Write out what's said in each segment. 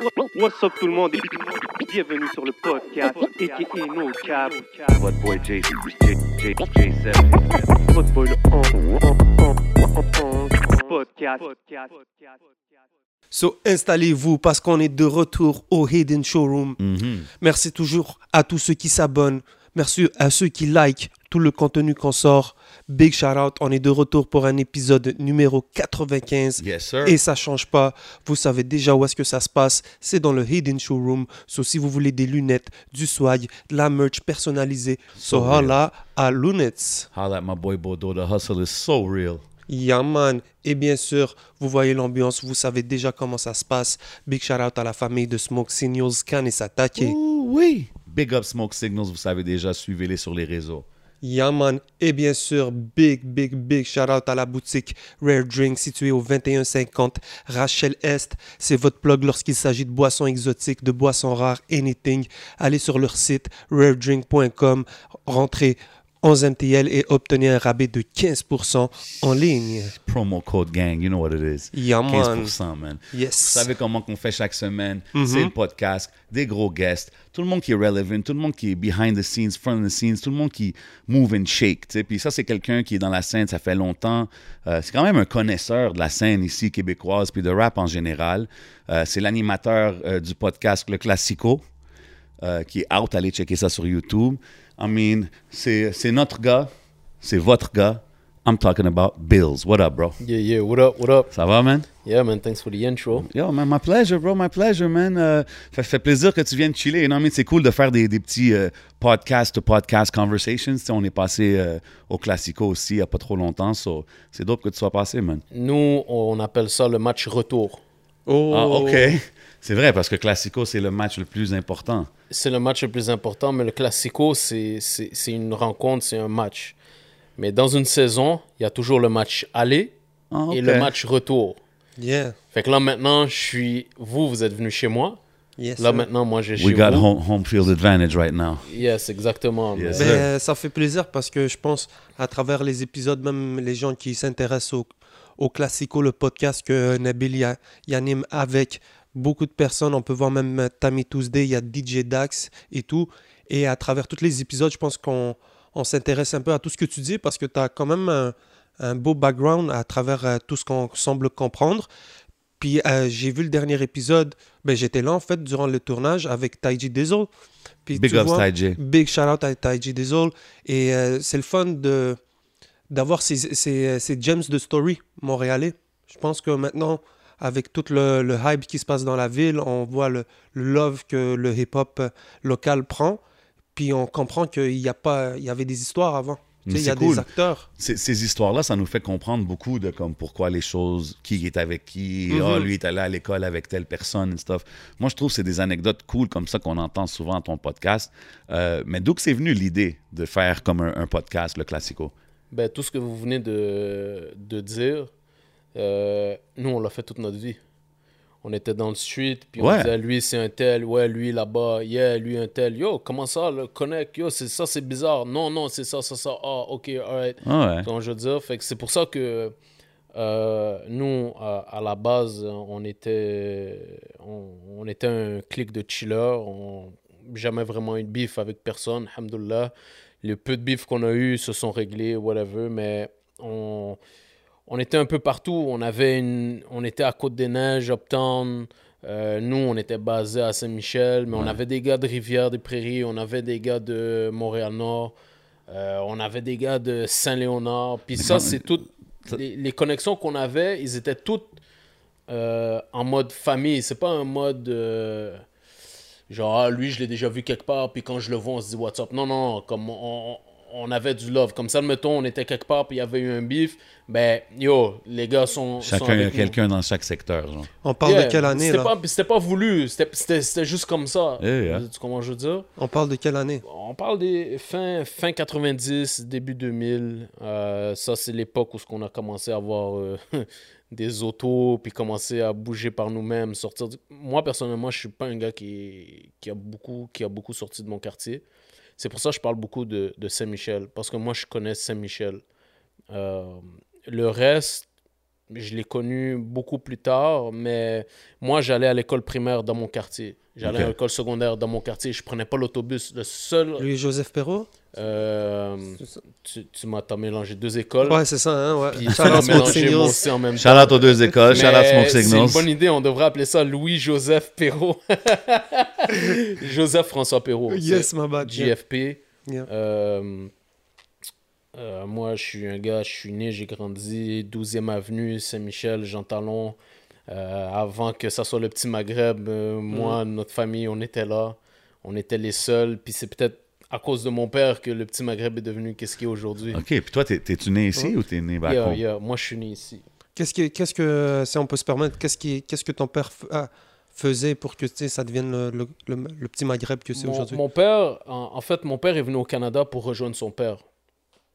What's up tout le monde? Et bienvenue sur le podcast aka No Cap. Votre boy J, J, J, J7. Votre boy le on, on, on, on, on, podcast. So installez-vous parce qu'on est de retour au Hidden Showroom. Merci toujours à tous ceux qui s'abonnent. Merci à ceux qui like tout le contenu qu'on sort. Big shout out. On est de retour pour un épisode numéro 95. Yes, sir. Et ça change pas. Vous savez déjà où est-ce que ça se passe. C'est dans le Hidden Showroom. So, si vous voulez des lunettes, du swag, de la merch personnalisée, so, So holla à Lunettes. Holla at my boy Bodo. The hustle is so real. Yeah, man. Et bien sûr, vous voyez l'ambiance. Vous savez déjà comment ça se passe. Big shout out à la famille de Smoke Signals, Can et Satake. Oui. Big up Smoke Signals, vous savez déjà, suivez-les sur les réseaux. Yeah, man. Et bien sûr, big, big, big shout out à la boutique Rare Drink située au 2150 Rachel Est. C'est votre plug lorsqu'il s'agit de boissons exotiques, de boissons rares, anything. Allez sur leur site raredrink.com, rentrez 11 MTL et obtenez un rabais de 15% en ligne. Promo code gang, you know what it is. Yeah, man. 15%, man. Yes. Vous savez comment qu'on fait chaque semaine. C'est le podcast, des gros guests, tout le monde qui est relevant, tout le monde qui est behind the scenes, front of the scenes, tout le monde qui move and shake. tu sais. Puis ça, c'est quelqu'un qui est dans la scène, ça fait longtemps. Euh, c'est quand même un connaisseur de la scène ici québécoise, puis de rap en général. Euh, c'est l'animateur euh, du podcast Le Classico, qui est out. Allez checker ça sur YouTube. I mean, c'est c'est notre gars, c'est votre gars. I'm talking about Bills. What up, bro? Yeah, yeah. What up? What up? Ça va, man? Yeah, man. Thanks for the intro. Yo, man, my pleasure, bro, my pleasure, man. Euh, fait, fait plaisir que tu viennes chiller. You know what I mean? C'est cool de faire des, des petits euh, podcast to podcast conversations. Tu sais, on est passé euh, au Classico aussi il n'y a pas trop longtemps. So, c'est dope que tu sois passé, man. Nous, on appelle ça le match retour. Oh, Ah, OK. C'est vrai, parce que Classico, c'est le match le plus important. C'est le match le plus important, mais le Classico, c'est c'est- c'est une rencontre, c'est un match. Mais dans une saison, il y a toujours le match aller Ah, et le match retour. Yeah. Fait que là, maintenant, je suis... Vous, vous êtes venu chez moi. Yes. Là, sir. maintenant, moi, j'ai chez We got vous. home, home field advantage right now. Yes, exactement. Yes. Mais- euh, ça fait plaisir parce que je pense, à travers les épisodes, même les gens qui s'intéressent au, au Classico, le podcast que Nabil y, a- y anime avec beaucoup de personnes, on peut voir même euh, Tammy Tuesday, il y a DJ Dax et tout. Et à travers tous les épisodes, je pense qu'on on s'intéresse un peu à tout ce que tu dis parce que tu as quand même un, un beau background à travers euh, tout ce qu'on semble comprendre. Puis euh, j'ai vu le dernier épisode, ben, j'étais là en fait durant le tournage avec Taiji Dizzle. Puis Big tu ups, vois- Ty J. Big shout out à Taiji Dizzle. Et euh, c'est le fun de d'avoir ces, ces, ces gems de story montréalais. Je pense que maintenant, avec tout le, le hype qui se passe dans la ville, on voit le, le love que le hip-hop euh, local prend. Puis on comprend qu'il y, a pas, il y avait des histoires avant. Tu sais, Mais Il y a c'est cool. des acteurs. Ces, ces histoires-là, ça nous fait comprendre beaucoup de comme pourquoi les choses, qui est avec qui, ah, lui est allé à l'école avec telle personne et stuff. Moi, je trouve que c'est des anecdotes cool comme ça qu'on entend souvent dans ton podcast. Euh, mais d'où que c'est venu l'idée de faire comme un, un podcast, le Classico? Ben, tout ce que vous venez de, de dire, euh, nous, on l'a fait toute notre vie. On était dans le street, puis on disait, lui, c'est un tel, ouais, lui, là-bas, yeah, lui, un tel. Yo, comment ça, le connect? Yo, c'est ça, c'est bizarre. Non, non, c'est ça, ça, ça. Ah, ok, alright. Ah ouais. Quand je veux dire, fait que c'est pour ça que euh, nous, à, à la base, on était, on, on était un clic de chiller. On jamais vraiment eu de beef avec personne, alhamdoulilah. Les peu de beef qu'on a eu se sont réglés, whatever, mais on, on était un peu partout. On, avait une, on était à Côte-des-Neiges, Uptown. Euh, nous, on était basé à Saint-Michel, mais on avait des gars de Rivière-des-Prairies, on avait des gars de Montréal-Nord, euh, on avait des gars de Saint-Léonard. Puis ça, c'est tout. ça- Les, les connexions qu'on avait, ils étaient toutes euh, en mode famille. C'est pas un mode. genre, ah, lui, je l'ai déjà vu quelque part, puis quand je le vois, on se dit what's up? Non, non, comme on, on avait du love. Comme ça, mettons, on était quelque part, puis il y avait eu un beef. Ben, yo, les gars sont. sont Chacun, avec nous. quelqu'un dans chaque secteur. Genre. On parle Yeah, de quelle année C'était là? c'était pas voulu. C'était- C'était c'était juste comme ça. Yeah, yeah. Tu comprends ce que je veux dire? On parle de quelle année? On parle des fin, fin 90, début 2000. Euh, ça, c'est l'époque où ce qu'on a commencé à avoir euh, des autos, puis commencer à bouger par nous-mêmes, sortir. Moi, personnellement, je suis pas un gars qui, qui, a beaucoup, qui a beaucoup sorti de mon quartier. C'est pour ça que je parle beaucoup de, Saint-Michel, parce que moi, je connais Saint-Michel. Euh, le reste, je l'ai connu beaucoup plus tard, mais moi, j'allais à l'école primaire dans mon quartier. J'allais à l'école secondaire dans mon quartier. Je prenais pas l'autobus. Le seul. Louis-Joseph Perrault? Euh, tu tu m'as t'as mélangé deux écoles. Ouais, c'est ça, hein, ouais. Puis tu m'as mélangé moi aussi en même Shout out aux deux écoles, shout out C'est une bonne idée, on devrait appeler ça Louis-Joseph Perrault. Joseph François Perrault. Yes, my bad. JFP. Yeah. Euh, euh, moi, je suis un gars, je suis né, j'ai grandi 12e avenue, Saint-Michel, Jean Talon. Euh, avant que ça soit le petit Maghreb, euh, moi, notre famille, on était là. On était les seuls. Puis c'est peut-être à cause de mon père que le petit Maghreb est devenu qu'est-ce qu'il est aujourd'hui. OK, puis toi, t'es- t'es-tu né ici ou t'es né back Yeah, home? yeah, Moi, je suis né ici. Qu'est-ce que, qu'est-ce que, si on peut se permettre, qu'est-ce, qui, qu'est-ce que ton père f- ah, faisait pour que tu sais, ça devienne le, le- le- le petit Maghreb que c'est Mon, aujourd'hui? mon père, en, en fait, mon père est venu au Canada pour rejoindre son père.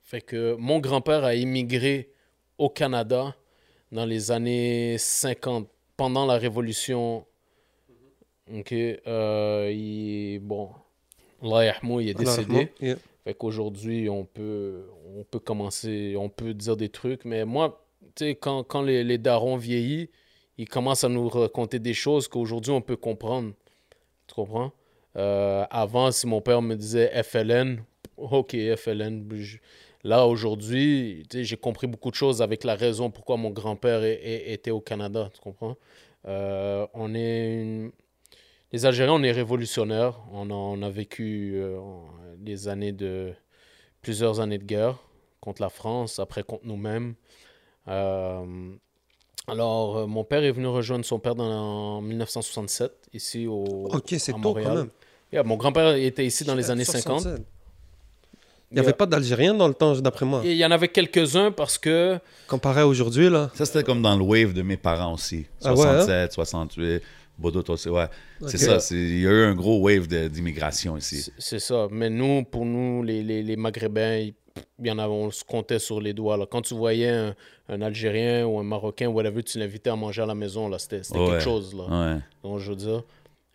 Fait que mon grand-père a immigré au Canada dans les années 50, pendant la Révolution. Ok, euh, il, bon, Allah il est décédé. yeah. Fait qu'aujourd'hui, on peut, on peut commencer, on peut dire des trucs. Mais moi, tu sais, quand, quand les, les darons vieillissent, ils commencent à nous raconter des choses qu'aujourd'hui, on peut comprendre. Tu comprends? Euh, avant, si mon père me disait FLN, ok, FLN. je- Là, aujourd'hui, j'ai compris beaucoup de choses avec la raison pourquoi mon grand-père était au Canada. Tu comprends? Euh, on est une- Les Algériens, on est révolutionnaires. On a, on a vécu euh, des années de... plusieurs années de guerre contre la France, après contre nous-mêmes. Euh, alors, euh, mon père est venu rejoindre son père dans, en 1967, ici au, Ok, c'est tôt quand même. Yeah, mon grand-père était ici dans les années 50. 67. Il n'y avait pas d'Algériens dans le temps, d'après moi. Il y en avait quelques-uns parce que Comparé à aujourd'hui, là. Ça, c'était comme dans le wave de mes parents aussi. Ah ouais, hein? 67, 68, Bodo aussi, ouais. C'est ça, c'est- il y a eu un gros wave de- d'immigration ici. c'est- ça. Mais nous, pour nous, les, les, les Maghrébins, il il y en avait, on se comptait sur les doigts. Là. Quand tu voyais un, un Algérien ou un Marocain, whatever, tu l'invitais à manger à la maison, là, c'était c'était Ouais. quelque chose. Là. Ouais. Donc, je veux dire.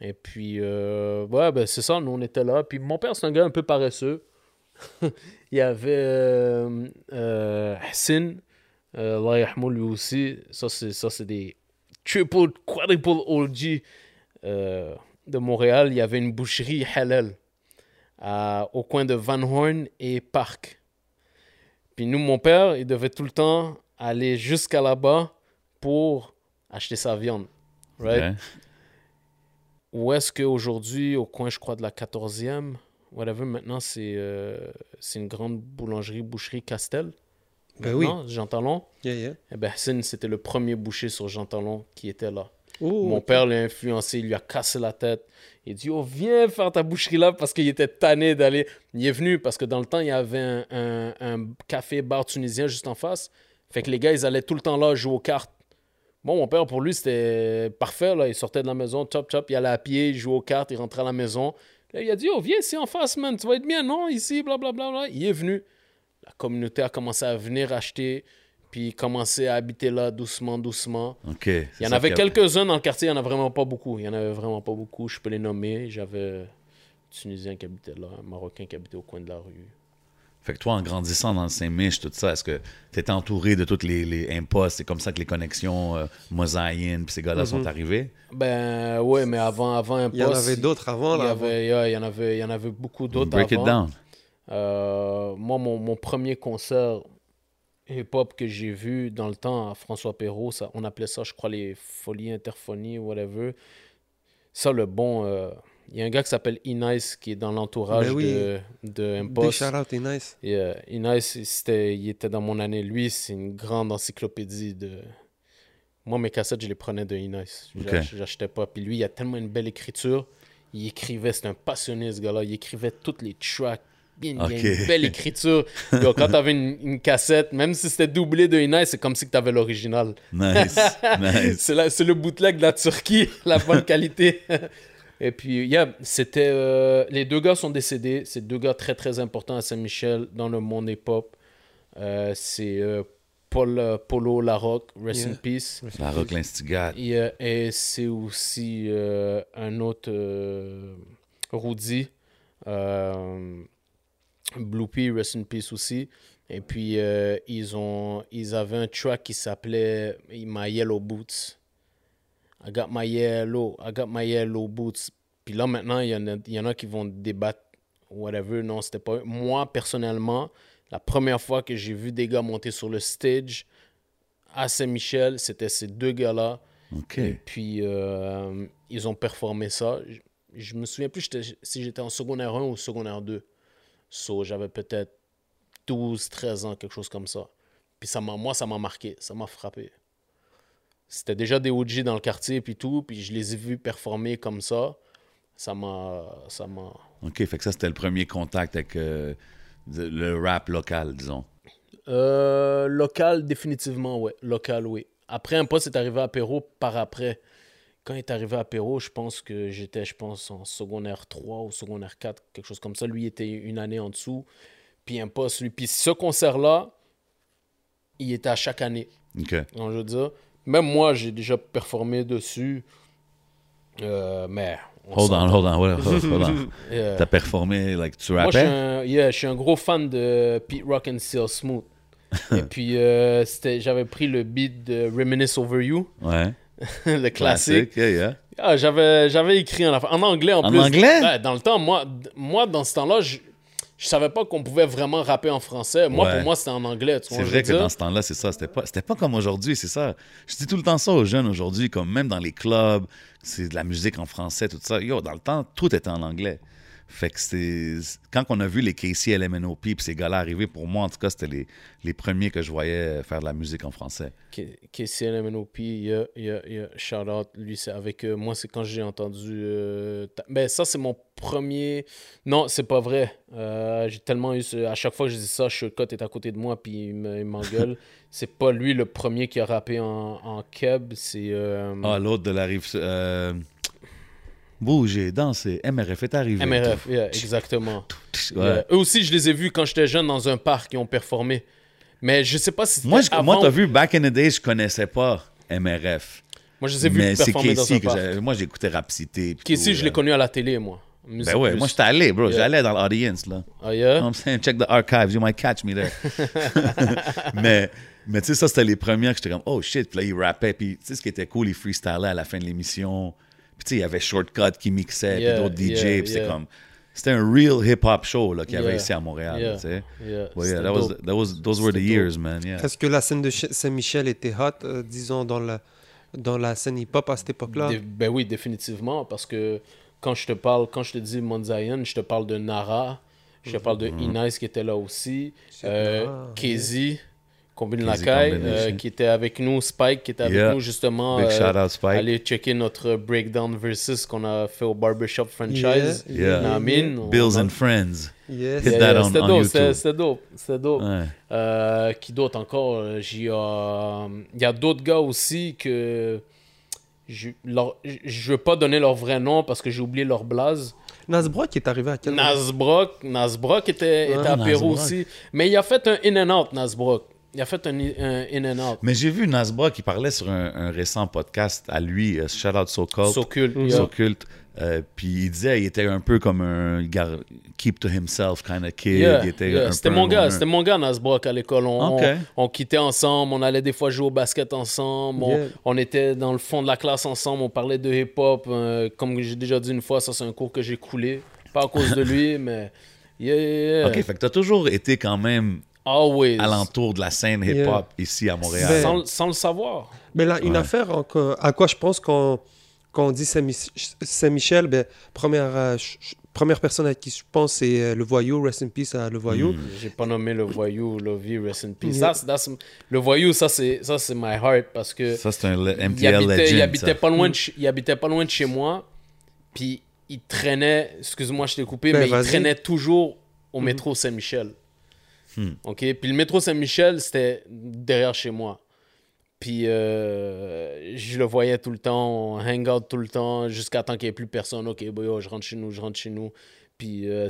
Et puis, euh, ouais, ben, c'est ça, nous, on était là. Puis mon père, c'est un gars un peu paresseux. Il y avait euh, euh, Hassin, euh, Allah yahmou, lui aussi. Ça, c'est des triple, quadruple OG euh, de Montréal. Il y avait une boucherie halal à- au coin de Van Horn et Parc. Puis nous, mon père, il devait tout le temps aller jusqu'à là-bas pour acheter sa viande. Right? Ouais. Où est-ce qu'aujourd'hui, au coin, je crois, de la 14e, whatever, maintenant, c'est euh, c'est une grande boulangerie, boucherie Castel. Ben oui. Jean Talon. Yeah, yeah. Eh ben, Hassan, c'était le premier boucher sur Jean Talon qui était là. Oh, Mon père l'a influencé, il lui a cassé la tête. Il dit Oh, viens faire ta boucherie là parce qu'il était tanné d'aller. Il est venu parce que dans le temps, il y avait un, un- un café-bar tunisien juste en face. Fait que les gars, ils allaient tout le temps là jouer aux cartes. Bon, mon père, pour lui, c'était parfait. Là. Il sortait de la maison, chop, chop, il allait à pied, il jouait aux cartes, il rentrait à la maison. Il a dit Oh, viens ici en face, man, tu vas être bien, non Ici, blablabla. Bla, bla. Il est venu. La communauté a commencé à venir acheter, puis commencer à habiter là doucement, doucement. OK. Il y en avait quelques-uns dans le quartier, il n'y en a vraiment pas beaucoup. Il y en avait vraiment pas beaucoup. Je peux les nommer. J'avais un Tunisien qui habitait là, un Marocain qui habitait au coin de la rue. Fait que toi, en grandissant dans le Saint-Mich, tout ça, est-ce que tu étais entouré de toutes les, les impostes? C'est comme ça que les connexions euh, mosaïennes puis ces gars-là sont arrivés? Ben ouais, mais avant, avant un Il y en avait d'autres avant, Il y, là. avait, yeah, il y en avait, il y en avait beaucoup d'autres Break it avant. down. Euh, moi, mon, mon premier concert hip-hop que j'ai vu dans le temps à François Perrault, ça, on appelait ça, je crois, les Folies Interphonies, whatever. Ça, le bon... euh, Il y a un gars qui s'appelle Inice qui est dans l'entourage Ben oui. de, de Big Impost. shout out, nice. Et euh, Inice, c'était, il était dans mon année. Lui, c'est une grande encyclopédie de... Moi, mes cassettes, je les prenais de Inice. Ok. J'achetais pas. Puis lui, il a tellement une belle écriture. Il écrivait, c'est un passionné, ce gars-là. Il écrivait toutes les tracks. Bien, Ok. Il y a une belle écriture. Yo, quand t'avais une, une cassette, même si c'était doublé de Inice, c'est comme si t'avais l'original. Nice. nice. C'est le bootleg de la Turquie, la bonne qualité. Et puis, yeah, c'était. euh, les deux gars sont décédés. C'est deux gars très, très importants à Saint-Michel dans le monde hip-hop. Euh, c'est euh, Paul, euh, Polo Larocque, Rest Yeah. in Peace. La rock l'instigate. Et, et c'est aussi euh, un autre euh, Rudy. Euh, Bloopy, Rest in Peace aussi. Et puis, euh, ils, ont, ils avaient un track qui s'appelait My Yellow Boots. I got my yellow, I got my yellow boots. Puis là, maintenant, il y, en a, il y en a qui vont débattre, whatever. Non, c'était pas. Moi, personnellement, la première fois que j'ai vu des gars monter sur le stage à Saint-Michel, c'était ces deux gars-là. Et puis, euh, ils ont performé ça. Je, je me souviens plus si j'étais en secondaire 1 ou secondaire 2. So, j'avais peut-être 12, 13 ans, quelque chose comme ça. Puis ça moi, ça m'a marqué, ça m'a frappé. C'était déjà des OG dans le quartier, puis tout, puis je les ai vus performer comme ça. Ça m'a... Ça m'a... OK, fait que ça, c'était le premier contact avec euh, le rap local, disons. Euh, local, définitivement, ouais. Local, oui. Après, un poste est arrivé à Perrault par après. Quand il est arrivé à Perrault, je pense que j'étais, je pense, en secondaire 3 ou secondaire 4, quelque chose comme ça. Lui était une année en dessous. Puis un poste, lui. Puis ce concert-là, il était à chaque année. OK. Donc, je veux dire, même moi, j'ai déjà performé dessus. Euh, mais. on Hold on, hold on, hold on, hold on. T'as performé, like, tu moi, je suis, rappais? un, yeah, je suis un gros fan de Pete Rock and Seal Smooth. Et puis, euh, j'avais pris le beat de Reminisce Over You, Ouais. le classique. Yeah, yeah. Ah, j'avais, j'avais écrit en, en anglais en, En plus. anglais? Ouais, dans le temps, moi, moi dans ce temps-là, je, savais pas qu'on pouvait vraiment rapper en français. Moi, Ouais. pour moi, c'était en anglais. C'est ce vrai que dans ce temps-là, c'est ça. C'était pas, c'était pas comme aujourd'hui, c'est ça. Je dis tout le temps ça aux jeunes aujourd'hui, comme même dans les clubs, c'est de la musique en français, tout ça. Yo, dans le temps, tout était en anglais. Fait que c'est. Quand on a vu les Casey LMNOP puis ces gars-là arriver, pour moi, en tout cas, c'était les, les premiers que je voyais faire de la musique en français. K- KCLMNOP, yeah, yeah, yeah, shout out. Lui, c'est avec euh, moi, c'est quand j'ai entendu. euh, ta- ben, ça, c'est mon premier. Non, c'est pas vrai. Euh, j'ai tellement eu. ce- À chaque fois que je dis ça, Shortcut est à côté de moi, puis il m'engueule. c'est pas lui le premier qui a rappé en, en keb, c'est. euh, Ah, l'autre de la rive. Bouger, danser, MRF est arrivé. MRF, yeah, exactement. Ouais. Yeah. Eux aussi, je les ai vus quand j'étais jeune dans un parc, ils ont performé. Mais je sais pas si Moi, je, avant... moi, t'as vu, back in the days, je connaissais pas MRF. Moi, je les ai vus Mais performer dans un Casey que parc. moi j'écoutais Rapcité. puis Casey, tout, je l'ai euh. connu à la télé, moi. Ben ouais, Plus. moi j'étais allé, bro. Yeah. J'allais dans l'audience, là. Ah, yeah? You know what I'm saying? Check the archives, you might catch me there. mais mais tu sais, ça c'était les premières que j'étais comme, oh shit. Puis là, il rappait. Puis tu sais, ce qui était cool, il freestylait à la fin de l'émission. Puis tu sais, il y avait Shortcut qui mixait, Yeah, puis d'autres DJ. yeah, puis yeah. comme. C'était un real hip-hop show là, qu'il y avait ici à Montréal. yeah, tu sais. yeah, c'était that was, dope. that was, those were the C'était years, man. Yeah. Est-ce que la scène de Ch- Saint-Michel était hot, euh, disons, dans la, dans la scène hip-hop à cette époque-là? Ben oui, définitivement, parce que quand je te parle, quand je te dis Monzayan, je te parle de Nara, je te parle de Mhm. Inès qui était là aussi, euh, Nara, Kezi, Combine Lacaille, euh, qui était avec nous, Spike qui était avec Yeah. nous justement. Big euh, shout out Spike. Allez checker notre breakdown versus qu'on a fait au Barbershop franchise. Yeah, Bills a- and Friends. Yes. Hit Yeah, that yeah, on- C'était on dope, YouTube. c'était dope, c'était dope. Ouais. Euh, qui d'autre encore Euh, J'y, Il y a d'autres gars aussi que je leur- je veux pas donner leur vrai nom parce que j'ai oublié leur blaze. Nasbrock est arrivé à quel moment? Nasbrock, Nasbrock était, était Ouais, à Pérou aussi. Mais il a fait un in and out, Nasbrock. Il a fait un, un in and out. Mais j'ai vu Nasbra qui parlait sur un, un récent podcast à lui, euh, Shout Out So Cult. So Cult. Euh, puis il disait il était un peu comme un gars keep to himself kind of kid. Yeah, un C'était mon un gars, c'était mon gars Nasbrock à l'école. On, on, on quittait ensemble, on allait des fois jouer au basket ensemble, on, Yeah. on était dans le fond de la classe ensemble, on parlait de hip-hop. euh, comme j'ai déjà dit une fois, ça c'est un cours que j'ai coulé. Pas à cause de lui, mais yeah, yeah, yeah. Ok, fait que t'as toujours été quand même Always. alentour de la scène hip-hop ici à Montréal. Sans, sans le savoir. Mais là, une Ouais. affaire à quoi je pense quand, quand on dit Saint-Mich- Saint-Michel, ben, première, euh, première personne à qui je pense, c'est euh, le voyou, rest in peace à le voyou. Mm. J'ai pas nommé le voyou, Lovey, rest in peace. Yeah. Ça, c'est- that's- le voyou, ça c'est, ça c'est my heart parce que Ça, c'est un le- il MTL habitait, legend. il habitait ça. pas loin de, chez- il habitait pas loin de chez moi. Puis il traînait, excuse-moi, je t'ai coupé, Ben, mais il traînait toujours au métro Saint-Michel. Hmm. OK? Puis le métro Saint-Michel, c'était derrière chez moi. Puis euh, je le voyais tout le temps, on hang out tout le temps, jusqu'à temps qu'il n'y ait plus personne. OK, boy, yo, je rentre chez nous, je rentre chez nous. Puis euh,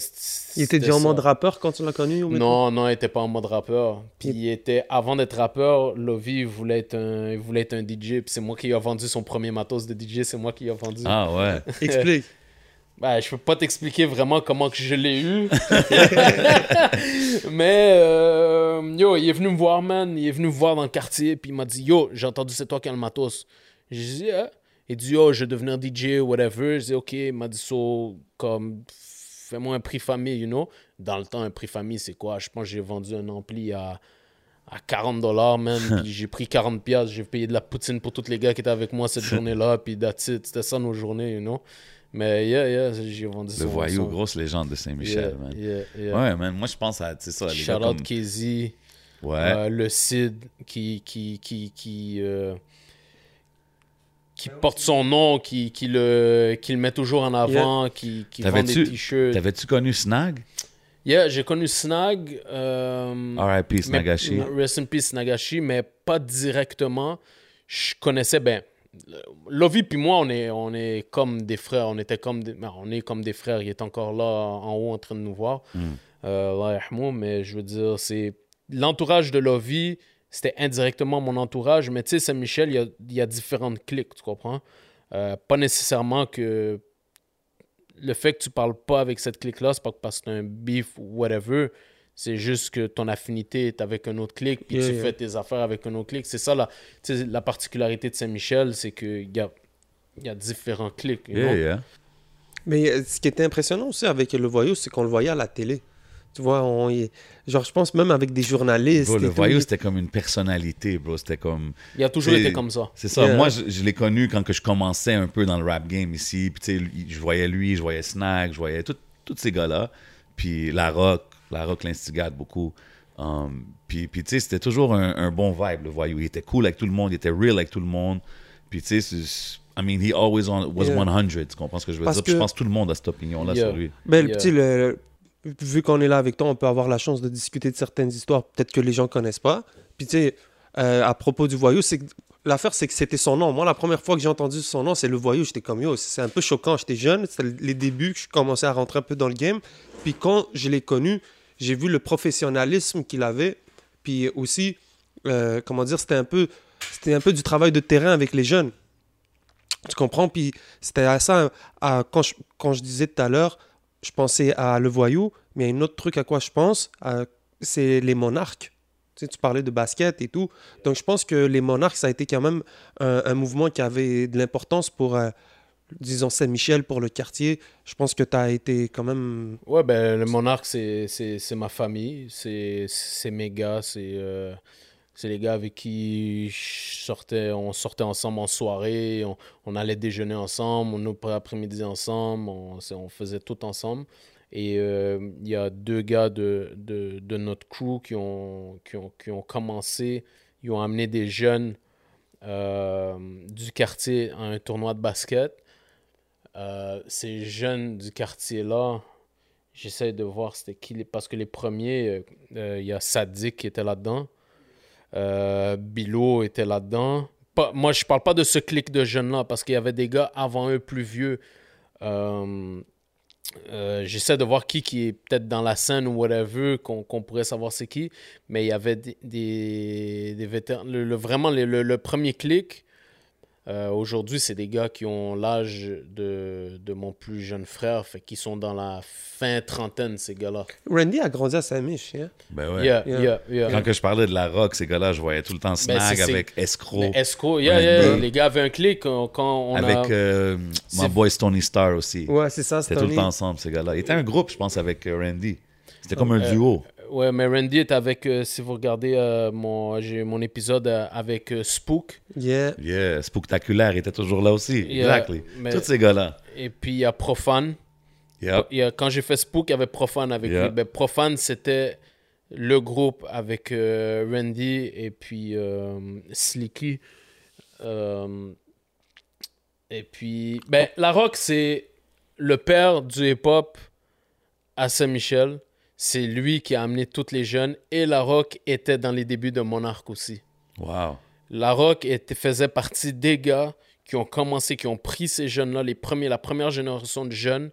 Il était déjà en mode rappeur quand tu l'as connu au métro? Non, non, il était pas en mode rappeur. Puis il était, avant d'être rappeur, Lovey il voulait être un, il voulait être un DJ. Puis c'est moi qui lui ai vendu son premier matos de DJ, c'est moi qui lui ai vendu. Ah ouais. Explique. Ben, je peux pas t'expliquer vraiment comment que je l'ai eu. Mais, euh, yo, il est venu me voir, man. Il est venu me voir dans le quartier, puis il m'a dit, yo, j'ai entendu c'est toi qui as le matos. J'ai dit, ah. Il dit, yo, je vais devenir DJ, whatever. J'ai dit, ok. Il m'a dit, so, comme, fais-moi un prix famille, you know. Dans le temps, un prix famille, c'est quoi? Je pense que j'ai vendu un ampli à, à 40 dollars, man. puis j'ai pris 40 pièces J'ai payé de la poutine pour tous les gars qui étaient avec moi cette journée-là. Puis that's it. C'était ça nos journées, you know. Mais yeah, yeah, j'ai vendu Le voyou, grosse légende de Saint-Michel, man. Ouais, man. Moi, je pense à, c'est ça, les Shout out Casey. Ouais. Euh, le Cid qui, qui, qui, qui, euh, qui porte son nom, qui, qui, le, qui le met toujours en avant, qui, qui vend des t-shirts. T'avais-tu connu Snag? Yeah, j'ai connu Snag. Euh, R.I.P. Snagashi. Rest in peace Snagashi, mais pas directement. Je connaissais, ben, Lovi puis moi, on est, on est comme des frères. On était comme des, ben, on est comme des frères. Il est encore là en haut en train de nous voir. Mm. Euh, mais je veux dire, c'est l'entourage de Lovi, c'était indirectement mon entourage. Mais tu sais, Saint-Michel, il y a, y a, différentes cliques, tu comprends? Euh, pas nécessairement que le fait que tu parles pas avec cette clique-là, c'est pas parce que c'est un beef ou whatever. C'est juste que ton affinité est avec un autre clic, puis tu fais tes affaires avec un autre clic. C'est ça la, la particularité de Saint-Michel, c'est qu'il y a, y a différents clics. Mais euh, ce qui était impressionnant aussi avec le voyou, c'est qu'on le voyait à la télé. Tu vois, on, genre, je pense même avec des journalistes. le voyou, c'était comme une personnalité, bro. C'était comme. Il a toujours été comme ça. C'est ça. Moi, je, l'ai connu quand que je commençais un peu dans le rap game ici. Puis, tu sais, je voyais lui, je voyais Snack, je voyais tous ces gars-là. Puis, La Rock, la rock l'instigate beaucoup. Um, puis, puis tu sais, c'était toujours un, bon vibe, le voyou. Il était cool avec tout le monde, il était real avec tout le monde. Puis, tu sais, I mean, he always was 100. Tu comprends ce que je veux dire? je pense que tout le monde a cette opinion-là sur lui. Ben, le vu qu'on est là avec toi, on peut avoir la chance de discuter de certaines histoires, peut-être que les gens connaissent pas. Puis, tu sais, euh, à propos du voyou, c'est l'affaire, c'est que c'était son nom. Moi, la première fois que j'ai entendu son nom, c'est le voyou. J'étais comme yo, c'est un peu choquant. J'étais jeune, c'était les débuts que je commençais à rentrer un peu dans le game. Puis quand je l'ai connu, j'ai vu le professionnalisme qu'il avait. Puis aussi, euh, comment dire, c'était un peu, c'était un peu du travail de terrain avec les jeunes. Tu comprends? Puis c'était à ça, quand, je, disais tout à l'heure, je pensais à Le Voyou, mais il y a un autre truc à quoi je pense, c'est les monarques. Tu parlais de basket et tout. Donc je pense que les monarques, ça a été quand même un, mouvement qui avait de l'importance pour, euh, disons Saint-Michel pour le quartier, je pense que tu as été quand même. Ouais, ben le Monarque, c'est ma famille, c'est mes gars, euh, c'est les gars avec qui on sortait ensemble en soirée, on, on allait déjeuner ensemble, on ouvrait après-midi ensemble, on, on, faisait tout ensemble. Et euh, il y a deux gars de, de, de, notre crew qui ont, qui, ont, qui ont commencé, ils ont amené des jeunes euh, du quartier à un tournoi de basket. Euh, ces jeunes du quartier-là, j'essaie de voir c'était qui. Parce que les premiers, euh, euh, il y a Sadik qui était là-dedans. Bilo était là-dedans. moi, je parle pas de ce clic de jeunes-là parce qu'il y avait des gars avant eux plus vieux. J'essaie de voir qui qui est peut-être dans la scène ou whatever, qu'on pourrait savoir c'est qui. Mais il y avait des, des, vétérans. Vraiment, le, le, premier clic, euh, aujourd'hui, c'est des gars qui ont l'âge de, de, mon plus jeune frère, fait qui sont dans la fin trentaine, ces gars-là. Randy a grandi à Saint-Mich, hein? Ben ouais. Quand que je parlais de la rock, ces gars-là, je voyais tout le temps ben, Snag avec Escrow. Escrow, yeah, les gars avaient un clic quand, on avec, a... Avec euh, mon boy Stony Star aussi. Ouais, c'est ça, C'était tout le temps ensemble, ces gars-là. Il était un groupe, je pense, avec euh, Randy. C'était comme un duo. Ouais, mais Randy est avec, euh, si vous regardez euh, mon, j'ai mon épisode euh, avec Spook. Yeah. Yeah, Spooktaculaire était toujours là aussi. exactly. Tous ces gars-là. Et puis il y a Profane. Yep. Il y a, quand j'ai fait Spook, il y avait Profane avec lui. Ben, Profane, c'était le groupe avec Randy et puis Slicky. et puis, ben, La Rock, c'est le père du hip-hop à Saint-Michel. C'est lui qui a amené toutes les jeunes et La Rock était dans les débuts de Monarch aussi. Wow. La Rock était, faisait partie des gars qui ont commencé, qui ont pris ces jeunes-là, les premiers, la première génération de jeunes,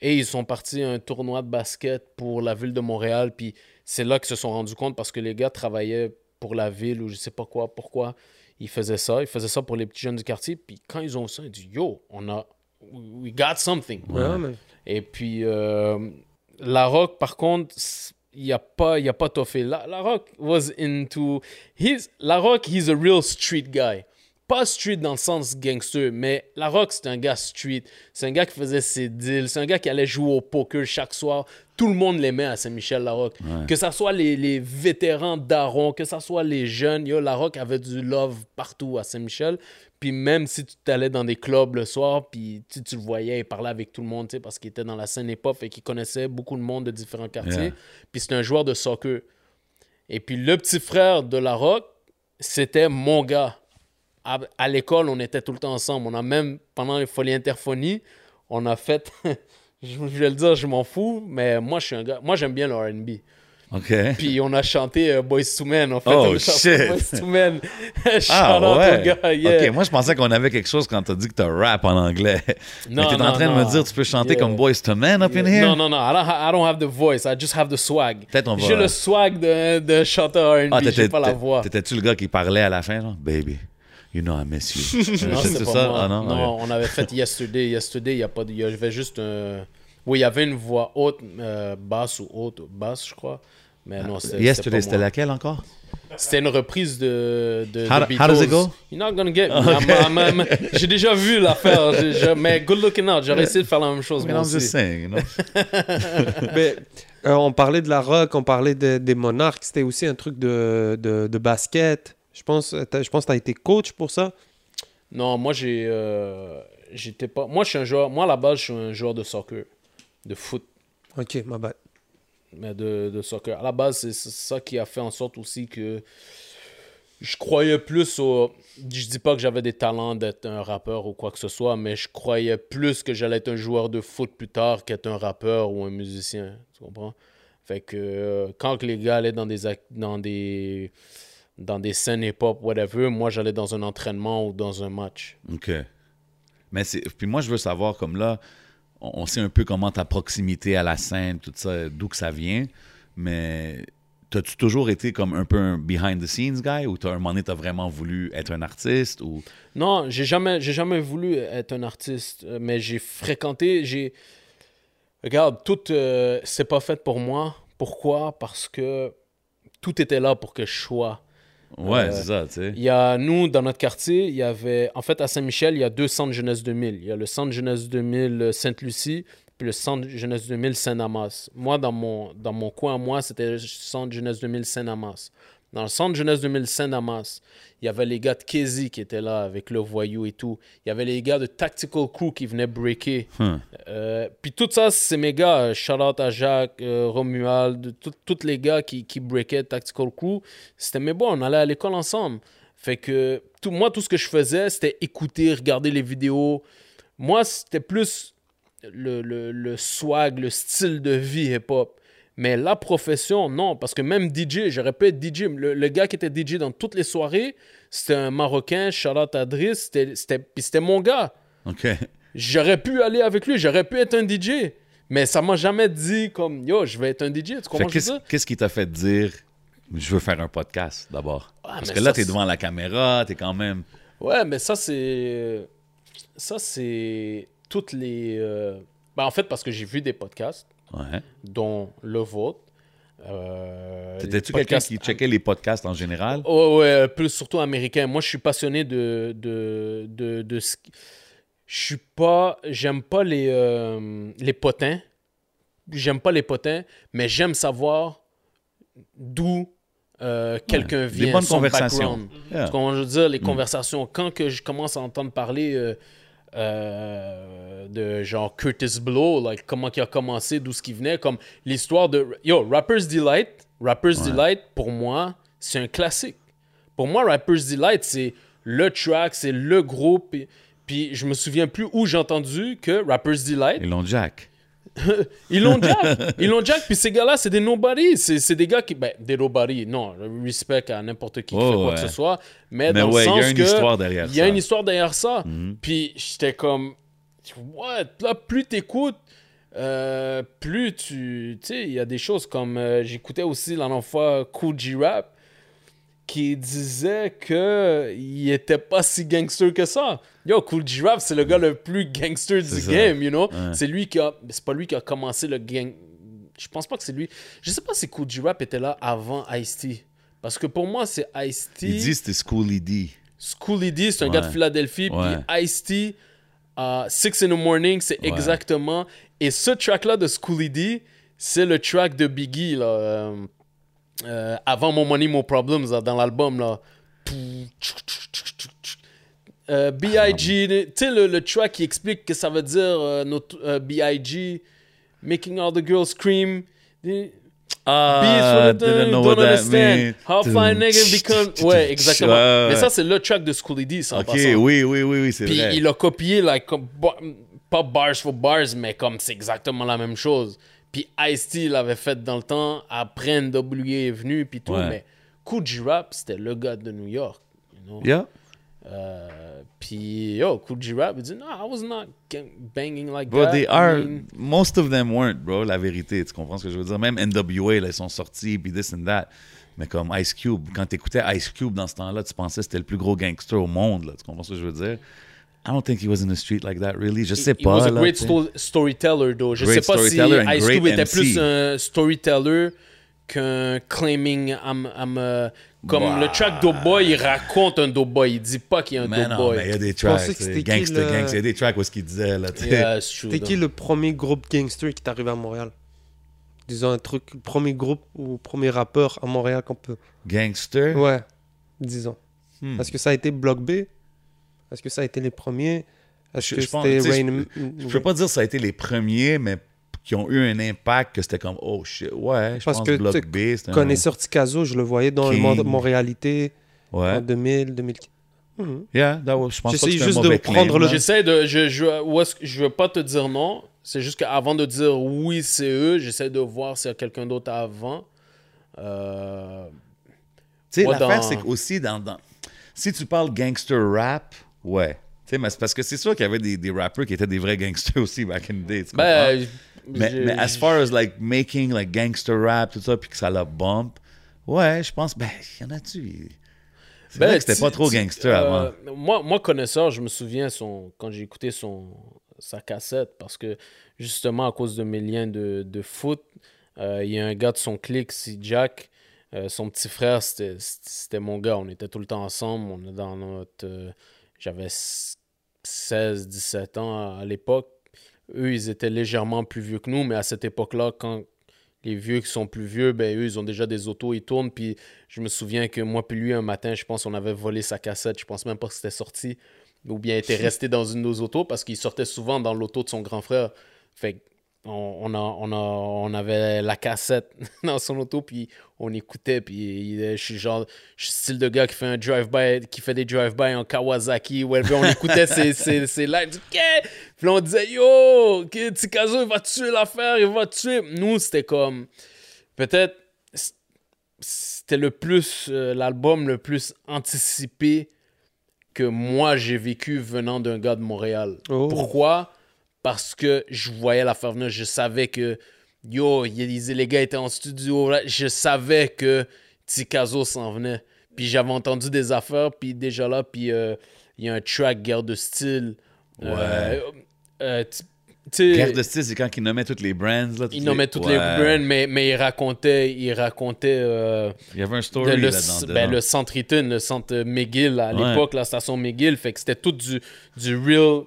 et ils sont partis à un tournoi de basket pour la ville de Montréal. Puis c'est là qu'ils se sont rendus compte parce que les gars travaillaient pour la ville ou je sais pas quoi, pourquoi ils faisaient ça. Ils faisaient ça pour les petits jeunes du quartier. Puis quand ils ont vu ça, ils ont dit Yo, on a. We got something. Et puis, euh, La Rock, par contre, il n'y a pas, il a pas toffé. La, la Rock was into... He's, la Rock, he's a real street guy pas street dans le sens gangster, mais La Rock, c'est un gars street. C'est un gars qui faisait ses deals. C'est un gars qui allait jouer au poker chaque soir. Tout le monde l'aimait à Saint-Michel, La Rock. Que ce soit les, les vétérans d'Aron, que ce soit les jeunes, yo, La Rock avait du love partout à Saint-Michel. Puis même si tu t'allais dans des clubs le soir, puis tu, tu le voyais, il parlait avec tout le monde, parce qu'il était dans la scène hip-hop et qu'il connaissait beaucoup de monde de différents quartiers. Puis c'était un joueur de soccer. Et puis le petit frère de La Rock, c'était mon gars à, l'école, on était tout le temps ensemble. On a même, pendant les folies interphonies, on a fait. je, vais le dire, je m'en fous, mais moi, je suis un gars. Moi, j'aime bien le RB. OK. Puis on a chanté euh, Boys to Men. En fait, oh, shit. Boys to Men. ah, ouais. Gars, OK, moi, je pensais qu'on avait quelque chose quand t'as dit que t'as rap en anglais. Non, Mais t'es en train de me dire tu peux chanter comme Boys to Men up in here? Non, non, non. I don't, I don't have the voice. I just have the swag. Peut-être on va... J'ai le swag de, de chanteur R&B. Ah, j'ai pas la voix. T'étais-tu le gars qui parlait à la fin, genre? Baby. You know I miss you. non, c'est ça? Ah, non, non on avait fait Yesterday. Yesterday, il y, a pas y avait juste un... Oui, il y avait une voix haute, euh, basse ou haute, basse, je crois. Mais non, c'était Yesterday, c'était laquelle encore? C'était une reprise de, de, how, de Beatles. How does it go? You're not gonna get me. J'ai déjà vu l'affaire, mais good looking out. J'aurais essayé de faire la même chose. Mais I'm just saying, you know? mais, euh, on parlait de la rock, on parlait de, des monarques. C'était aussi un truc de, de, de basket. Je pense, euh, je pense que tu as été coach pour ça. Non, moi, j'ai. Euh, j'étais pas. Moi, je suis un joueur. Moi, à la base, je suis un joueur de soccer, de foot. Ok, ma bad. Mais de, de soccer. À la base, c'est ça qui a fait en sorte aussi que je croyais plus au. Je dis pas que j'avais des talents d'être un rappeur ou quoi que ce soit, mais je croyais plus que j'allais être un joueur de foot plus tard qu'être un rappeur ou un musicien. Tu comprends? Fait que euh, quand les gars allaient dans des, dans des dans des scènes hip-hop, whatever, moi, j'allais dans un entraînement ou dans un match. OK. Mais c'est... Puis moi, je veux savoir, comme là, on sait un peu comment ta proximité à la scène, tout ça, d'où que ça vient, mais t'as-tu toujours été comme un peu un behind-the-scenes guy ou t'as un moment t'as vraiment voulu être un artiste ou... Non, j'ai jamais, jamais voulu être un artiste, euh, mais j'ai fréquenté, j'ai... Regarde, tout, euh, c'est pas fait pour moi. Pourquoi? Parce que tout était là pour que je sois Ouais, euh, c'est ça, tu sais. Il y a, nous, dans notre quartier, il y avait, en fait, à Saint-Michel, il y a deux centres jeunesse 2000. Il y a le centre jeunesse 2000 Sainte-Lucie, puis le centre jeunesse 2000 Saint-Damas. Moi, dans mon, dans mon coin, moi, c'était le centre jeunesse 2000 Saint-Damas. Dans le centre jeunesse 2000 Saint-Damas, il y avait les gars de Kezi qui étaient là avec le voyou et tout. Il y avait les gars de Tactical Crew qui venaient breaker. Hmm. Euh, puis tout ça, c'est mes gars. Shout out à Jacques, euh, Romuald, tous les gars qui, qui breakaient Tactical Crew. C'était mes bons. On allait à l'école ensemble. Fait que tout, moi, tout ce que je faisais, c'était écouter, regarder les vidéos. Moi, c'était plus le, le, le swag, le style de vie hip-hop. Mais la profession, non, parce que même DJ, j'aurais pu être DJ. Le, gars qui était DJ dans toutes les soirées, c'était un Marocain, Charlotte Adris, c'était mon gars. OK. J'aurais pu aller avec lui, j'aurais pu être un DJ. Mais ça m'a jamais dit comme, yo, je vais être un DJ. Tu comprends Qu'est-ce qui t'a fait dire, je veux faire un podcast d'abord? Ah, parce que là, tu es devant la caméra, tu es quand même... Ouais, mais ça, c'est... Ça, c'est toutes les... Euh, ben, en fait, parce que j'ai vu des podcasts dont le vôtre. Euh, T'étais-tu quelqu'un qui checkait les podcasts en général? Oh, ouais, plus surtout américain. Moi, je suis passionné de, de, de, de Je suis pas... J'aime pas les, euh, les potins. J'aime pas les potins, mais j'aime savoir d'où euh, quelqu'un vient. Les bonnes conversations. Comment je veux dire, les mm. conversations. Quand que je commence à entendre parler euh, de genre Curtis Blow, like, comment il a commencé, d'où ce qui venait, comme l'histoire de... Yo, Rapper's Delight, Rapper's Delight, pour moi, c'est un classique. Pour moi, Rapper's Delight, c'est le track, c'est le groupe. Puis, puis je me souviens plus où j'ai entendu que Rapper's Delight... Ils l'ont jack. ils l'ont jack. Ils l'ont jack. Puis ces gars-là, c'est des nobody. C'est des gars qui. Ben, des nobody. Non, respect à n'importe qui qui fait quoi que ce soit. Mais, dans le sens que. Il y a une histoire derrière ça. Il y a une histoire derrière ça. Puis j'étais comme. What? Là, plus t'écoutes. Euh, plus tu. Tu sais, il y a des choses comme. Euh, j'écoutais aussi la dernière fois Cool G-Rap. Qui disait que il était pas si gangster que ça. Yo, Cool Giraffe, c'est le gars le plus gangster du ça. game, you know? Ouais. C'est lui qui a. C'est pas lui qui a commencé le gang. Je pense pas que c'est lui. Je sais pas si Cool Giraffe était là avant Ice-T. Parce que pour moi, c'est Ice-T. Il dit c'était Schooly D. Schooly D, c'est un Ouais. gars de Philadelphie. Ouais. Puis Ice-T, euh, Six in the Morning, c'est exactement. Et ce track-là de Schooly D, c'est le track de Biggie, là, euh, euh, avant Mon Money, More Problems, là, dans l'album. là. Euh, B.I.G., tu sais, le, le track qui explique que ça veut dire euh, notre, euh, B.I.G., Making all the girls scream. Ah, Beats didn't know what that meant. How fly nigga become. Ouais, exactement. Ouais, Mais ça, c'est le track de Schooly D, ça, Ok, oui, oui, oui, oui, c'est Puis vrai. il a copié, like, comme, pas bars for bars, mais comme c'est exactement la même chose. Puis Ice-T l'avait fait dans le temps, après NWA est venu, puis tout. Ouais. Mais Cool G-Rap, c'était le gars de New York. you know. Yeah. Euh, puis yo, Cool G-Rap, il dit, no, I was not banging like Bro, that. they I are. mean, Most of them weren't, bro. La vérité, tu comprends ce que je veux dire? Même NWA, là, ils sont sortis, puis this and that. Mais comme Ice Cube, quand t'écoutais Ice Cube dans ce temps-là, tu pensais que c'était le plus gros gangster au monde, là. Tu comprends ce que je veux dire? I don't think he was in the street like that, really. Je sais He pas. was a là, great tu sais. sto- storyteller, though. Je Great sais pas si storyteller and Ice Cube était MC. plus un storyteller qu'un claiming I'm, I'm a- Comme Bah. le track Doughboy, il raconte un Doughboy. Il dit pas qu'il y a un Mais non, Doughboy. mais il y a des tracks, gangster, le- gangster. Il y a des tracks où ce qu'il disait, là. Yeah, it's true, C'était qui le premier groupe gangster qui est arrivé à Montréal? Disons un truc, le premier groupe ou premier rappeur à Montréal qu'on peut. Gangster? Ouais, disons. Hmm. Est-ce que ça a été Block B Est-ce que ça a été les premiers? Est-ce Je- que je pense- c'était Rain Je peux pas dire que ça a été les premiers, mais qui ont eu un impact que c'était comme, oh shit, ouais, je Parce pense que, B, c'était un- Connaisseur Ticazo, je le voyais dans le King. monde Montréalité Ouais. en 2000, 2015. Mhm. Yeah, that was- je pense un juste de prendre le-. J'essaie de. Je, je, où est-ce que- je veux pas te dire non. C'est juste qu'avant de dire oui, c'est eux, j'essaie de voir s'il y a quelqu'un d'autre avant. Euh, Tu sais, l'affaire, dans- c'est qu'aussi, dans, dans... si tu parles gangster rap, ouais. Tu sais, mais c'est parce que c'est sûr qu'il y avait des, des rappers qui étaient des vrais gangsters aussi back in the day, tu ben, mais, j'ai- mais as far as like making like gangster rap, tout ça, puis que ça la bump, ouais, je pense, ben, y en a-tu? C'est Ben, vrai que c'était pas trop gangster euh, avant. Moi, moi, connaisseur, je me souviens son, quand j'ai écouté son, sa cassette, parce que justement, à cause de mes liens de, de foot, euh, il y a un gars de son clic, c'est Jack. euh, son petit frère, c'était c'était mon gars. On était tout le temps ensemble. On est dans notre. J'avais 16, 17 ans à, l'époque. Eux, ils étaient légèrement plus vieux que nous, mais à cette époque-là, quand les vieux qui sont plus vieux, ben eux, ils ont déjà des autos, ils tournent. Puis je me souviens que moi puis lui, un matin, je pense on avait volé sa cassette. Je pense même pas que c'était sorti. Ou bien était resté dans une de nos autos parce qu'il sortait souvent dans l'auto de son grand frère. Fait que on, a, on, a, on avait la cassette dans son auto, puis on écoutait. Puis il- je suis genre, je suis style de gars qui fait un drive-by, qui fait des drive-by en Kawasaki. Ouais, puis on écoutait ses, ses, ses lives. Puis on disait, yo, Tikazo, il va tuer l'affaire, il va tuer. Nous, c'était comme, peut-être, c'était le plus, euh, l'album le plus anticipé que moi j'ai vécu venant d'un gars de Montréal. Oh. Pourquoi? Parce que je voyais l'affaire venir, je savais que yo, il les gars étaient en studio, là. je savais que Tikazo s'en venait. Puis j'avais entendu des affaires, puis déjà là, puis euh, il y a un track Guerre de style. Euh, euh, tu sais, Guerre de style, c'est quand ils nommaient toutes les brands. Là, toutes il nommait les... toutes Ouais. les brands, mais, mais il racontait, il racontait euh, Il y avait un le, story le- là-dedans. ben, le centre Eaton, le centre McGill à Ouais. l'époque, la station McGill, fait que c'était tout du, du real.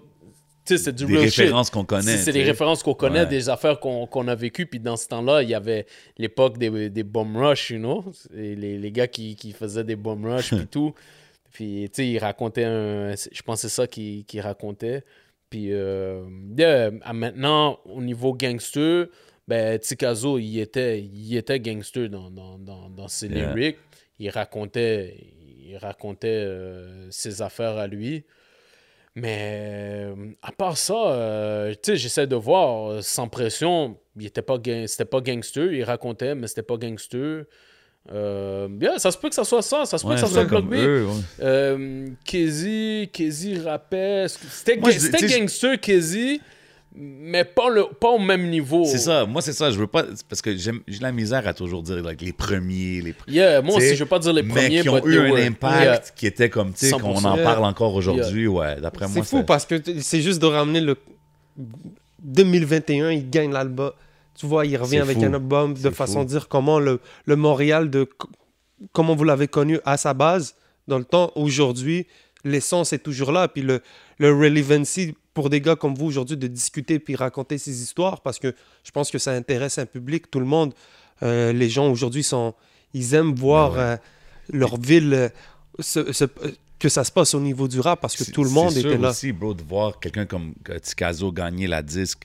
C'est du Des real références qu'on connaît. C'est des références qu'on connaît, Ouais. des affaires qu'on qu'on a vécues. Puis dans ce temps-là, il y avait l'époque des, des bomb rush, you know? Et les, les gars qui, qui faisaient des bomb rush puis tout. Puis, tu sais, il racontait un... Je pense que c'est ça qu'il racontait. Puis, euh, yeah, maintenant, au niveau gangster, ben, Tikazo, il était, il était gangster dans, dans, dans, dans ses Yeah. lyrics. Il racontait, il racontait euh, ses affaires à lui. Mais euh, à part ça, euh, tu sais, j'essaie de voir, euh, sans pression, il était pas c'était pas gangster, il racontait, mais c'était pas gangster. Euh, yeah, ça se peut que ça soit ça, ça se peut Ouais, que ça soit Block B. eux, ouais. Euh, Kezi, Kezi rappait. C'était ga- gangster, Kezi, mais pas, le, pas au même niveau. C'est ça, moi c'est ça, je veux pas, parce que j'ai la misère à toujours dire like, les premiers, les Yeah, moi aussi, je veux pas dire les mais premiers, qui ont but eu un were. impact Yeah. qui était comme, tu sais, qu'on 100%. en parle encore aujourd'hui, ouais, d'après moi. C'est fou parce que c'est juste de ramener le 2021, il gagne l'album. Tu vois, il revient avec fou. un album de façon fou. de dire comment le, le Montréal, de, comment vous l'avez connu à sa base, dans le temps, aujourd'hui, l'essence est toujours là. Puis le, le relevancy pour des gars comme vous aujourd'hui de discuter puis raconter ces histoires parce que je pense que ça intéresse un public, tout le monde. Euh, les gens aujourd'hui sont, ils aiment voir Ben ouais. euh, leur ville euh, se- se- que ça se passe au niveau du rap parce que C'est- tout le monde c'est était là. aussi, bro, de voir quelqu'un comme euh, Tikazo gagner la disque,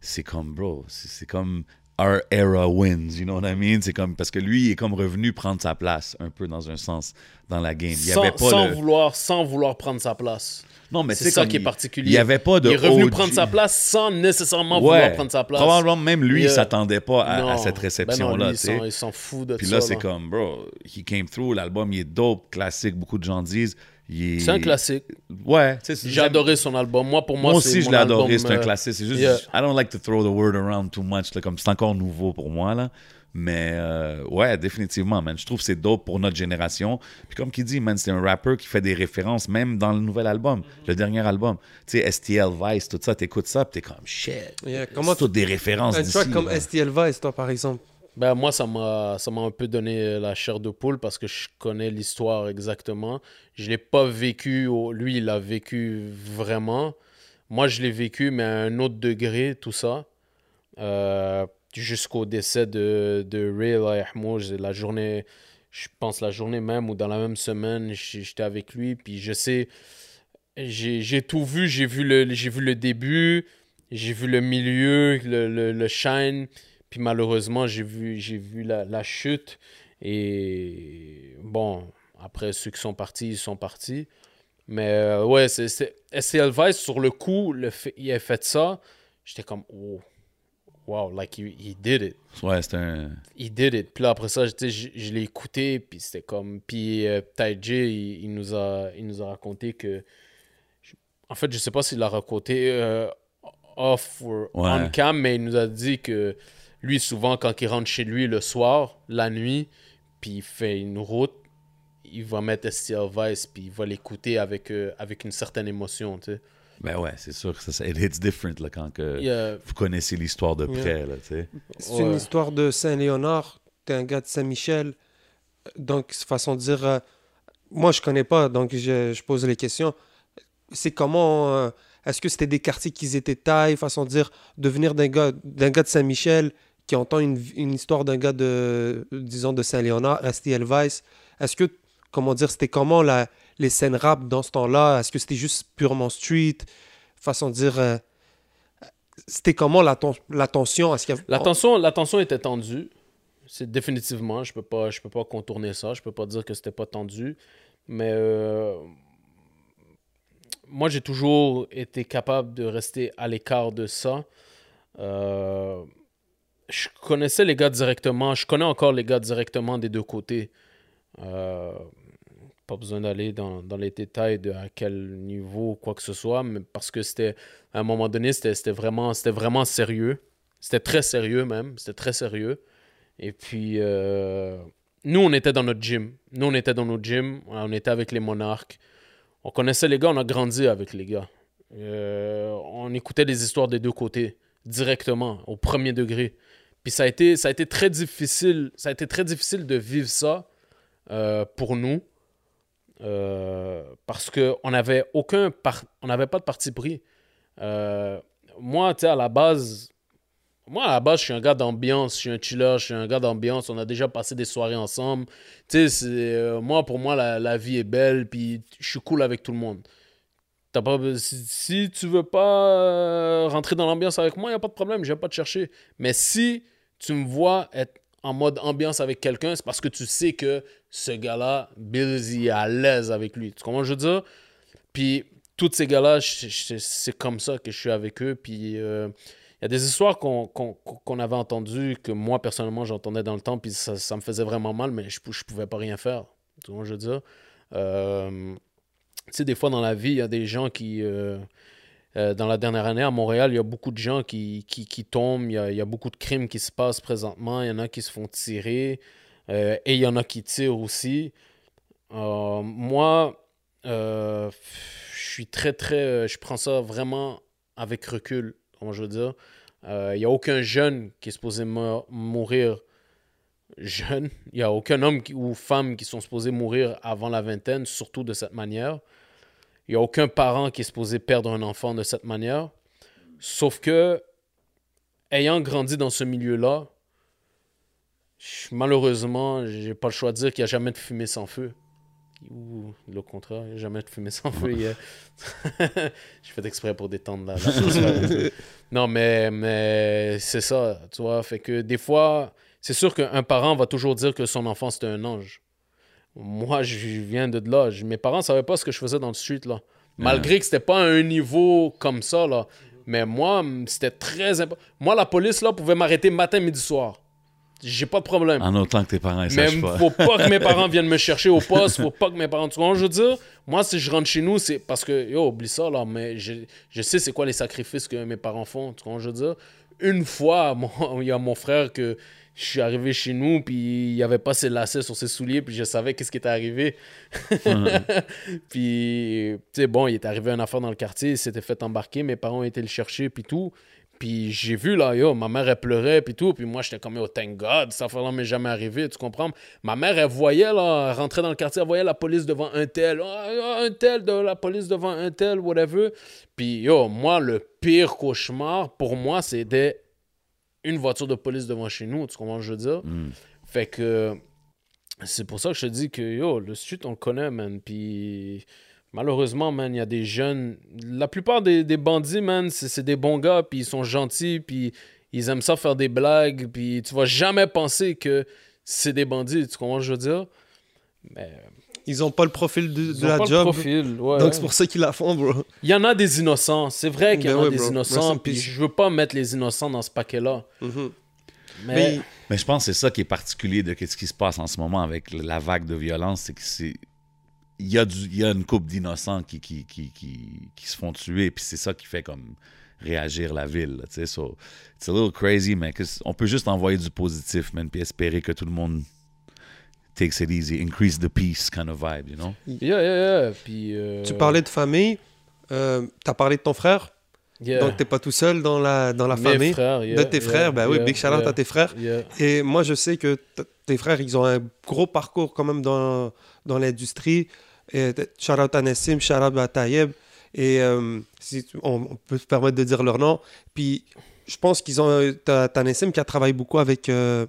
c'est comme, bro, c'est c'est comme our era wins, you know what I mean? C'est comme, parce que lui, il est comme revenu prendre sa place, un peu dans un sens, dans la game. Il Sans, avait pas sans le- vouloir, sans vouloir prendre sa place. Non, mais C'est ça qui est particulier. Il n'y avait pas de Il est revenu OG. prendre sa place sans nécessairement vouloir prendre sa place. probablement même lui, il Yeah. s'attendait pas à, cette Ben non, réception-là, il s'en- fout de Puis ça. là, c'est comme, bro, he came through, l'album, il est dope, classique, beaucoup de gens disent. Est- C'est un classique. Ouais, tu J'ai adoré son album. Moi, pour moi, Moi aussi, je mon l'ai adoré, c'est un euh, classique. C'est juste, yeah. I don't like to throw the word around too much, là, comme c'est encore nouveau pour moi, là. Mais euh, ouais, définitivement, man. Je trouve que c'est dope pour notre génération. Puis comme qui dit, man, c'est un rapper qui fait des références, même dans le nouvel album, le dernier album. Tu sais, STL Vice, tout ça, t'écoutes ça, puis t'es comme, shit. Yeah, comment c'est toutes des références Un d'ici. track comme là. STL Vice, toi, par exemple. Ben, moi, ça m'a, un peu donné la chair de poule parce que je connais l'histoire exactement. Je l'ai pas vécu, lui, il l'a vécu vraiment. Moi, je l'ai vécu, mais à un autre degré, tout ça. Euh, jusqu'au décès de, de Ray la journée, je pense la journée même ou dans la même semaine, j'étais avec lui, puis je sais, j'ai tout vu, j'ai vu le, vu le début, j'ai vu le milieu, le, le, le shine, puis malheureusement, j'ai vu, j'ai vu la, la chute. Et bon, après, ceux qui sont partis, ils sont partis. Mais euh, ouais, c'est, c'est, STL Vice, sur le coup, le fait, il a fait ça. J'étais comme, oh, wow, like, he, he did it. Ouais, c'est un. He did it. Puis là, après ça, je, je l'ai écouté, puis c'était comme... Puis euh, Tai J, il, il nous a, il nous a raconté que... je- En fait, je sais pas s'il l'a raconté euh, off ou Ouais. on cam, mais il nous a dit que lui, souvent, quand il rentre chez lui le soir, la nuit, puis il fait une route, il va mettre STL Vice, puis il va l'écouter avec, euh, avec une certaine émotion, tu sais. Ben ouais, c'est sûr que ça, ça it hits different là, quand que vous connaissez l'histoire de Yeah. près, là, tu sais. C'est une histoire de Saint-Léonard. T'es un gars de Saint-Michel. Donc, c'est façon de dire. euh, moi, je connais pas, donc je, je pose les questions. C'est comment. euh, Est-ce que c'était des quartiers qui étaient taille, façon de dire, de venir d'un gars, d'un gars de Saint-Michel qui entend une, histoire d'un gars de, disons, de Saint-Léonard, STL Vice. Est-ce que, comment dire, c'était comment les scènes rap dans ce temps-là? Est-ce que c'était juste purement street? Façon de dire. euh, c'était comment la, ton- Est-ce qu'il y était tendue. C'est définitivement, je peux peux pas contourner ça. Je peux pas dire que c'était pas tendu. Mais euh, moi, j'ai toujours été capable de rester à l'écart de ça. Euh, je connaissais les gars directement. Je connais encore les gars directement des deux côtés. Euh, pas besoin d'aller dans, les détails de à quel niveau, quoi que ce soit, mais parce que c'était, à un moment donné, c'était vraiment, vraiment sérieux. C'était très sérieux même. C'était très sérieux. Et puis, euh, nous, on était dans notre gym. Nous, on était dans notre gym. On était avec les monarques. On connaissait les gars, on a grandi avec les gars. Euh, on écoutait les histoires des deux côtés, directement, au premier degré. Puis ça a été, ça a été très difficile. Ça a été très difficile de vivre ça euh, pour nous. Euh, parce qu'on n'avait aucun on n'avait pas de parti pris. Euh, moi, tu sais, à la base, moi, à la base, je suis un gars d'ambiance, je suis un chiller, je suis un gars d'ambiance. On a déjà passé des soirées ensemble. Tu sais, moi, pour moi, la, vie est belle, puis je suis cool avec tout le monde. T'as pas, si, si tu veux pas rentrer dans l'ambiance avec moi, il a pas de problème, je vais pas te chercher. Mais si tu me vois être en mode ambiance avec quelqu'un, c'est parce que tu sais que ce gars-là, Bill, il est à l'aise avec lui. Tu comprends ce que je veux dire? Puis, tous ces gars-là, c'est comme ça que je suis avec eux. Puis, euh, il y a des histoires qu'on avait entendues, que moi, personnellement, j'entendais dans le temps, puis ça, me faisait vraiment mal, mais je, je pouvais pas rien faire. Tu vois ce que je veux dire? Euh, tu sais, des fois dans la vie, il y a des gens qui. euh, Euh, dans la dernière année, à Montréal, il y a beaucoup de gens qui, qui, tombent, il y, a, il y, a, beaucoup de crimes qui se passent présentement, il y en a qui se font tirer, euh, et il y en a qui tirent aussi. Euh, moi, je suis très, très... Je prends ça vraiment avec recul, comment je veux dire. Il n'y a aucun jeune qui est supposé mourir jeune. Il n'y a aucun homme ou femme qui sont supposés mourir avant la vingtaine, surtout de cette manière. Il n'y a aucun parent qui est supposé perdre un enfant de cette manière. Sauf que, ayant grandi dans ce milieu-là, malheureusement, j'ai pas le choix de dire qu'il n'y a jamais de fumée sans feu. Ou le contraire, il n'y a jamais de fumée sans feu. j'ai fait exprès pour détendre la, la Non, mais, mais c'est ça, tu vois. Fait que des fois, c'est sûr qu'un parent va toujours dire que son enfant, c'est un ange. Moi, je viens de là. Mes parents ne savaient pas ce que je faisais dans le street, là. Malgré que c'était pas à un niveau comme ça, là. Mais moi, c'était très important. Moi, la police, là, pouvait m'arrêter matin, midi, soir. J'ai pas de problème. En autant que tes parents ne sachent pas. faut pas que mes parents viennent me chercher au poste. Faut pas que mes parents... Tu vois, je veux dire, moi, si je rentre chez nous, c'est parce que... Yo, oublie ça, là, mais je, je sais c'est quoi les sacrifices que mes parents font. Tu vois, je veux dire? Une fois, il y a mon frère que je suis arrivé chez nous, puis il n'y avait pas ses lacets sur ses souliers, puis je savais qu'est-ce qui était arrivé. puis, tu sais, bon, il est arrivé un affaire dans le quartier, il s'était fait embarquer, mes parents étaient le chercher, puis tout. Puis j'ai vu, là, yo, ma mère, elle pleurait, puis tout. Puis moi, j'étais comme, oh, thank God, ça ne m'est jamais arrivé, tu comprends? Ma mère, elle voyait, là, elle rentrait dans le quartier, elle voyait la police devant un tel, oh, un tel, de la police devant un tel, whatever. Puis, yo, moi, le pire cauchemar, pour moi, c'était une voiture de police devant chez nous, tu comprends ce que je veux dire? Hmm. Fait que c'est pour ça que je te dis que yo, le street, on le connaît, man. Puis malheureusement, man, il y a des jeunes. La plupart des, des bandits, man, c'est des bons gars, puis ils sont gentils, puis ils aiment ça faire des blagues, puis tu vas jamais penser que c'est des bandits, tu comprends ce que je veux dire? Mais ils ont pas le profil de, de la pas job. Le profil, ouais. Donc c'est pour ça qu'ils la font, bro. Il y en a des innocents. C'est vrai qu'il y en a ben des innocents. Puis je veux pas mettre les innocents dans ce paquet-là. Mm-hmm. mais... mais... je pense que c'est ça qui est particulier de ce qui se passe en ce moment avec la vague de violence. C'est que c'est. Il y, a du, il y a une couple d'innocents qui qui, qui, qui, se font tuer. Puis c'est ça qui fait comme réagir la ville. Tu sais, so, it's a little crazy, mais on peut juste envoyer du positif, man, puis espérer que tout le monde takes it easy, increase the peace kind of vibe, you know? Yeah, yeah, yeah. Puis, euh, Tu parlais de famille, euh, tu as parlé de ton frère? Yeah. Donc, tu n'es pas tout seul dans la, dans la famille? Frères, de tes frères, ben oui, big shout out à tes frères. Et moi, je sais que tes frères, ils ont un gros parcours quand même dans, dans l'industrie. Shout out à Nassim, shout out à Tayeb. Et euh, si on, peut se permettre de dire leur nom. Puis, je pense qu'ils ont. T'as Nassim qui a travaillé beaucoup avec euh,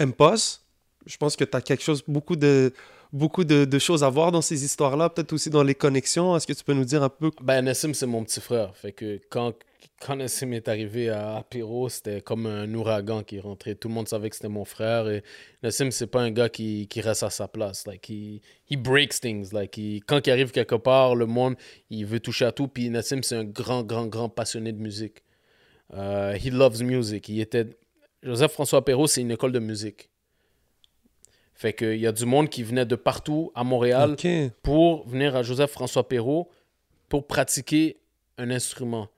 MPOS je pense que tu as quelque chose, beaucoup de, beaucoup de, choses à voir dans ces histoires-là, peut-être aussi dans les connexions. Est-ce que tu peux nous dire un peu? Ben, Nassim, c'est mon petit frère. Fait que quand, quand Nassim est arrivé à Apiro, c'était comme un ouragan qui est rentré. Tout le monde savait que c'était mon frère. Et Nassim, c'est pas un gars qui, qui, reste à sa place. Like, he, breaks things. Like, quand il arrive quelque part, le monde, il veut toucher à tout. Puis Nassim, c'est un grand, grand, grand passionné de musique. Uh, he loves music. Il était... Joseph François Perrault, c'est une école de musique. Fait qu'il y a du monde qui venait de partout à Montréal pour venir à Joseph-François Perrault pour pratiquer un instrument.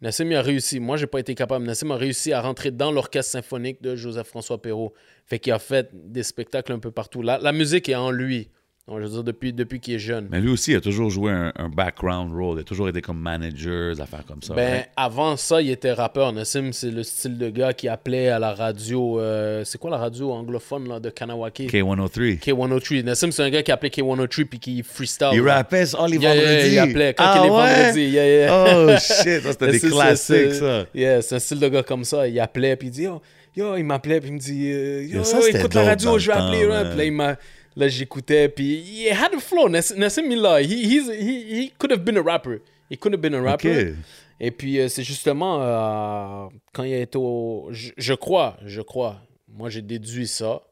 Nassim a réussi. Moi, j'ai pas été capable. Nassim a réussi à rentrer dans l'orchestre symphonique de Joseph-François Perrault. Fait qu'il a fait des spectacles un peu partout. la musique est en lui je veux dire, depuis, depuis qu'il est jeune. Mais lui aussi, il a toujours joué un, background role. Il a toujours été comme manager, des affaires comme ça. Ben, avant ça, il était rappeur. Nassim, c'est le style de gars qui appelait à la radio. Euh, c'est quoi la radio anglophone là, de Kanawaki K103. K103. Nassim, c'est un gars qui appelait K103 puis qui freestyle. Il rappait oh, les vendredis. Yeah, il appelait quand ah, il est vendredi. Yeah, yeah. Oh shit, c'était des classiques, ça. Yeah, c'est un style de gars comme ça. Il appelait puis il dit, oh, yo, il m'appelait puis il me dit, euh, yo, écoute la radio, je vais appeler. Puis là, il m'a. Là, j'écoutais, puis he had a flow. Nassim Mila, he, he's, he, he could have been a rapper. He could have been a rapper. Et puis, euh, c'est justement euh, quand il a été au. Je, crois, je crois. Moi, j'ai déduit ça.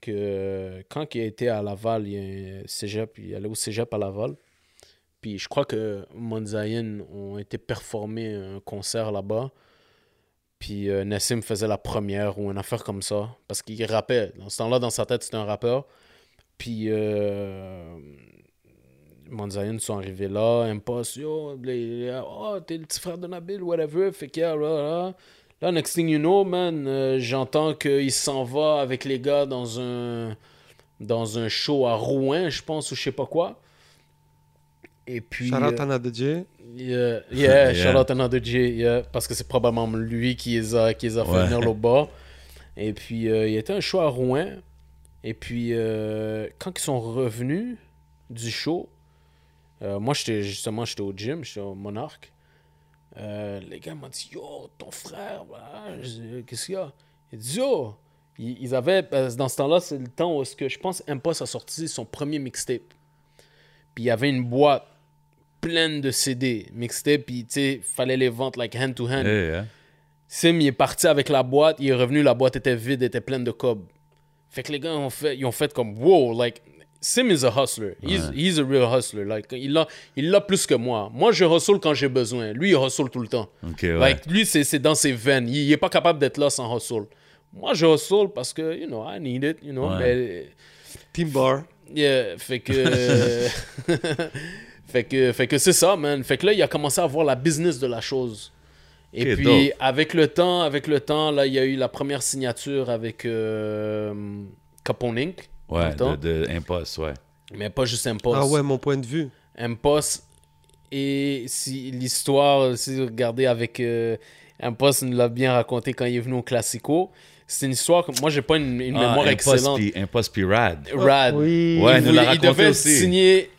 Que quand il a été à Laval, il y a un cégep, il allait au cégep à Laval. Puis je crois que Monzaïen ont été performer un concert là-bas. Puis euh, Nassim faisait la première ou une affaire comme ça. Parce qu'il rappait. Dans ce temps-là, dans sa tête, c'était un rappeur. Puis, euh, Manzayan sont arrivés là, Impost, yo, les- oh, t'es le petit frère de Nabil, whatever, fait que, là, là. Là, next thing you know, man, euh, j'entends qu'il s'en va avec les gars dans un, dans un show à Rouen, je pense, ou je sais pas quoi. Et puis. Shout out euh. Yeah, yeah, Yeah. J, yeah, parce que c'est probablement lui qui les a, qui les a fait Ouais. venir là-bas. Et puis, euh, il y était un show à Rouen. Et puis, euh, quand ils sont revenus du show, euh, moi, j'étais justement, j'étais au gym, j'étais au Monarque. Euh, les gars m'ont dit, yo, ton frère, voilà. Qu'est-ce qu'il y a? Il dit, yo, ils, ils avaient, dans ce temps-là, c'est le temps où est-ce que je pense Impost a sorti son premier mixtape. Puis il y avait une boîte pleine de CD, mixtape, puis tu sais, fallait les vendre like hand to hand. Yeah, yeah. Sim, il est parti avec la boîte, il est revenu, la boîte était vide, était pleine de cob. Fait que les gars ont fait, ils ont fait comme wow, like Sim is a hustler. He's, he's a real hustler. Like il l'a, il l'a plus que moi. Moi, je hustle quand j'ai besoin. Lui, il hustle tout le temps. Ok, ouais. Like lui, c'est, c'est dans ses veines. Il, il est pas capable d'être là sans hustle. Moi, je hustle parce que you know I need it. You know. Ouais. mais- Team Bar. Yeah, fait que. fait que, fait que c'est ça, man. Fait que là, il a commencé à voir la business de la chose. Et puis, dope. avec le temps, avec le temps, là, il y a eu la première signature avec euh, Capone Inc. ouais, de, de Impost, ouais. Mais pas juste Impost. Ah ouais, mon point de vue. Impost. Et si l'histoire, si vous regardez avec euh, Impost, nous l'a bien raconté quand il est venu au Classico. C'est une histoire que moi, j'ai pas une, une Ah, mémoire Impost excellente. Impost puis Rad. Rad. Oui. Ouais, il, nous voulait- l'a il devait aussi. signer.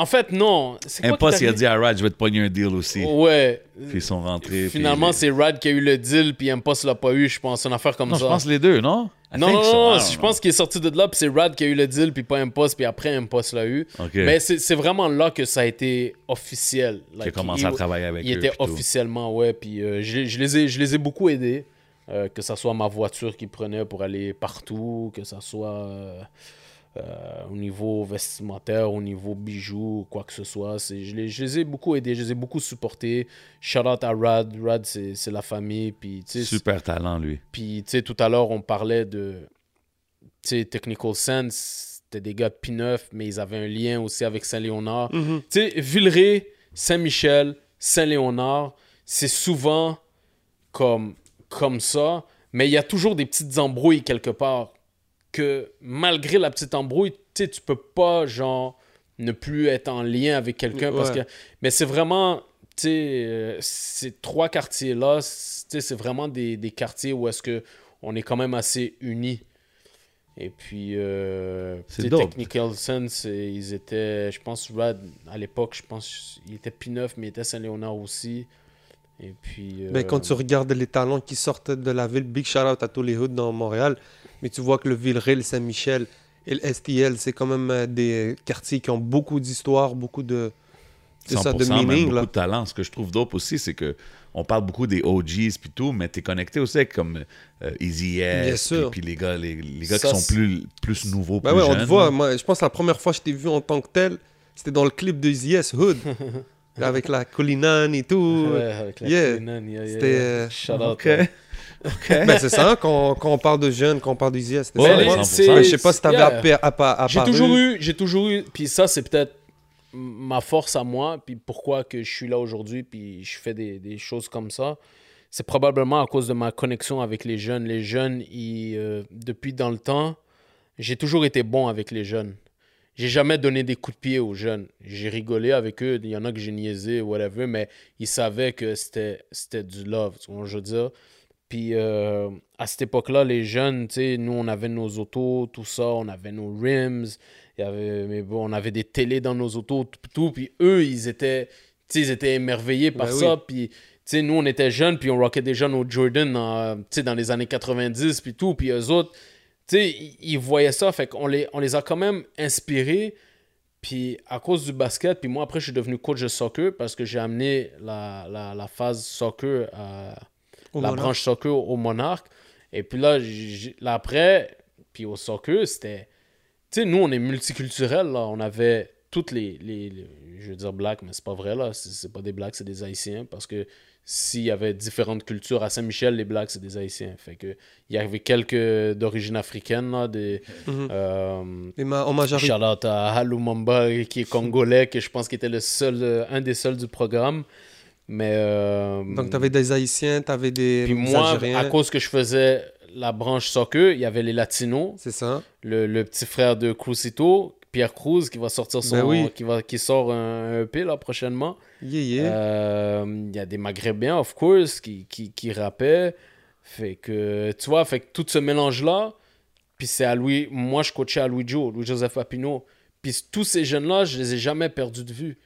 En fait, non. Qui il a dit à Rad, je vais te pogner un deal aussi. Ouais. Puis ils sont rentrés. Finalement, c'est Rad qui a eu le deal, puis Impost l'a pas eu, je pense. Une affaire comme Non, ça. je pense les deux, non? I non, non, so. non, je know. pense qu'il est sorti de là, puis c'est Rad qui a eu le deal, puis pas Impost, puis après Impost l'a eu. Mais c'est c'est vraiment là que ça a été officiel. Like, commencé il- à travailler avec Il eux. était puis tout. officiellement, ouais. Puis euh, je, je les ai, je les ai beaucoup aidés. Euh, que ça soit ma voiture qu'ils prenaient pour aller partout, que ça soit euh, euh, au niveau vestimentaire, au niveau bijoux, quoi que ce soit. C'est- Je les, je les ai beaucoup aidés, je les ai beaucoup supportés. Shout out à Rad. Rad, c'est c'est la famille. Puis, Super talent, lui. puis, tu sais, tout à l'heure, on parlait de, tu sais, Technical Sense. C'était des gars de P9, mais ils avaient un lien aussi avec Saint-Léonard. Mhm. Tu sais, Villeray, Saint-Michel, Saint-Léonard, c'est souvent comme, comme ça, mais il y a toujours des petites embrouilles quelque part que malgré la petite embrouille, tu tu peux pas, genre, ne plus être en lien avec quelqu'un parce que... Mais c'est vraiment, tu sais, euh, ces trois quartiers-là, c'est- vraiment des, des quartiers où est-ce que on est quand même assez unis. Et puis, euh, euh, ils étaient, je pense, Rad, à l'époque, je pense, il était P9, mais il était Saint-Léonard aussi. Et puis... Euh, quand tu regardes les talents qui sortent de la ville, big shout out à tous les hoods dans Montréal, mais tu vois que le Villeray, le Saint-Michel et le STL, c'est quand même euh, des quartiers qui ont beaucoup d'histoire, beaucoup de. C'est ça, de 100%, même meaning. beaucoup Là. de talent. Ce que je trouve dope aussi, c'est que on parle beaucoup des OGs puis tout, mais t'es connecté aussi avec comme euh, Easy S, puis, les gars, les, les gars Ça, qui sont plus, plus nouveaux, Ben plus ouais, on te voit. Moi, je pense que la première fois que je t'ai vu en tant que tel, c'était dans le clip de ZS Hood, avec la Collinane et tout. Ouais, avec la Yeah. Cullinan, yeah, yeah, C'était, yeah. euh, Shout out, Ok. Ben, c'est ça, quand, quand on parle de jeunes, quand on parle ZS, c'était Ouais, ça. les- moi. 100%. c'est- je sais pas si t'avais yeah. appa- appa- apparu. J'ai toujours eu, j'ai toujours eu, puis ça c'est peut-être ma force à moi, puis pourquoi que je suis là aujourd'hui, puis je fais des, des choses comme ça. C'est probablement à cause de ma connexion avec les jeunes. Les jeunes, ils, euh, depuis dans le temps, j'ai toujours été bon avec les jeunes. J'ai jamais donné des coups de pied aux jeunes. J'ai rigolé avec eux. Il y en a que j'ai niaisé, whatever, mais ils savaient que c'était c'était du love, tu vois ce que je veux dire? Puis euh, à cette époque-là, les jeunes, tu sais, nous, on avait nos autos, tout ça, on avait nos rims, y avait, mais bon, on avait des télés dans nos autos, tout, tout. Puis eux, ils étaient, tu sais, ils étaient émerveillés par Ben ça. oui. Puis, tu sais, nous, on était jeunes, puis on rockait déjà nos Jordan, sais, dans les années 90, puis tout. Puis eux autres, tu sais, ils, ils voyaient ça, fait qu'on les, on les a quand même inspirés. Puis à cause du basket, puis moi, après, je suis devenu coach de soccer parce que j'ai amené la, la, la phase soccer à Au la Monarque. branche soccer au Monarque. Et puis là, après, puis au soccer, c'était. Tu sais, nous, on est multiculturel, là. On avait toutes les, les, les- je veux dire black, mais c'est pas vrai là, c'est pas des blacks, c'est des haïtiens parce que s'il y avait différentes cultures à Saint-Michel, les blacks c'est des haïtiens. Fait que il y avait quelques d'origine africaine là, des Mhm. euh, Et ma- en majorité. Out à Halou Mamba qui est congolais, que je pense qu'il était le seul, un des seuls du programme. Mais euh, Donc, tu avais des Haïtiens, tu avais des, puis moi, Algériens. à cause que je faisais la branche soccer, il y avait les Latinos, C'est ça. le, le petit frère de Cruzito, Pierre Cruz, qui va sortir son, Ben oui. qui va, qui sort un, un EP là prochainement. Yeah, yeah. Euh, Il y a des Maghrébins, of course, qui, qui, qui rappaient. Fait que, tu vois, fait que tout ce mélange-là, puis c'est à Louis, moi je coachais à Louis Joe, Louis-Joseph Papineau. Puis tous ces jeunes-là, je les ai jamais perdus de vue.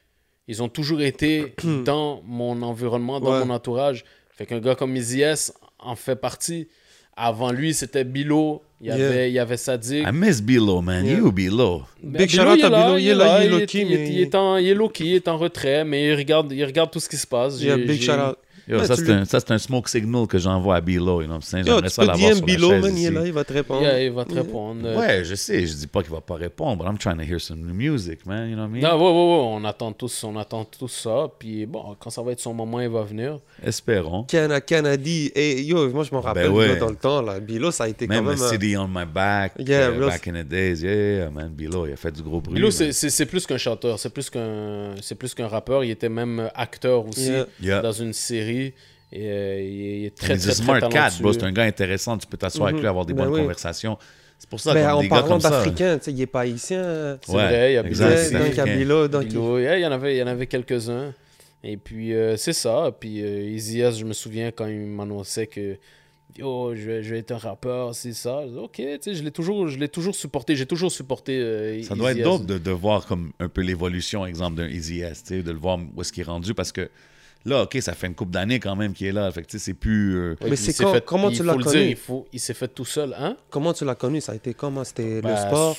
Ils ont toujours été dans mon environnement, dans Ouais. mon entourage. Fait qu'un gars comme Izzy S en fait partie. Avant lui, c'était Bilo. Il y Yeah. avait, il y avait Sadik. I miss Bilo, man. Yeah. You Bilo. Ben, Big Bilo, shout-out il à Bilo, il est là, il est il low-key, il est- mais- il est en- il est low-key, il est en retrait, mais il regarde, il regarde tout ce qui se passe. Yeah, big shout out. Yo, ça, c'est un, ça, c'est un smoke signal que j'envoie à Bilo. You know J'aimerais tu ça peux l'avoir sur la Bilo, chaise man, il est ici. là, il va te répondre. Yeah, il va te répondre. Ouais, je sais. Je dis pas qu'il va pas répondre, but I'm trying to hear some new music, man. You know what I mean? Non, ouais, ouais, ouais, on attend tous, on attend tous ça. Puis bon, quand ça va être son moment, il va venir. Espérons. Cana, Canadi. Et yo, moi, je m'en rappelle Ben ouais. là, dans le temps. Là. Bilo, ça a été Même quand même. euh, City on my back, Yeah, euh, back in the days. Yeah, yeah, man. Bilo, il a fait du gros bruit. Bilo, c'est- c'est c'est plus qu'un chanteur, c'est plus qu'un c'est plus qu'un rappeur. Il était même acteur aussi Yeah. Yeah. dans une série. Et euh, il est très, He's très, a très, smart cat, talentueux. bro. C'est un gars intéressant. Tu peux t'asseoir avec Mhm. lui, avoir des Ben bonnes oui. conversations. C'est pour ça Ben, que en des gars parlant comme ça. d'Africains, tu sais, il n'est pas haïtien. C'est Ouais, vrai, il y a c'est donc, il il- il en avait, il y en avait quelques-uns. Et puis, euh, c'est ça. Puis, euh, Easy S, je me souviens quand il m'annonçait que Yo, je vais, je vais être un rappeur, c'est ça. Je dis, Ok, tu sais, je l'ai toujours, je l'ai toujours supporté. J'ai toujours supporté. euh, Ça doit Easy être dope de, de voir comme un peu l'évolution, exemple, d'un Easy S, tu sais, de le voir où est-ce qu'il est rendu, parce que là, OK, ça fait une couple d'années quand même qu'il est là, fait que tu sais, c'est plus... euh, Mais c'est il s'est quand- fait- comment il tu l'as connu? dire, il, faut, il s'est fait tout seul, hein? Comment tu l'as connu? Ça a été comment? C'était le Ben, sport?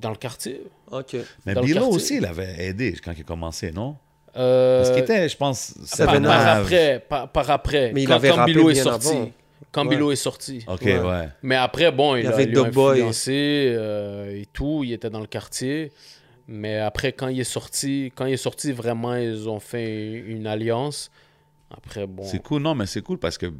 Dans le quartier. Ok. Mais Dans Bilo aussi, il avait aidé quand il a commencé, non? Euh, Parce qu'il était, je pense... Ça par, venait par après, par, par après. Mais il quand, avait quand Bilo est sorti. avant. Quand Ouais. Bilo est sorti. OK, Ouais. ouais. Mais après, bon, il, Il y a, avait il a influencé euh, et tout. Il était dans le quartier. Mais après, quand il est sorti, quand il est sorti, vraiment, ils ont fait une alliance. Après, bon. C'est cool, non, mais c'est cool parce que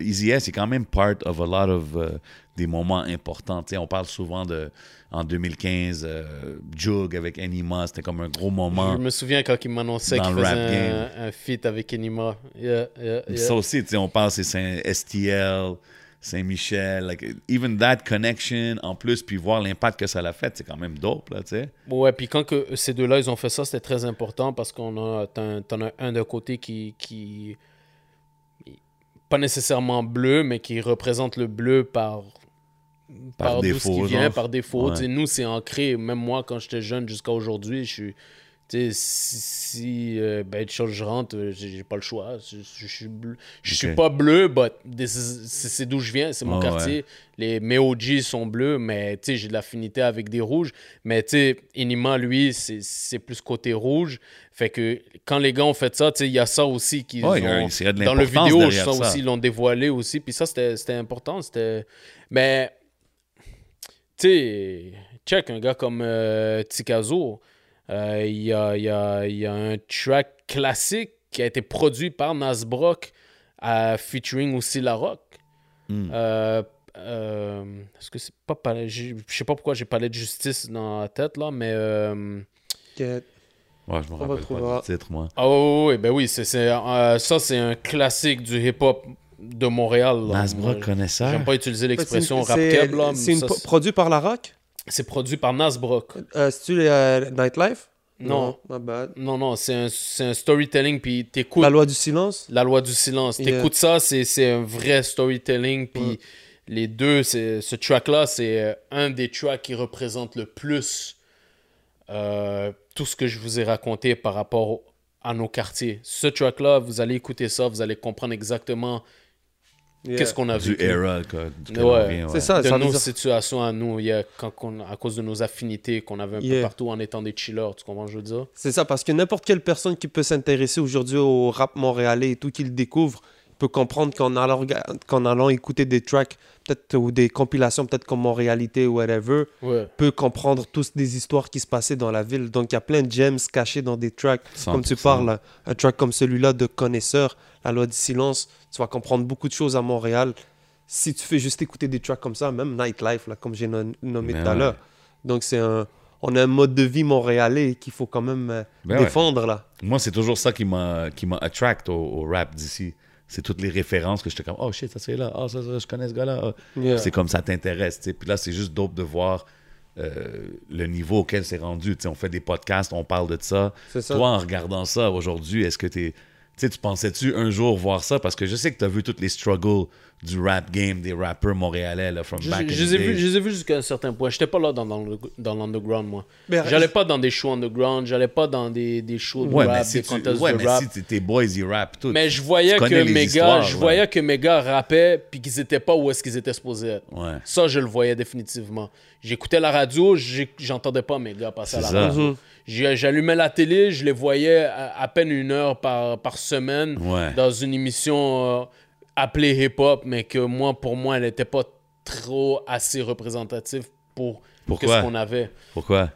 Easy S est quand même part of a lot of euh, des moments importants. Tu sais, on parle souvent de en 2015, euh, Jug avec Anima, c'était comme un gros moment. Je me souviens quand il m'annonçait qu'il faisait un, un feat avec Enima. Yeah, yeah, yeah. Ça aussi, on parle c'est STL, Saint-Michel, like even that connection en plus, puis voir l'impact que ça l'a fait, c'est quand même dope là, tu sais. Ouais, puis quand que ces deux-là, ils ont fait ça, c'était très important parce qu'on a, t'en, t'en as un d'un côté qui, qui, pas nécessairement bleu, mais qui représente le bleu par, Par d'où ce défaut, qui vient, genre. par défaut. Ouais. Nous, c'est ancré. Même moi, quand j'étais jeune jusqu'à aujourd'hui, je suis. Si, si euh, ben, je rentre, euh, j'ai pas le choix. Je, je- je suis. Je pas bleu, but c'est d'où je viens, c'est mon Ouais, quartier. Les, mes OG sont bleus, mais j'ai de l'affinité avec des rouges. Mais tu Inima, lui, c'est plus côté rouge. Fait que quand les gars ont fait ça, il y a ça aussi qui dans le vidéo, ça, ça. aussi, ils l'ont dévoilé aussi. Puis ça, c'était important. C'était. Mais. Tu sais, check, un gars comme euh, Tikazo, il y, a, il y, a, il y a un track classique qui a été produit par Nasbrock à featuring aussi La Rock. Mm. Euh, euh, Est-ce que c'est pas palais- Je je sais pas pourquoi j'ai palais de justice dans la tête là, mais. euh, Que- Ouais, je me rappelle trouver. pas du titre, moi. Ah oui, oui, ben oui, c'est, euh, ça c'est un classique du hip-hop de Montréal. Moi, connaisseur. J'aime pas utiliser l'expression rap c'est- keb, là, c'est- produit par La Rock? C'est produit par Nasbrock. euh, C'est-tu euh, Nightlife? Non. my bad. Non, non, c'est un, un storytelling, puis t'écoutes La la, loi du silence? Loi du silence. Yeah. T'écoutes ça, c'est, un vrai storytelling, puis Ouais. les deux, ce track-là, c'est euh, un des tracks qui représente le plus euh, tout ce que je vous ai raconté par rapport à nos quartiers. Ce track-là, vous allez écouter ça, vous allez comprendre exactement Yeah. qu'est-ce qu'on a Du vécu? era, quoi. duquel Ouais. C'est ouais. ça, de ça nos dire- situations à nous, il y a, quand on- à cause de nos affinités qu'on avait un peu Yeah. partout en étant des chillers, tu comprends ce que je veux dire? C'est ça, parce que n'importe quelle personne qui peut s'intéresser aujourd'hui au rap montréalais et tout, qui le découvre, il peux comprendre qu'en allant, qu'en allant écouter des tracks, peut-être, ou des compilations, peut-être comme Montréalité ou whatever, Ouais. peut comprendre tous des histoires qui se passaient dans la ville. Donc, il y a plein de gems cachés dans des tracks. Comme tu 100%. parles, un track comme celui-là de Connaisseur, La loi du silence, tu vas comprendre beaucoup de choses à Montréal. Si tu fais juste écouter des tracks comme ça, même Nightlife, là, comme j'ai no- nommé Ben tout à ouais. l'heure. Donc, c'est un... On a un mode de vie montréalais qu'il faut quand même euh, Ben ouais. défendre, là. Moi, c'est toujours ça qui m'a qui m'a attract au, au rap d'ici. C'est toutes les références que j'étais comme oh shit ça c'est là oh ça, ça je connais ce gars là Yeah. c'est comme ça t'intéresse tu sais. puis là c'est juste dope de voir euh, le niveau auquel c'est rendu tu sais, on fait des podcasts on parle de ça ça. toi en regardant ça aujourd'hui est-ce que tu sais, tu pensais-tu un jour voir ça? Parce que je sais que tu as vu tous les struggles du rap game, des rappeurs montréalais, là, from Je, back in je the les ai vus, days. je les ai vus jusqu'à un certain point. J'étais pas là dans, dans, l'underground, moi. J'allais pas dans des shows underground, j'allais pas dans des, des shows de Ouais, rap, si, des tu, contests ouais, de mais rap. si t'es- boys, ils rappent tout. Mais je voyais que mes gars, je ouais. voyais que mes gars rappaient puis qu'ils étaient pas où est-ce qu'ils étaient supposés être. Ouais. Ça, je le voyais définitivement. J'écoutais la radio, j'entendais pas mes gars passer à la C'est ça. radio. J'allumais la télé, je les voyais à, à peine une heure par, par semaine Ouais. dans une émission euh, appelée hip-hop, mais que moi, pour moi, elle n'était pas trop assez représentative pour Pourquoi? ce qu'on avait. Pourquoi?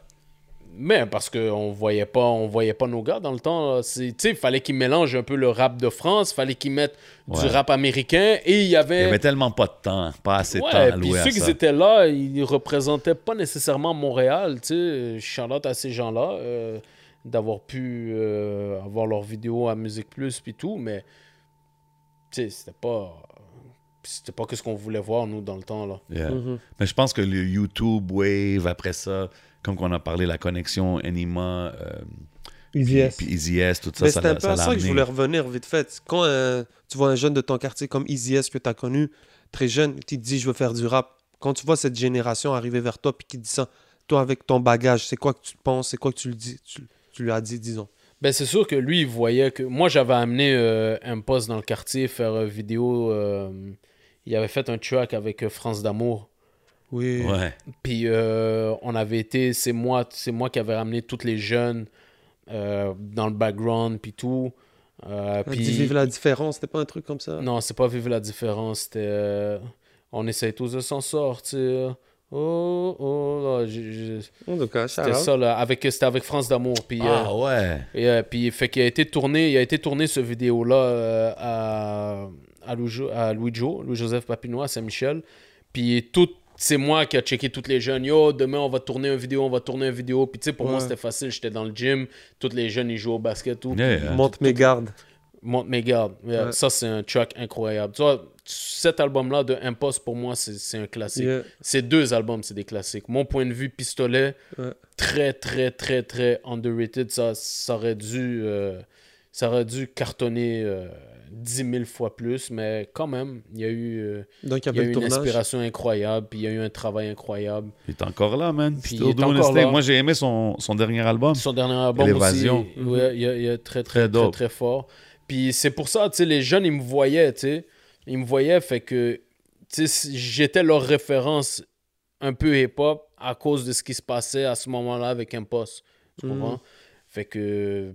Mais parce qu'on voyait pas, on voyait pas nos gars dans le temps. Tu sais, il fallait qu'ils mélangent un peu le rap de France, fallait qu'ils mettent Ouais. du rap américain et il y avait. Il y avait tellement pas de temps, pas assez de temps Ouais, à puis louer à ceux qui étaient là, ils représentaient pas nécessairement Montréal, tu sais. Charlotte à ces gens-là euh, d'avoir pu euh, avoir leurs vidéos à Musique Plus puis tout, mais tu sais, c'était pas c'était pas que ce qu'on voulait voir nous dans le temps là. Yeah. Mhm. Mais je pense que le YouTube Wave, après ça, comme qu'on a parlé, la connexion Anima, euh, Easy S. puis Easy S, tout ça, Mais ça c'est un l'a peu à l'a ça que je voulais revenir vite fait. Quand euh, tu vois un jeune de ton quartier comme Easy S que tu as connu, très jeune, qui te dit je veux faire du rap. Quand tu vois cette génération arriver vers toi puis qui te dit ça, toi avec ton bagage, c'est quoi que tu penses, c'est quoi que tu, le dis, tu, tu lui as dit, disons? Ben c'est sûr que lui il voyait que moi j'avais amené euh, un poste dans le quartier faire une vidéo euh, il avait fait un track avec France d'amour. Oui. Ouais. Puis euh, on avait été, c'est moi, c'est moi qui avais ramené tous les jeunes euh, dans le background puis tout. Euh, Puis... Vive la différence, c'était pas un truc comme ça? non, c'est pas vivre la différence, c'était euh, on essaye tous de s'en sortir. Oh oh, là, j'ai- j'ai- En tout cas, c'était ça là, avec c'était avec France d'amour puis euh, Ah ouais. et euh, puis fait qu'il a été tourné, il a été tourné ce vidéo là à à Louis, à Louis Jo, Louis-Joseph Papinois à Saint-Michel. Puis tout c'est moi qui a checké toutes les jeunes. Yo, demain on va tourner une vidéo, on va tourner une vidéo. Puis tu sais pour moi Ouais. c'était facile, j'étais dans le gym, tous les jeunes ils jouaient au basket tout. Yeah, yeah. Monte mes gardes. Monte mes gardes. Yeah, Ouais. Ça c'est un track incroyable. Tu vois, cet album là de Impost pour moi c'est c'est un classique. Yeah. Ces deux albums, c'est des classiques. Mon point de vue, Pistolet, Ouais. très, très, très, très underrated. Ça, ça, aurait, dû, euh, ça aurait dû cartonner euh, 10 000 fois plus, mais quand même, il y a eu, euh, Donc, il y a eu une tournage. inspiration incroyable, puis il y a eu un travail incroyable. Il est encore là, man. Puis il est encore là. Moi, j'ai aimé son, son dernier album. Son dernier album L'évasion. aussi, ouais, il y a, il y a très, très, Très très, dope. très, fort. Puis c'est pour ça, tu sais, les jeunes, ils me voyaient, tu sais. Ils me voyaient, fait que, tu sais, j'étais leur référence un peu hip-hop à cause de ce qui se passait à ce moment-là avec Impost. Tu Mhm. comprends? Fait que,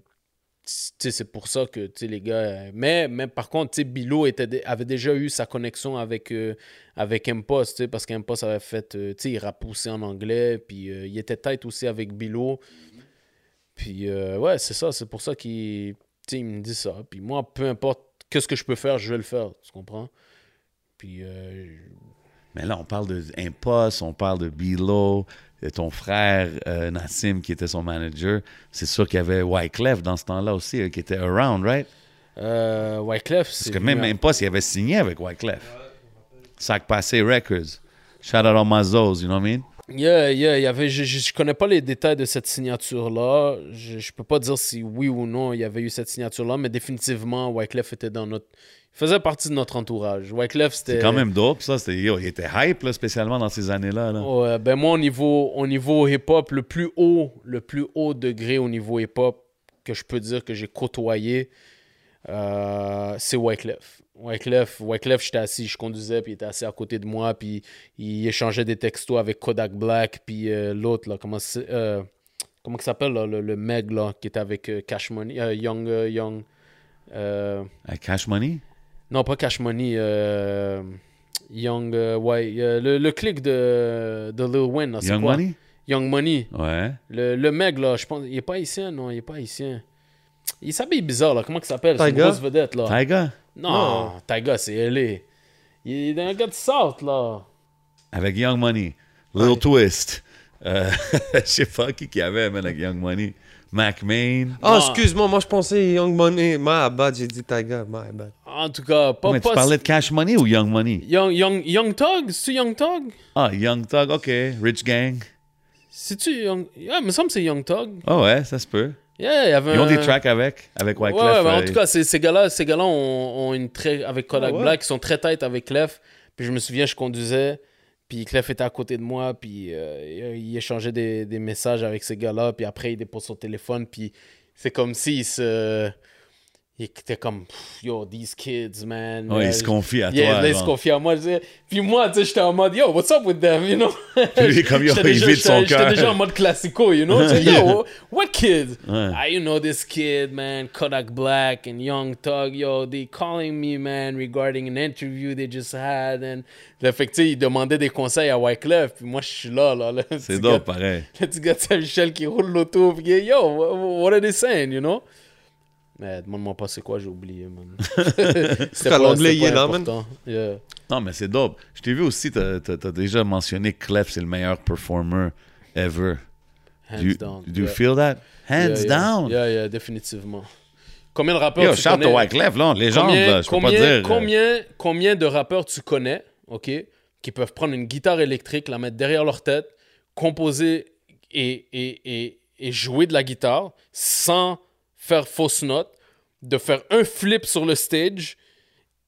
c'est pour ça que, les gars... euh, Mais, mais par contre, tu sais, Bilo était, avait déjà eu sa connexion avec, euh, avec Impost, parce qu'Impost avait fait, euh, il rappe aussi en anglais, puis euh, il était tête aussi avec Bilo. Puis, euh, ouais, c'est ça, c'est pour ça qu'il me dit ça. Puis moi, peu importe qu'est-ce que je peux faire, je vais le faire, tu comprends? Puis, Mais là, on parle de on parle de Bilo, ton frère euh, Nassim qui était son manager. C'est sûr qu'il y avait Wyclef dans ce temps-là aussi, euh, qui était around, right? euh, Wyclef, Parce c'est que même venu à- Impost, il avait signé avec Wyclef. Sac Passé Records. Shout out on my Zos, you know what I mean? Yeah, yeah, il y avait, je, je, je connais pas les détails de cette signature-là. Je, je peux pas dire si oui ou non il y avait eu cette signature-là, mais définitivement, Wyclef était dans notre. Il faisait partie de notre entourage. Wyclef, c'était. C'est quand même dope, ça. C'était, il était hype, là, spécialement dans ces années-là. Là. Ouais, ben moi, au niveau, au niveau hip-hop, le plus haut, le plus haut degré au niveau hip-hop que je peux dire que j'ai côtoyé, euh, c'est Wyclef. Wyclef, Wyclef j'étais assis, je conduisais, puis il était assis à côté de moi, puis il échangeait des textos avec Kodak Black, puis euh, l'autre, là, comment c'est, euh, comment il s'appelle, là, le, le Meg, là, qui était avec Cash Money, Young, Young, Cash Money? Non, pas Cash Money. euh, Young, euh, ouais, euh, le, le clic de, de Lil Wayne, c'est Young quoi? Money? Young Money. Ouais. Le, le mec, là, je pense, il est pas haïtien, non, il est pas haïtien. Il s'habille bizarre, là. Comment il s'appelle? C'est une grosse vedette, là. Tyga? Non, Tyga, c'est LA. Il est un gars de South, là. Avec Young Money. Little Twist. Euh, Je sais pas qui qu'il y avait, man, avec Young Money. Mac Main. Ah, Non. excuse-moi, moi je pensais Young Money. My bad, j'ai dit Tiger, my bad. En tout cas, pas... Mais tu pas parlais de Cash Money ou Young Money? Young, Young, Young Thug? C'est-tu Young Thug? Ah, Young Thug, OK. Rich Gang. C'est-tu Young... Yeah, il me semble que c'est Young Thug. Ah ouais, ça se peut. Yeah, il y avait Ils ont un- des tracks avec, avec Ouais, Wyclef. ouais, mais en euh, tout cas, ces, ces gars-là, ces gars-là ont, ont une très avec Kodak Ah ouais? Black, ils sont très tight avec Clef. Puis je me souviens, je conduisais, puis Clef était à côté de moi, puis euh, il échangeait des, messages avec ces gars-là, puis après il dépose son téléphone, puis c'est comme s'il se il était comme yo these kids man. Ouais, il se confie à Yeah, toi. là, il se confie à moi. je Puis moi, tu sais, j'étais en mode, yo, what's up with them, you know? Puis lui, comme, yo, il déjà- vide son cœur. J'étais déjà en mode classico, you know? Yo, what kid? Ouais. Ah, you know this kid, man, Kodak Black and Young Thug, yo, they calling me, man, regarding an interview they just had. And... Là, fait que, tu sais, il demandait des conseils à Wyclef, puis moi, je suis là, là. le C'est dope, pareil. Le petit gars de Saint-Michel qui roule l'auto, puis yo, what are they saying, you know? Mais demande-moi pas c'est quoi, j'ai oublié, man. Cas, l'anglais, il est là, man. Yeah. Non, mais c'est dope. Je t'ai vu aussi, t'as as, déjà mentionné que Clef, c'est le meilleur performer ever. Hands Do you, down. do you yeah. feel that? Hands Yeah, down. Yeah, yeah, définitivement. Combien de rappeurs Yo, tu shout connais? to Wyclef, là, légende, combien, là, je peux combien, pas dire. euh, Combien, combien de rappeurs tu connais, OK, qui peuvent prendre une guitare électrique, la mettre derrière leur tête, composer et, et, et, et jouer de la guitare sans faire fausse note, de faire un flip sur le stage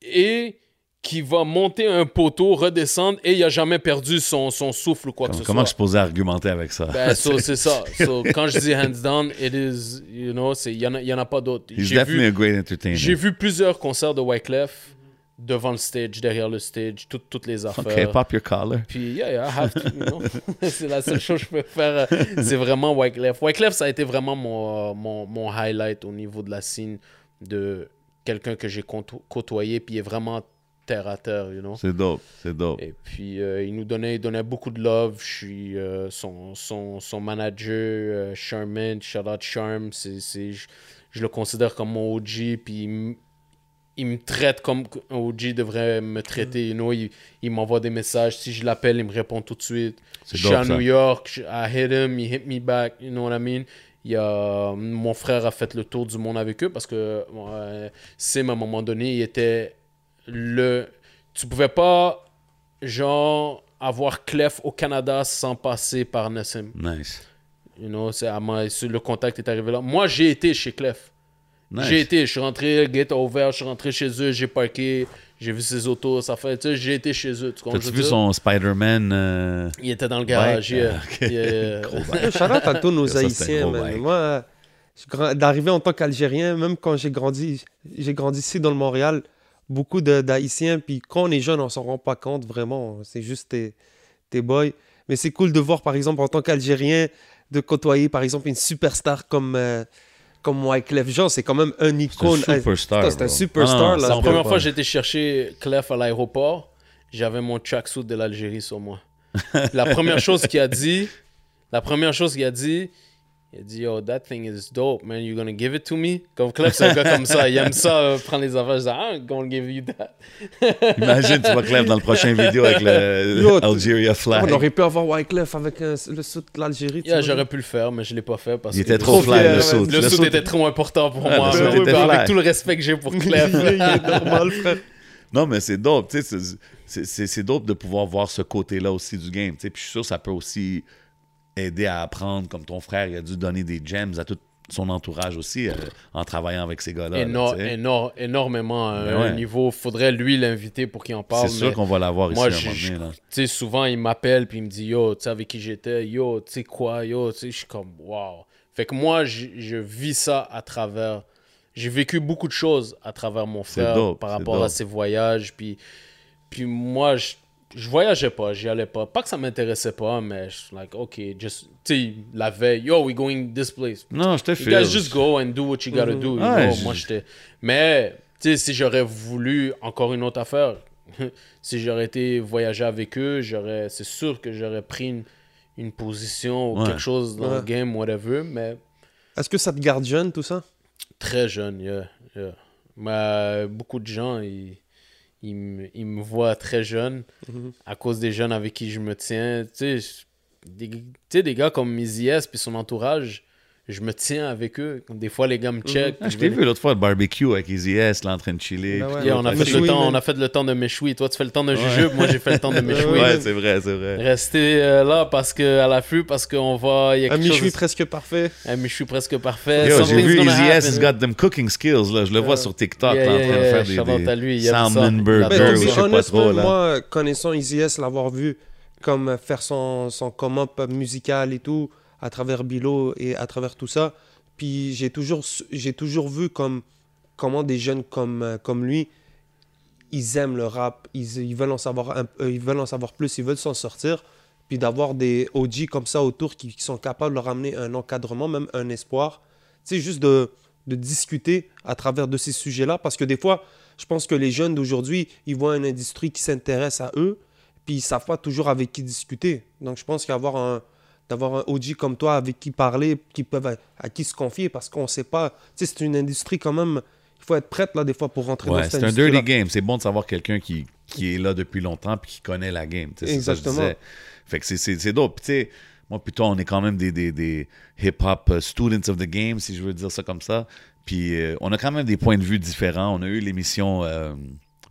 et qui va monter un poteau, redescendre et il a jamais perdu son, son souffle ou quoi que Comment, ce comment je soit. suis posé argumenter avec ça? Ben, so, c'est ça. So, quand je dis hands down, it is, you know, il y en en a pas d'autres. He's J'ai vu, j'ai vu plusieurs concerts de Wyclef devant le stage, derrière le stage, tout- toutes les affaires. OK, pop your collar. Puis, yeah, yeah, I have to, you know. c'est la seule chose que je peux faire. euh, C'est vraiment Wyclef. Wyclef, ça a été vraiment mon, euh, mon, mon highlight au niveau de la scène de quelqu'un que j'ai côto- côtoyé, puis il est vraiment terre à terre, you know. C'est dope, c'est dope. Et puis, euh, il nous donnait, il donnait beaucoup de love. Je suis euh, son, son, son manager, euh, Charmin, shout out Charm. C'est, je le considère comme mon OG. Puis, il, me traite comme OG devrait me traiter. You know, il, il m'envoie des messages. Si je l'appelle, il me répond tout de suite. Je suis à ça. New York. je- I hit him, he hit me back. You know what I mean? Il y a, mon frère a fait le tour du monde avec eux parce que euh, Sim, à un moment donné, il était le. Tu pouvais pas, genre, avoir Clef au Canada sans passer par Nassim. Nice. You know, c'est à moi, c'est- le contact est arrivé là. Moi, j'ai été chez Clef. Nice. J'ai été, je suis rentré, le gate a ouvert, je suis rentré chez eux, j'ai parké, j'ai vu ses autos, ça fait, tu sais, j'ai été chez eux. Tu T'as-tu vu dire? son Spider-Man? euh, Il était dans le garage, Ouais. yeah. Ok. Yeah. Yo, Shout out à tous nos Ça, Haïtiens, man. Moi, d'arriver en tant qu'Algérien, même quand j'ai grandi, j'ai grandi ici dans le Montréal, beaucoup de- d'Haïtiens, puis quand on est jeune, on s'en rend pas compte vraiment. C'est juste tes, tes boys. Mais c'est cool de voir, par exemple, en tant qu'Algérien, de côtoyer, par exemple, une superstar comme, euh, comme Wyclef Jean. C'est quand même un C'est icône. un superstar. Putain, c'est un superstar, Ah La on première fois été chercher Clef à l'aéroport, j'avais mon tracksuit de l'Algérie sur moi. La première chose qu'il a dit, la première chose qu'il a dit, il a dit Yo, that thing is dope, man. You gonna give it to me? Comme Clef, c'est un gars comme ça. Il aime ça, euh, prendre les affaires. Je dis, I'm gonna give you that. Imagine, tu vas Clef dans le prochain vidéo avec le Yo, Algeria On flag. aurait pu avoir Wyclef avec euh, le sud de l'Algérie. Yeah, vois. J'aurais pi le faire, mais je l'ai pas fait parce Il que était trop fly, le saut. le suit était trop important pour Ah, moi. le mais suit oui, était mais fly. avec tout le respect que j'ai pour Clef. Il est normal, frère. Non, mais c'est dope, tu sais, c'est- dope de pouvoir voir ce côté-là aussi du game, tu sais, puis je suis sûr que ça peut aussi aider à apprendre, comme ton frère, il a dû donner des gems à tout son entourage aussi, euh, en travaillant avec ces gars-là. Éno- éno- énormément à Ben un ouais. niveau. Faudrait lui l'inviter pour qu'il en parle. C'est sûr qu'on va l'avoir ici Moi, un je- souvent, il m'appelle puis il me dit Yo, tu sais, avec qui j'étais, yo, tu sais quoi, yo, tu sais, je suis comme Wow. Fait que moi, je, vis ça à travers. J'ai vécu beaucoup de choses à travers mon frère dope, par rapport à ses voyages. Puis, puis moi, je, je voyageais pas, j'y allais pas. Pas que ça m'intéressait pas, mais je suis like, OK, just, tu sais, la veille, yo, we going this place. Non, je te You file. guys just go and do what you gotta do. you know. je- Moi, j'étais. Mais Tu sais, si j'aurais voulu encore une autre affaire, si j'aurais été voyager avec eux, j'aurais, c'est sûr que j'aurais pris une, une position ou Ouais. quelque chose dans le game, whatever, mais Est-ce que ça te garde jeune, tout ça? Très jeune, yeah, yeah. Mais beaucoup de gens, ils, ils, me, voient très jeune Mhm. à cause des jeunes avec qui je me tiens. Tu sais, des, tu sais, des gars comme Easy S puis son entourage, je me tiens avec eux. Des fois, les gars me check. Ah, je t'ai vu l'autre fois le barbecue avec Easy S, là, en train de chiller. Ben ouais. Yeah, on, a fait le Méchoui, temps, on a fait le temps de Méchoui. Toi, tu fais le temps de Jujube, moi, j'ai fait le temps de Méchoui. Ouais, c'est vrai, c'est vrai. Rester euh, là parce que, à l'affût parce qu'on va. Il y a Un quelque chose. Presque parfait. Un Méchoui presque parfait. J'ai vu Easy S, he's got them cooking skills, là. Je le vois Yeah. sur TikTok, Yeah, là, en yeah, train de yeah, faire shout out des, à lui, des salmon burger, Ben, je sais pas trop, moi, connaissant Easy S, l'avoir vu comme euh, faire son, son come-up musical et tout, à travers Bilo et à travers tout ça, puis j'ai toujours, j'ai toujours vu comme, comment des jeunes comme, euh, comme lui, ils aiment le rap, ils, ils veulent en savoir euh, ils veulent en savoir plus, ils veulent s'en sortir, puis d'avoir des OG comme ça autour qui, sont capables de leur amener un encadrement, même un espoir. C'est juste de, de discuter à travers de ces sujets-là, parce que des fois, je pense que les jeunes d'aujourd'hui, ils voient une industrie qui s'intéresse à eux, puis ils savent pas toujours avec qui discuter. Donc je pense qu'avoir un d'avoir un OG comme toi avec qui parler, qui peuvent à qui se confier, parce qu'on sait pas. Tu sais, c'est une industrie quand même. Il faut être prête là des fois pour rentrer Ouais, dans cette c'est un dirty game. C'est bon de savoir quelqu'un qui, qui est là depuis longtemps puis qui connaît la game. c'est ça que Exactement. Fait que c'est- dope. Puis tu sais, moi, plutôt, on est quand même des, des, des hip-hop euh, students of the game, si je veux dire ça comme ça. Puis euh, on a quand même des points de vue différents. On a eu l'émission euh,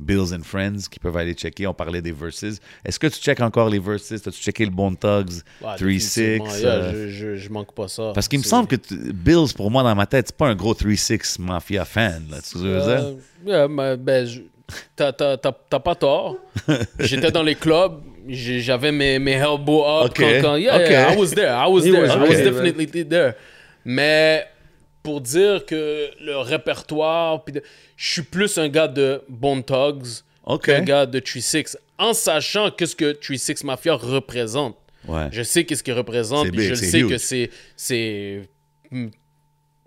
Bills and Friends qui peuvent aller checker. On parlait des verses. Est-ce que tu checkes encore les verses? As-tu checké le Bone Thugs, Ouais, 3-6? définitivement, yeah, euh, je, je, je manque pas ça. Parce qu'il me semble que Bills, pour moi, dans ma tête, c'est pas un gros 3-6 Mafia fan. Là, tu veux dire? Euh, yeah, mais, ben, je- t'as, pas tort. J'étais dans les clubs, j'avais mes, mes elbows up. Ok, Quand, quand- yeah, yeah, I was there, I was He there, was I okay, was man. definitely there. Mais pour dire que le répertoire, puis je suis plus un gars de Bone Thugs qu'un gars de 3-6, en sachant qu'est-ce que 3-6 Mafia représente. Ouais. Je sais qu'est-ce qu'il représente, big, je sais huge. que c'est, c'est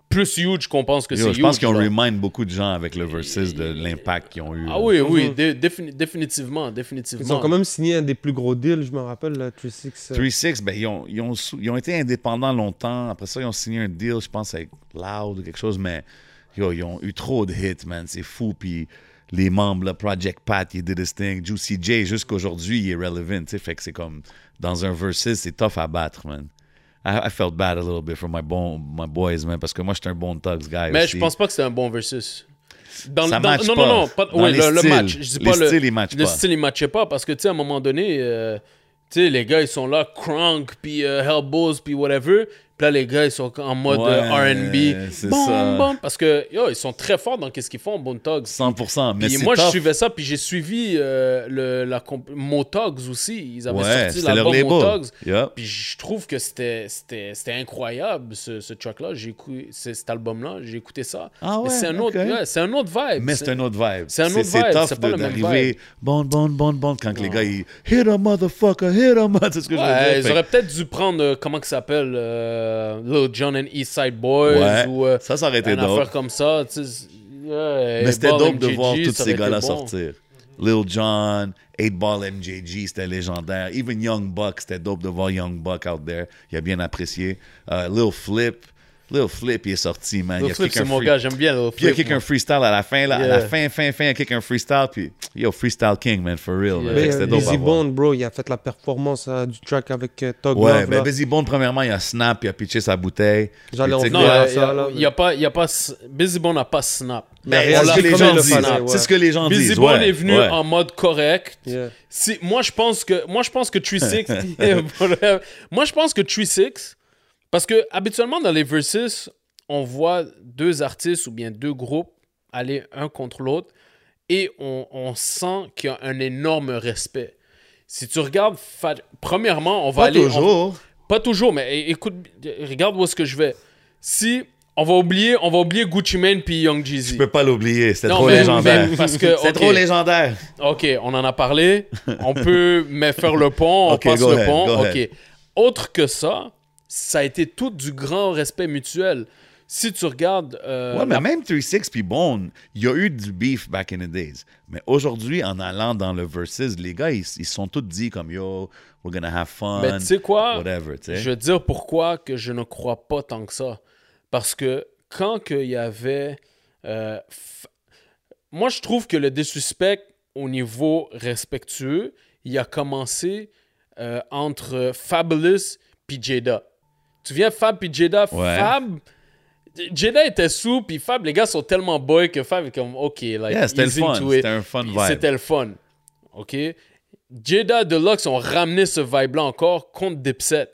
plus huge qu'on pense que c'est je pense qu'ils ont remind beaucoup de gens avec le versus de l'impact qu'ils ont eu. Ah oui, oui, Mhm. dé- défini- définitivement, définitivement. Ils ont quand même signé un des plus gros deals, je me rappelle, là, 3-6. euh, 3-6, ben, ils, ont, ils, ont, ils ont été indépendants longtemps. Après ça, ils ont signé un deal, je pense, avec Loud ou quelque chose, mais yo, ils ont eu trop de hits, man. C'est fou. Puis les membres, là, Project Pat, il did his thing. Juicy J, jusqu'aujourd'hui, il est relevant. Fait que c'est comme, dans un versus, c'est tough à battre, man. I, I felt bad a little bit for my, bon, my boys, man, parce que moi, j'étais un bon Tugs guy Mais aussi. je pense pas que c'est un bon versus. Dans, Ça dans- match non, pas. non, non, pas, Dans ouais, les le, le styles. match. Je dis Les pas le, styles, ils matchent le pas. style, il matchait pas parce que, tu sais, à un moment donné, euh, tu sais, les gars, ils sont là, crunk, puis euh, Hellbows, puis whatever. Puis là, les gars, ils sont en mode Ouais, euh, R&B. Bon, bon, parce que, yo, ils sont très forts dans qu'est-ce qu'ils font, Bone Thugs. 100%. Mais Puis moi, je tough. suivais ça, puis j'ai suivi euh, le, la comp- Motogs aussi. Ils avaient Ouais, sorti l'album. Motogs. Yup. Puis je trouve que c'était incroyable ce, ce track-là. Cet album-là, j'ai écouté ça. Ah ouais, c'est un autre, ok. ouais, c'est un autre vibe. Mais c'est un autre vibe. c'est un autre vibe, tough c'est même d'arriver bon, bon, bon, bon, quand que les gars, ils hit a motherfucker, hit a mother. C'est ce que je veux dire. ils auraient peut-être dû prendre euh, comment que ça s'appelle euh, Lil Jon and East Side Boys Ouais, ou euh, ça, ça aurait été une dope. affaire comme ça. tu sais, ouais, Mais c'était dope de voir tous ces gars-là bon. sortir. Lil Jon, 8 Ball MJG, c'était légendaire. Even Young Buck, c'était dope de voir Young Buck out there. Il a bien apprécié. Euh, Lil Flip, Lil Flip, il est sorti, man. Lil il a Flip, kick c'est un mon free- gars, j'aime bien Lil Puis il a Flip. kick un freestyle à la fin, là. À Yeah. la fin, fin, fin, il a kick un freestyle. Puis, yo, Freestyle King, man, for real. Yeah. Que Mais, à Busy. Bone, bro, il a fait la performance euh, du track avec euh, Tug Ouais, Love, ben là. Busy Bone, premièrement, il a snap, il a pitché sa bouteille. J'allais en Non, il ça, là, n'y a, pas, y a pas. Busy Bone n'a pas snap. Il réagi c'est ce que les gens il le disent. C'est ce que les gens Busy disent. Bone ouais, est venu en mode correct. Si, moi, je pense que moi, je pense que 3-6. moi, je pense que 3-6. Parce que habituellement, dans les verses, on voit deux artistes ou bien deux groupes aller un contre l'autre et on, on sent qu'il y a un énorme respect. Si tu regardes, premièrement, on va Pas aller. on- toujours. pas toujours, mais écoute, regarde où est-ce que je vais. Si on va oublier, on va oublier Gucci Mane puis Young Jeezy. Je peux pas l'oublier, Non, trop mais- légendaire. mais parce que, C'est trop légendaire. Ok, on en a parlé. On peut mais faire le pont, on passe le ahead, pont. Ok. Autre que ça, ça a été tout du grand respect mutuel. si tu regardes. euh, Ouais, mais la- même 3-6 puis Bone, il y a eu du beef back in the days. Mais aujourd'hui, en allant dans le versus, les gars, ils se sont tous dit comme yo, we're gonna have fun. Mais tu sais quoi? Whatever. Je veux dire pourquoi que je ne crois pas tant que ça. Parce que quand qu'il y avait... euh, f- Moi, je trouve que le désuspect, au niveau respectueux, il a commencé euh, entre Fabulous puis Jada. Tu viens Fab puis Jada? Ouais. Fab... Jada était sous, puis Fab, les gars sont tellement boy que Fab est comme, OK, like, Yeah, c'était le fun. C'était un fun vibe. C'était le fun. OK? Jada Deluxe ont ramené ce vibe-là encore contre Dipset.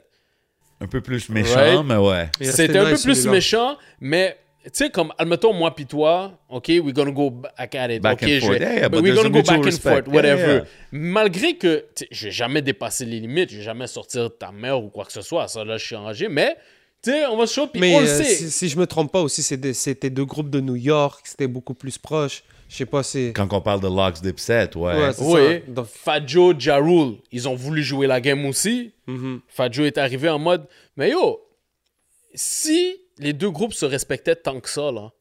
Un peu plus méchant, Right? mais ouais. C'était un peu plus méchant, mais tu sais, comme, admettons, moi puis toi, OK, we're gonna go back at it. Back OK, and je forth. vais- Yeah, yeah, but we're gonna go back and forth, whatever. yeah. Malgré que, tu sais, j'ai jamais dépassé les limites, j'ai jamais sorti ta mère ou quoi que ce soit, ça, là, je suis enragé, mais, tu sais, on va se chaud, puis Mais on le euh, sait. si, si je me trompe pas aussi, c'était deux groupes de New York, c'était beaucoup plus proche. Je sais pas, c'est. Quand on parle de Locks Dipset, ouais. Ouais, c'est Oui, ça. Donc- Fat Joe, Ja Rule, ils ont voulu jouer la game aussi. Fat Joe est arrivé en mode, mais yo, si les deux groupes se respectaient tant que ça, là,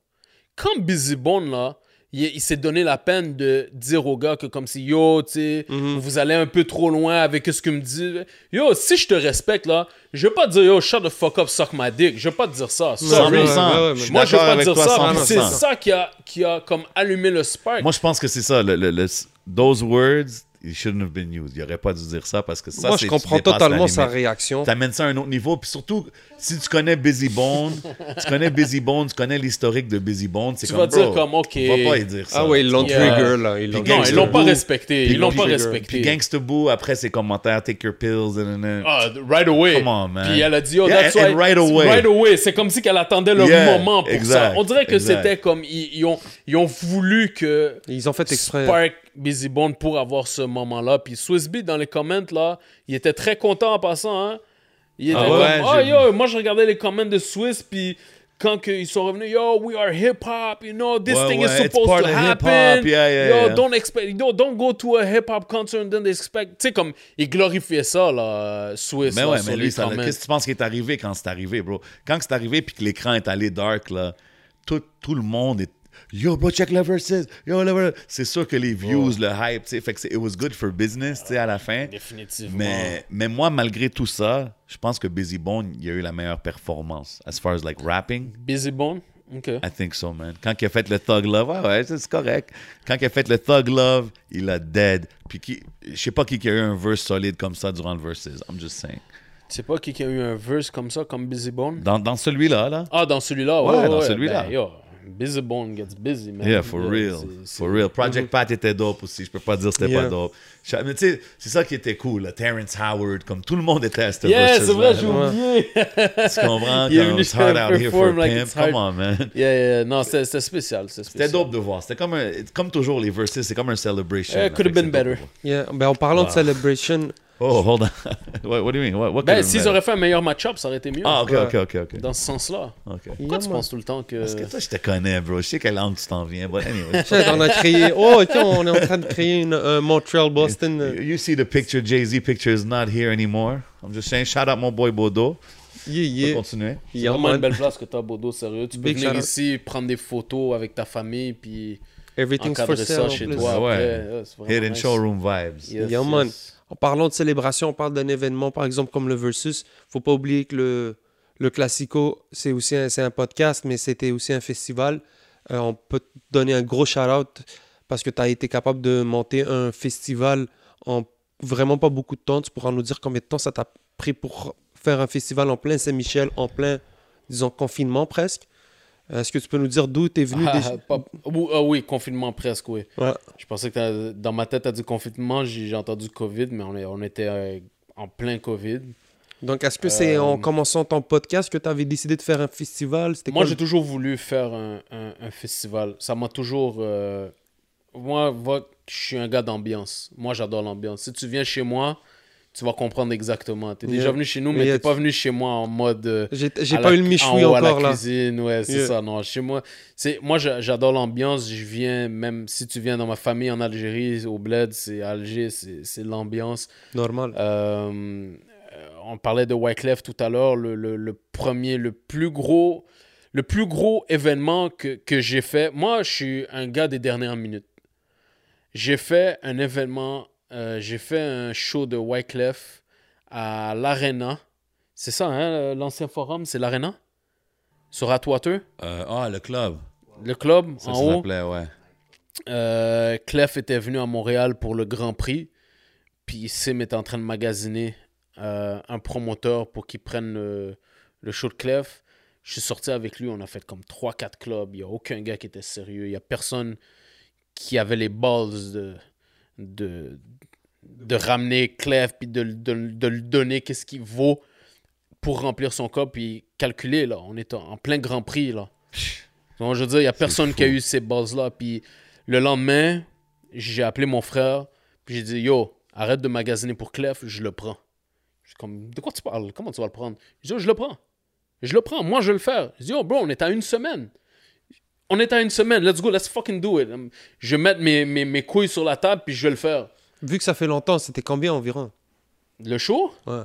quand Busy Bone, là, il, il s'est donné la peine de dire aux gars que comme si, yo, tu sais, Mhm. vous allez un peu trop loin avec ce que me dit. Yo, si je te respecte, là, je vais pas te dire, yo, shut the fuck up, suck my dick. Je vais pas te dire ça. Sorry. 100%. Ouais, ouais, ouais, Je suis Moi, je vais pas te dire ça. puis 100%. C'est ça qui a, qui a comme allumé le spark. Moi, je pense que c'est ça. Le, le- le- those words, it shouldn't have been used. Il aurait pas dû dire ça parce que ça, Moi, je tu comprends totalement sa réaction. T'amènes ça à un autre niveau. Puis surtout, si tu connais Busy Bone, tu connais Busy Bone, tu connais l'historique de Busy Bone, c'est Tu comme, vas dire comme, OK. On va pas y dire ça. Ah ouais, ils l'ont Yeah. trigger, là. Ils l'ont non, ils l'ont pas Boo. respecté. Ils l'ont pas respecté. Puis Gangsta Boo, après ses commentaires, take your pills. And, and, and. Ah, right away. Come on, man. Puis elle a dit, oh, Yeah, that's and- why. and right away. Right away. C'est comme si qu'elle attendait le Yeah, moment pour exact, ça. On dirait que c'était comme, ils ont voulu que Ils ont fait exprès. Busy Bone pour avoir ce moment-là. Puis Swissbeat, dans les comments, là, il était très content en passant, hein. Il était Ah comme, ouais, oh yo, moi je regardais les comments de Swiss, puis quand ils sont revenus, yo, we are hip-hop, you know, this Ouais, thing ouais, is supposed to happen. yeah, yeah, yo, don't expect, yo, don't go to a hip-hop concert and then expect. Tu sais, comme, il glorifiait ça, là, Swiss, Mais là, ouais, sur mais lui, qu'est-ce que tu penses qui est arrivé quand c'est arrivé, bro? Quand c'est arrivé puis que l'écran est allé dark, là, tout, tout le monde est. Yo, bro, check le versus. Yo. C'est sûr que les views, le hype, tu sais, fait que c'est- it was good for business, tu sais, à la fin. Définitivement. Mais, mais moi, malgré tout ça, je pense que Busy Bone, il a eu la meilleure performance. As far as like rapping, Busy Bone, ok. I think so, man. Quand il a fait le Thug Love, ouais, ouais, c'est correct. Quand il a fait le Thug Love, il a dead. Puis qui, je sais pas qui qui a eu un verse solide comme ça durant le versus. I'm just saying. Tu sais pas qui qui a eu un verse comme ça, comme Busy Bone? Dans, dans celui-là, là. Ah, dans celui-là, Ouais, ouais. dans ouais, celui-là. Ben, yo, Busy Bone gets busy, man. Yeah, for Yeah, real. c'est- c'est- For real. Project Pat était dope aussi. Je peux pas dire que c'était Yeah. pas dope. Je- Mais tu sais, c'est ça qui était cool. Là. Terrence Howard, comme tout le monde était à ce Yeah, c'est vrai, là, j'ai oublié. Tu comprends? Il est venu it's hard out here for like pimp. hard. Come on, man. Yeah, yeah, non, c'était c'était spécial. C'était C'était spécial. dope de voir. C'était comme, un, comme toujours, les versus, c'est comme un celebration. Eh, là. could have been c'est better. Yeah. Ben, en parlant Wow. de Celebration, Oh, hold on. what, what do you mean? What, what Ben, s'ils auraient fait un meilleur match-up, ça aurait été mieux. Ah, ok, ok, ok, ok. Dans ce sens-là. ok. Pourquoi Yeah, tu man. penses tout le temps que. Parce que toi, je te connais, bro. Je sais quelle langue tu t'en viens. But anyway. On a créé. Oh, tiens, on est en train de créer une, un Montreal-Boston. you, you see the picture, Jay-Z picture is not here anymore. I'm just saying, shout out mon boy Bodo. Yeah, On va yeah. continuer. C'est Yeah, vraiment man. une belle place que t'as, Bodo, sérieux. Tu peux Big venir ici, prendre des photos avec ta famille, puis Everything's for sale. ça chez toi. Ouais. Hidden nice. showroom vibes. Yes, Yeah, man. yes. En parlant de célébration, on parle d'un événement, par exemple, comme le Versus. faut pas oublier que le, le Classico, c'est aussi un, un podcast, mais c'était aussi un festival. Euh, on peut te donner un gros shout-out parce que tu as été capable de monter un festival en vraiment pas beaucoup de temps. Tu pourras nous dire combien de temps ça t'a pris pour faire un festival en plein Saint-Michel, en plein, disons, confinement presque. Euh, Est-ce que tu peux nous dire d'où tu es venu Ah, pas- ah oui, confinement presque, oui. Ouais. Je pensais que dans ma tête, tu as dit confinement, j'ai entendu Covid, mais on, est- on était euh, en plein Covid. Donc, est-ce que c'est Euh, en commençant ton podcast que tu avais décidé de faire un festival? Moi, j'ai toujours voulu faire un, un- un festival. Ça m'a toujours. euh, Moi, je suis un gars d'ambiance. Moi, j'adore l'ambiance. Si tu viens chez moi, tu vas comprendre exactement. Tu es déjà Yeah. venu chez nous, mais Mais tu y a- n'es pas venu chez moi en mode. euh, J'ai pas la- eu le en michoui haut à la là. cuisine, ouais, c'est Yeah. ça. Non, chez moi, c'est moi j'a- j'adore l'ambiance. Je viens même si tu viens dans ma famille en Algérie, au Bled, c'est Alger, c'est c'est l'ambiance. Normal. Euh, euh, on parlait de Wyclef tout à l'heure, le, le- le premier, le plus gros, le plus gros événement que, que j'ai fait, moi, je suis un gars des dernières minutes. J'ai fait un événement, euh, j'ai fait un show de Wyclef à l'Arena. C'est ça, hein, l'ancien forum, c'est l'Arena? Sur Atwater? Euh, ah, le club. Le club, Ça, en ça haut? s'appelait, ouais. Euh, Clef était venu à Montréal pour le Grand Prix. Puis Sim était en train de magasiner euh, un promoteur pour qu'il prenne le, le show de Clef. Je suis sorti avec lui, on a fait comme 3-4 clubs. Il n'y a aucun gars qui était sérieux. Il n'y a personne qui avait les balls de, de, de ramener Clef puis de, de, de lui donner qu'est-ce qu'il vaut pour remplir son corps puis calculer. Là. On est en, plein Grand Prix. Là. Donc, je veux dire, il n'y a personne qui a eu ces balls-là. Puis le lendemain, j'ai appelé mon frère, puis j'ai dit Yo, arrête de magasiner pour Clef, je le prends. Je suis comme De quoi tu parles? Comment tu vas le prendre? Je dis Yo, je le prends. Je le prends, moi je vais le faire. Je dis Yo, bro, on est à une semaine. On est à une semaine, let's go, let's fucking do it. Je vais mettre mes, mes, mes couilles sur la table, puis je vais le faire. Vu que ça fait longtemps, c'était combien environ? Le show? Ouais.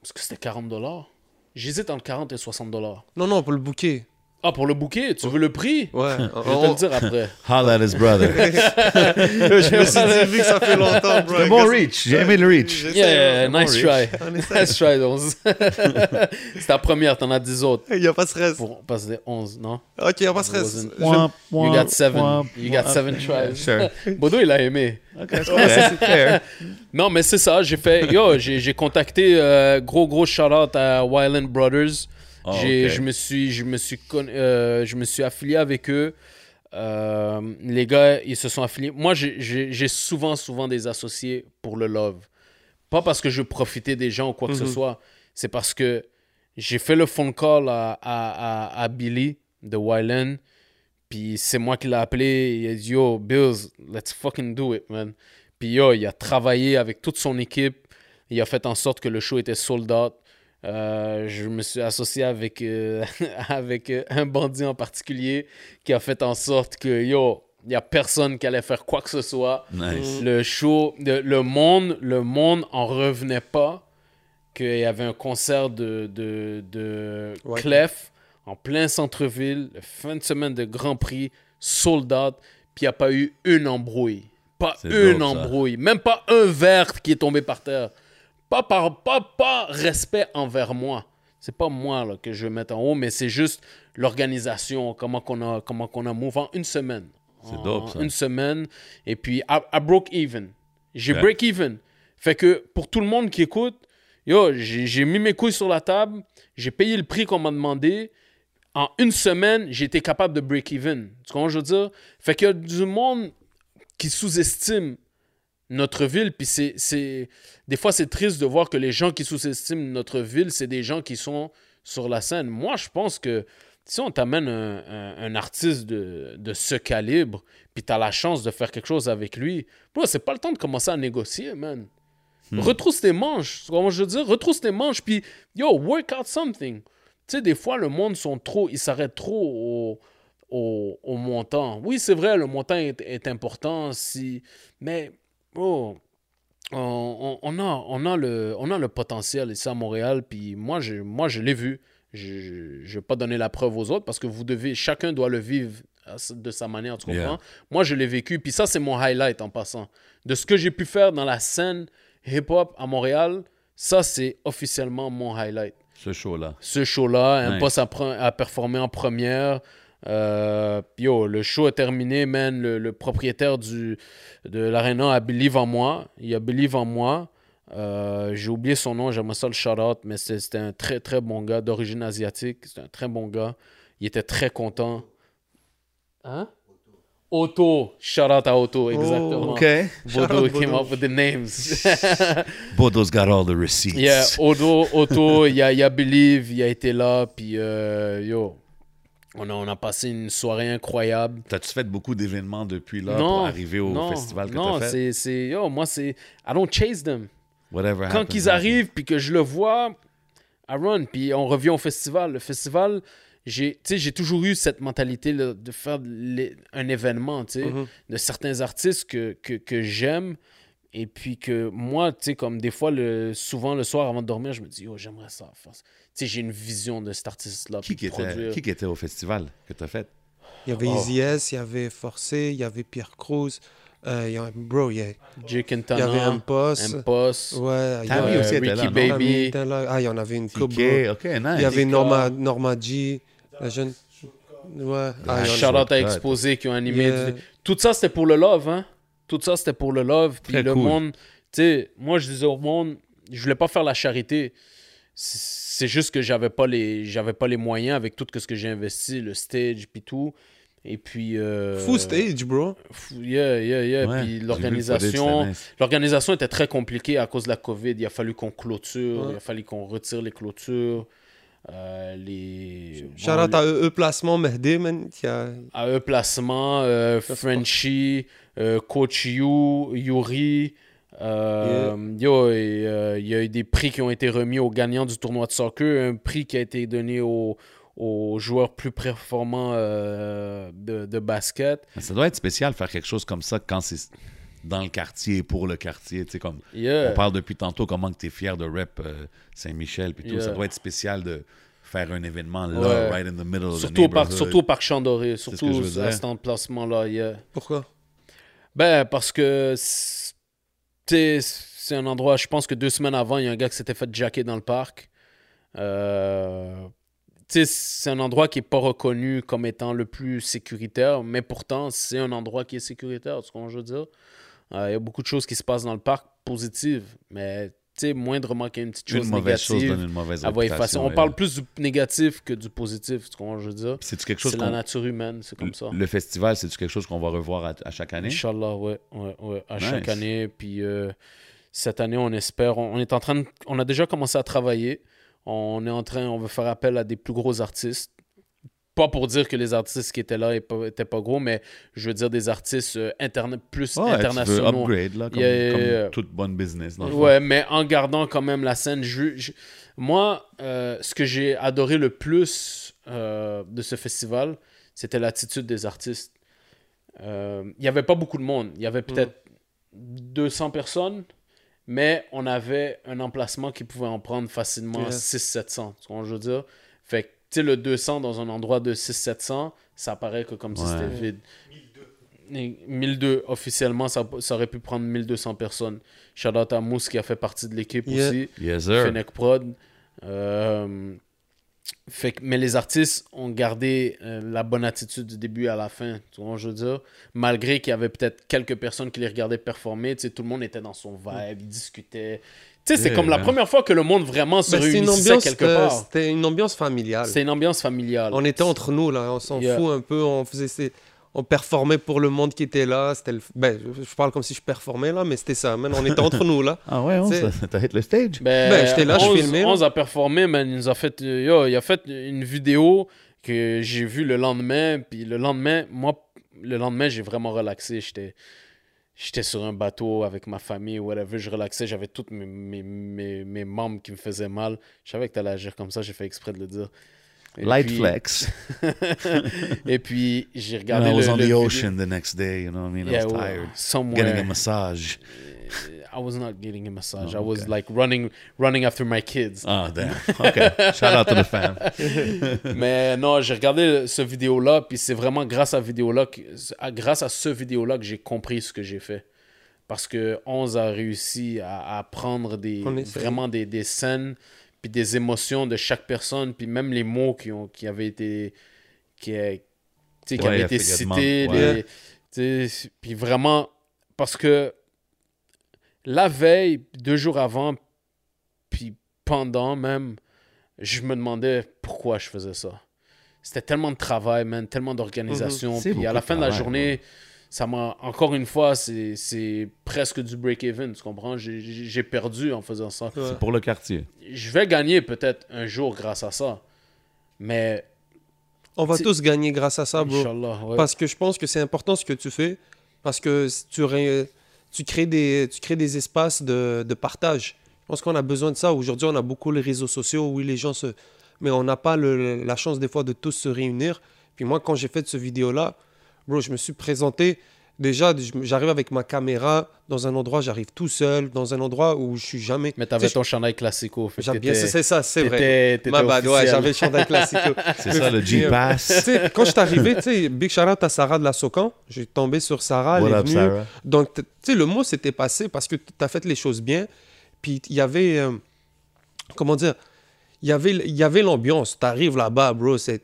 Parce que c'était 40 dollars. J'hésite entre 40 et 60 dollars. Non, non, pour le bouquet. Ah, pour le bouquet, tu veux le prix? Ouais. Je vais te le dire après. Holla at his brother. je me suis dit, vu que ça fait longtemps, bro. C'est bon reach. J'ai aimé le reach. Yeah, yeah, nice try. On. Nice try, 11. C'est ta première, t'en as 10 autres. Il n'y a pas de stress. Pour passer 11, non? Ok, il n'y a pas de stress. You got seven. You got seven tries. Sure. Bodo, il a aimé. Ok, c'est fair. Non, mais c'est ça. J'ai fait. Yo, j'ai contacté euh, gros, gros shout-out à Wyland Brothers. Oh, ok. je, me suis, je, me suis con- euh, je me suis affilié avec eux. Euh, les gars, ils se sont affiliés. Moi, j'ai- souvent, souvent des associés pour le love. Pas parce que je profitais des gens ou quoi que ce Mhm. soit. C'est parce que j'ai fait le phone call à, à, à, à Billy de Wyland. Puis c'est moi qui l'ai appelé. Il a dit Yo, Bills, let's fucking do it, man. Puis yo, il a travaillé avec toute son équipe. Il a fait en sorte que le show était sold out. Euh, je me suis associé avec, euh, avec euh, un bandit en particulier qui a fait en sorte que yo, il n'y a personne qui allait faire quoi que ce soit. Nice. Le show, le, le monde, le monde en revenait pas qu'il y avait un concert de, de, de Ouais. Clef en plein centre-ville, le fin de semaine de Grand Prix, sold out, puis il n'y a pas eu une embrouille. Pas une dope, ça. embrouille. Même pas un verre qui est tombé par terre. Pas, par, pas, pas respect envers moi. C'est pas moi là, que je vais mettre en haut, mais c'est juste l'organisation, comment qu'on a, comment qu'on a move en une semaine. C'est dope, ça. Une semaine. Et puis, I, I broke even. J'ai break even. Fait que pour tout le monde qui écoute, yo, j'ai mis mes couilles sur la table, j'ai payé le prix qu'on m'a demandé. En une semaine, j'ai été capable de break even. Tu comprends ce que je veux dire? Fait qu'il y a du monde qui sous-estime notre ville, puis c'est, c'est... Des fois, c'est triste de voir que les gens qui sous-estiment notre ville, c'est des gens qui sont sur la scène. Moi, je pense que si on t'amène un, un- un artiste de, de ce calibre, puis t'as la chance de faire quelque chose avec lui, bro, c'est pas le temps de commencer à négocier, man. Retrousse tes manches. Comment je veux dire? Retrousse tes manches, puis yo, work out something. Tu sais, des fois, le monde sont trop, ils s'arrêtent trop au, au, au montant. Oui, c'est vrai, le montant est, est important, si, mais oh, on, on- a, on, a le, on a le potentiel ici à Montréal, puis moi, je, moi, je l'ai vu. Je ne vais pas donner la preuve aux autres parce que vous devez, chacun doit le vivre de sa manière, tu comprends? Yeah. Moi, je l'ai vécu, puis ça, c'est mon highlight en passant. De ce que j'ai pu faire dans la scène hip-hop à Montréal, ça, c'est officiellement mon highlight Ce show-là. ce show-là, un Nice. poste à, à performer en première. Euh, yo, le show est terminé, man. Le, le propriétaire du, de l'arena a believe en moi. Il a believe en moi. Euh, J'ai oublié son nom, j'aimerais ça le shout-out, mais c'est- c'était un très très bon gars d'origine asiatique. C'était un très bon gars. Il était très content. Hein? Otto. Shout-out à Otto, exactement. OK. Bodo Shout-out came Bodo. up with the names. Bodo's got all the receipts. Yeah, Odo, Otto, il y a, il y a Believe, il a été là, puis euh, yo, on a, on a passé une soirée incroyable. T'as-tu fait beaucoup d'événements depuis là non, pour arriver au non, festival que non, t'as fait? c'est, c'est, yo, moi c'est, I don't chase them. Whatever Quand ils arrivent, puis que je le vois, I run, puis on revient au festival. Le festival, j'ai, tu sais, j'ai toujours eu cette mentalité là, de faire les- un événement, tu sais, Mhm. de certains artistes que, que, que j'aime. Et puis que moi, tu sais, comme des fois, le, souvent le soir avant de dormir, je me dis, oh, j'aimerais ça. Sais, j'ai une vision de cet artiste-là. Qui, qui, était, qui, était au festival que tu as fait? Il y avait oh. Easy S, il y avait Forcé, il y avait Pierre Cruz. Euh, il y a, bro, il y, a, Jake il y avait Impos. Impos. Ouais, il y avait aussi Ricky là, Baby. Ah, il y en avait une couple. Ok, nice. Il y avait Norma, Norma G, la jeune. Ouais. Ah, Charlotte a exposé qui ont animé. Yeah. Tout ça, c'était pour le love, hein. Tout ça, c'était pour le love. Puis le monde, tu sais, moi, je disais au monde, je voulais pas faire la charité. C'est juste que j'avais pas les j'avais pas les moyens avec tout ce que j'ai investi, le stage puis tout. Et puis. Euh, Full stage, bro. Yeah, yeah, yeah. puis l'organisation. L'organisation était très compliquée à cause de la COVID. Il a fallu qu'on clôture, il a fallu qu'on retire les clôtures. Euh, les. Shout out à E Placement, Mehdi, man. Qui a... À E Placement, euh, Frenchy, euh, Coach You, Yuri. Euh, yo, il y a eu des prix qui ont été remis aux gagnants du tournoi de soccer, un prix qui a été donné aux, aux joueurs plus performants euh, de, de, basket. Ça doit être spécial faire quelque chose comme ça quand c'est dans le quartier, pour le quartier. Tu sais, comme On parle depuis tantôt comment tu es fier de rep euh, Saint-Michel. Puis tout. Ça doit être spécial de faire un événement là, right in the middle surtout of the Parc, surtout au Parc Chandoré, surtout à cet emplacement-là. Pourquoi? Ben, parce que c'est un endroit, je pense que deux semaines avant, il y a un gars qui s'était fait jacker dans le parc. Euh, c'est un endroit qui n'est pas reconnu comme étant le plus sécuritaire, mais pourtant, c'est un endroit qui est sécuritaire, ce qu'on je veux dire. Euh, il y a beaucoup de choses qui se passent dans le parc positives, mais moindrement qu'il y ait une petite chose une mauvaise chose donne une mauvaise réputation, On parle plus du négatif que du positif, qu'on je veux dire? C'est quelque chose C'est la nature humaine, c'est comme ça. Le festival, c'est quelque chose qu'on va revoir à, chaque année? Inch'Allah, ouais, ouais, ouais, à chaque année. Puis euh, cette année, on espère, on, est en train de, on a déjà commencé à travailler. On est en train, on veut faire appel à des plus gros artistes. Pas pour dire que les artistes qui étaient là n'étaient pas gros, mais je veux dire des artistes euh, plus internationaux. Tu veux upgrade, là, comme, toute bonne business. ouais, mais en gardant quand même la scène. Moi, euh, ce que j'ai adoré le plus euh, de ce festival, c'était l'attitude des artistes. Il n'y avait pas beaucoup de monde. Il y avait peut-être 200 personnes mais on avait un emplacement qui pouvait en prendre facilement 600-700, ce qu'on veut dire? Sais, le 200 dans un endroit de 600-700, ça paraît que comme si c'était vide. 1002. 1002, officiellement, ça, ça, aurait pu prendre 1200 personnes. Shout out à Mousse qui a fait partie de l'équipe aussi. Yes, sir. Fennec Prod. Euh, fait mais les artistes ont gardé euh, la bonne attitude du début à la fin, tu vois, je veux dire. Malgré qu'il y avait peut-être quelques personnes qui les regardaient performer, tu sais, tout le monde était dans son vibe, discutait. Tu sais, c'est comme la première fois que le monde vraiment se ben, réunissait quelque part. C'était une ambiance familiale. C'était une ambiance familiale. On était entre nous, là, on s'en fout un peu, on faisait on performait pour le monde qui était là. C'était ben, je parle comme si je performais là, mais c'était ça. on était entre nous là. Ah ouais, t'as hit le stage. Ben, ben j'étais là, je filmais. On a performé, mais il nous a fait, yo, il a fait une vidéo que j'ai vue le lendemain. Puis le lendemain, moi, le lendemain, j'ai vraiment relaxé. J'étais, j'étais sur un bateau avec ma famille, whatever. Je relaxais, j'avais tous mes, mes, mes, membres qui me faisaient mal. Je savais que t'allais agir comme ça, j'ai fait exprès de le dire. Light flex. et puis, j'ai regardé And I was le, on le the ocean the next day, you know what I mean? I was tired. Somewhere. Getting a massage. I was not getting a massage. Oh, I was like running, running after my kids. Oh, damn. Okay. Shout out to the fam. Mais non, j'ai regardé ce vidéo-là, puis c'est vraiment grâce à, vidéo -là que, grâce à ce vidéo-là que j'ai compris ce que j'ai fait. Parce que 11 a réussi à, à prendre des, vraiment des, des scènes puis des émotions de chaque personne, puis même les mots qui, ont, qui avaient été, qui, qui avaient été cités. puis vraiment, parce que la veille, deux jours avant, puis pendant même, je me demandais pourquoi je faisais ça. C'était tellement de travail, man, tellement d'organisation. Mhm. Puis à la fin de la journée, ça m'a encore une fois c'est presque du break even tu comprends? J'ai perdu en faisant ça. C'est pour le quartier. Je vais gagner peut-être un jour grâce à ça mais on va tous gagner grâce à ça bro. Parce que je pense que c'est important ce que tu fais parce que tu tu crées des tu crées des espaces de, de partage. Je pense qu'on a besoin de ça. Aujourd'hui on a beaucoup les réseaux sociaux. Où les gens se mais on n'a pas le, la chance des fois de tous se réunir. Puis moi quand j'ai fait ce vidéo là bro, je me suis présenté Déjà, j'arrive avec ma caméra dans un endroit, j'arrive tout seul, dans un endroit où je suis jamais. Mais t'avais ton chandail classico. bien, c'est ça, c'est vrai. Ma bad, ouais, j'avais le chandail classique. C'est ça, le G-Pass. quand je suis arrivé, tu sais, big shout out à Sarah de la Socan. J'ai tombé sur Sarah, elle What est up, venue. Sarah? Donc, tu sais, le mot s'était passé parce que tu as fait les choses bien. Puis il y avait, euh, comment dire, il y avait, il y avait l'ambiance. Tu arrives là-bas, bro, c'est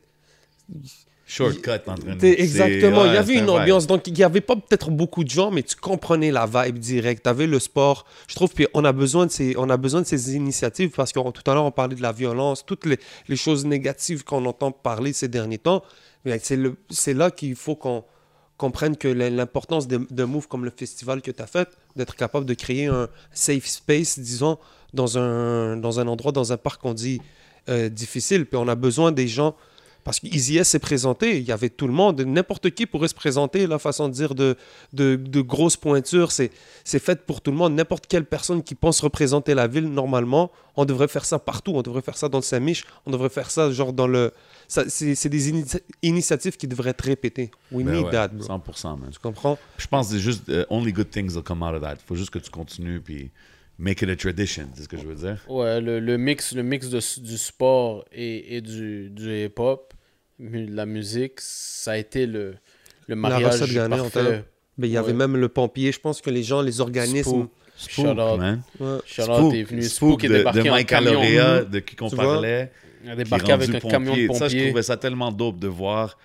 Shortcut en train de... Exactement, il y avait une vibe. ambiance. Donc, il n'y avait pas peut-être beaucoup de gens, mais tu comprenais la vibe direct. Tu avais le sport. Je trouve qu'on a besoin de ces, on a besoin de ces initiatives parce que tout à l'heure, on parlait de la violence, toutes les, les choses négatives qu'on entend parler ces derniers temps. C'est là qu'il faut qu'on comprenne que l'importance d'un move comme le festival que tu as fait, d'être capable de créer un safe space, disons, dans un, dans un endroit, dans un parc qu'on dit euh, difficile. Puis on a besoin des gens parce qu'Easy S s'est présenté, il y avait tout le monde, n'importe qui pourrait se présenter, la façon de dire de, de, de grosses pointures, c'est, c'est fait pour tout le monde. N'importe quelle personne qui pense représenter la ville, normalement, on devrait faire ça partout, on devrait faire ça dans le Saint-Mich, on devrait faire ça genre dans le... ça- c'est, c'est des ini- initiatives qui devraient être répétées. We Ben need ouais, that, bro. 100%, man. Tu comprends? Je pense que c'est juste euh, only good things will come out of that. Faut juste que tu continues puis make it a tradition, c'est ce que je veux dire. Ouais, le, le mix, le mix de, du sport et, et du, du hip-hop, la musique, ça a été le, le mariage recette gagnante, parfait. Mais il y avait Ouais. même le pompier, je pense que les gens, les organismes... Spook, Spook, shout out. man. Ouais. Shout-out est venu. Spook Spook est de, débarqué de Mike camion. Caloria, de qui qu'on parlait. Il a qui est débarqué avec un camion de pompier. Ça, je trouvais ça tellement dope de voir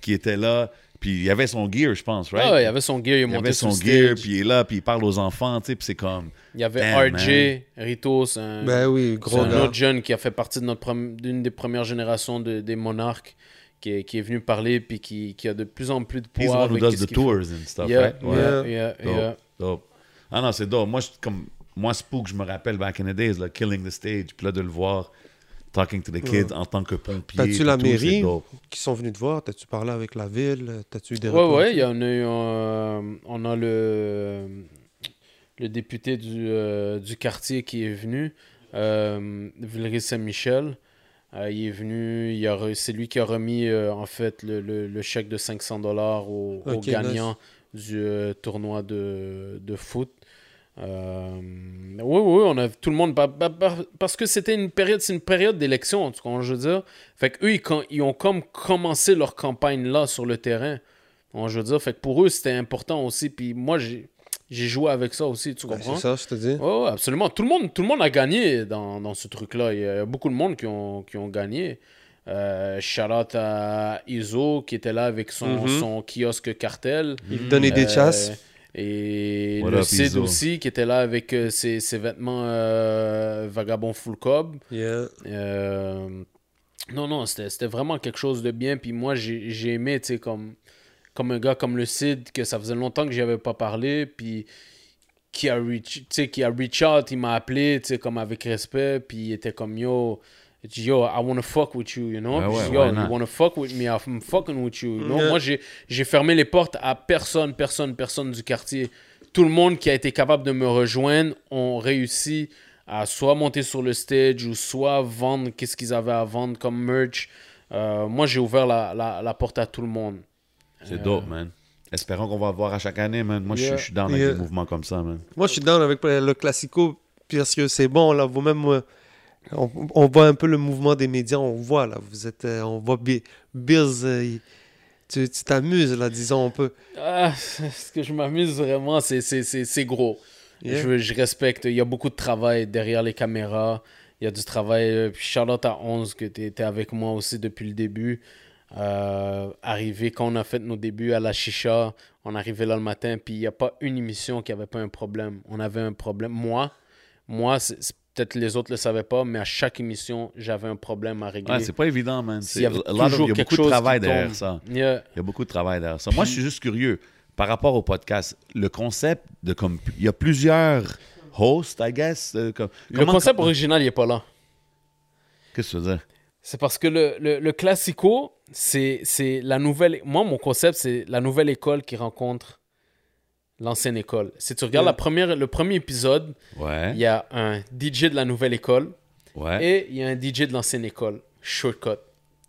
qu'il était là. Puis il y avait son gear, je pense, right? Ah ouais, il avait son gear, il Il monté avait son gear, stage. puis il est là, puis il parle aux enfants, tu sais, puis c'est comme... Il y avait Damn, RJ, Rito, c'est un, Ben oui, c'est gros un gars. autre jeune qui a fait partie de notre prom- d'une des premières générations de- des monarques, qui est, qui est venu parler, puis qui, qui a de plus en plus de He's the one who avec does the qu'il fait. tours and stuff, Yeah, right? Ouais. yeah, yeah, Dope, yeah. dope. Ah non, c'est dope. Moi, je, comme, moi, Spook, je me rappelle back in the days, là, Killing the Stage, puis là, de le voir talking to the kids en tant que pompier. T'as-tu la tout, mairie qui sont venus te voir? T'as-tu parlé avec la ville? T'as-tu eu des Ouais, réponses? ouais, il y en a eu. euh, on a le, le député du, euh, du quartier qui est venu, euh, Villeray-Saint-Michel. Euh, il est venu, il a c'est lui qui a remis euh, en fait le, le- le chèque de 500 dollars au, au Ok, gagnant du euh, tournoi de, de foot. Oui, oui, on a tout le monde pa- pa- pa- parce que c'était une période, c'est une période d'élection, comprends ce que je veux dire. Fait que eux, ils, ils ont comme commencé leur campagne là sur le terrain. On je veux dire, fait que pour eux, c'était important aussi. Puis moi, j'ai j'ai joué avec ça aussi, tu Ben, comprends? c'est ça, je te dis. Ouais, absolument. Tout le monde, tout le monde a gagné dans, dans ce truc-là. Il y a beaucoup de monde qui ont, qui ont gagné. Euh, shout out à Iso qui était là avec son, Mhm. son kiosque cartel. Il donnait des Euh, chasses. Et What le Cid Iso? aussi qui était là avec euh, ses, ses vêtements euh, vagabond full cob. Yeah. Euh, non, non, c'était c'était vraiment quelque chose de bien. Puis moi, j'ai j'ai aimé, tu sais, comme, comme un gars comme le Cid, que ça faisait longtemps que j'y avais pas parlé. Puis qui a reach, tu sais, qui a reach out, il m'a appelé, tu sais, comme avec respect. Puis il était comme, yo, yo, I wanna fuck with you, you know? Ouais, yo, you wanna fuck with me, I'm fucking with you, you know? Yeah. Moi, j'ai j'ai fermé les portes à personne, personne, personne du quartier. Tout le monde qui a été capable de me rejoindre ont réussi à soit monter sur le stage ou soit vendre qu'est-ce qu'ils avaient à vendre comme merch. Euh, moi, j'ai ouvert la, la, la porte à tout le monde. C'est dope, man. Espérons qu'on va le voir à chaque année, man. Moi, je suis- Yeah. je suis down avec Yeah. des mouvements comme ça, man. Moi, je suis down avec le Classico parce que c'est bon, là. Vous-même, euh, on, on voit un peu le mouvement des médias. On voit, là. Vous êtes, euh, on voit Bi- Bills. euh, il- tu t'amuses, là, disons un peu. Ah, ce que je m'amuse vraiment, c'est- c'est c'est- c'est gros. Yeah. Je, je respecte. Il y a beaucoup de travail derrière les caméras. Il y a du travail. euh, Puis Charlotte à 11, que tu étais avec moi aussi depuis le début. Euh, arrivé, quand on a fait nos débuts à la chicha, on arrivait là le matin, puis il n'y a pas une émission qui avait pas un problème. On avait un problème. Moi, moi peut-être les autres ne le savaient pas, mais à chaque émission, j'avais un problème à régler. Ouais, c'est pas évident, man. Il y avait toujours il y a beaucoup de travail derrière ça. Yeah. Il y a beaucoup de travail derrière ça. Moi, je suis juste curieux. Par rapport au podcast, le concept de comme. Il y a plusieurs hosts, I guess. euh, comme- Le concept original, il n'est pas là. Qu'est-ce que tu veux dire? C'est parce que le, le, le classico, c'est la nouvelle. Moi, mon concept, c'est la nouvelle école qui rencontre l'ancienne école. Si tu regardes Ouais. la première, le premier épisode, Ouais. il y a un DJ de la nouvelle école Ouais. et il y a un DJ de l'ancienne école. Shortcut.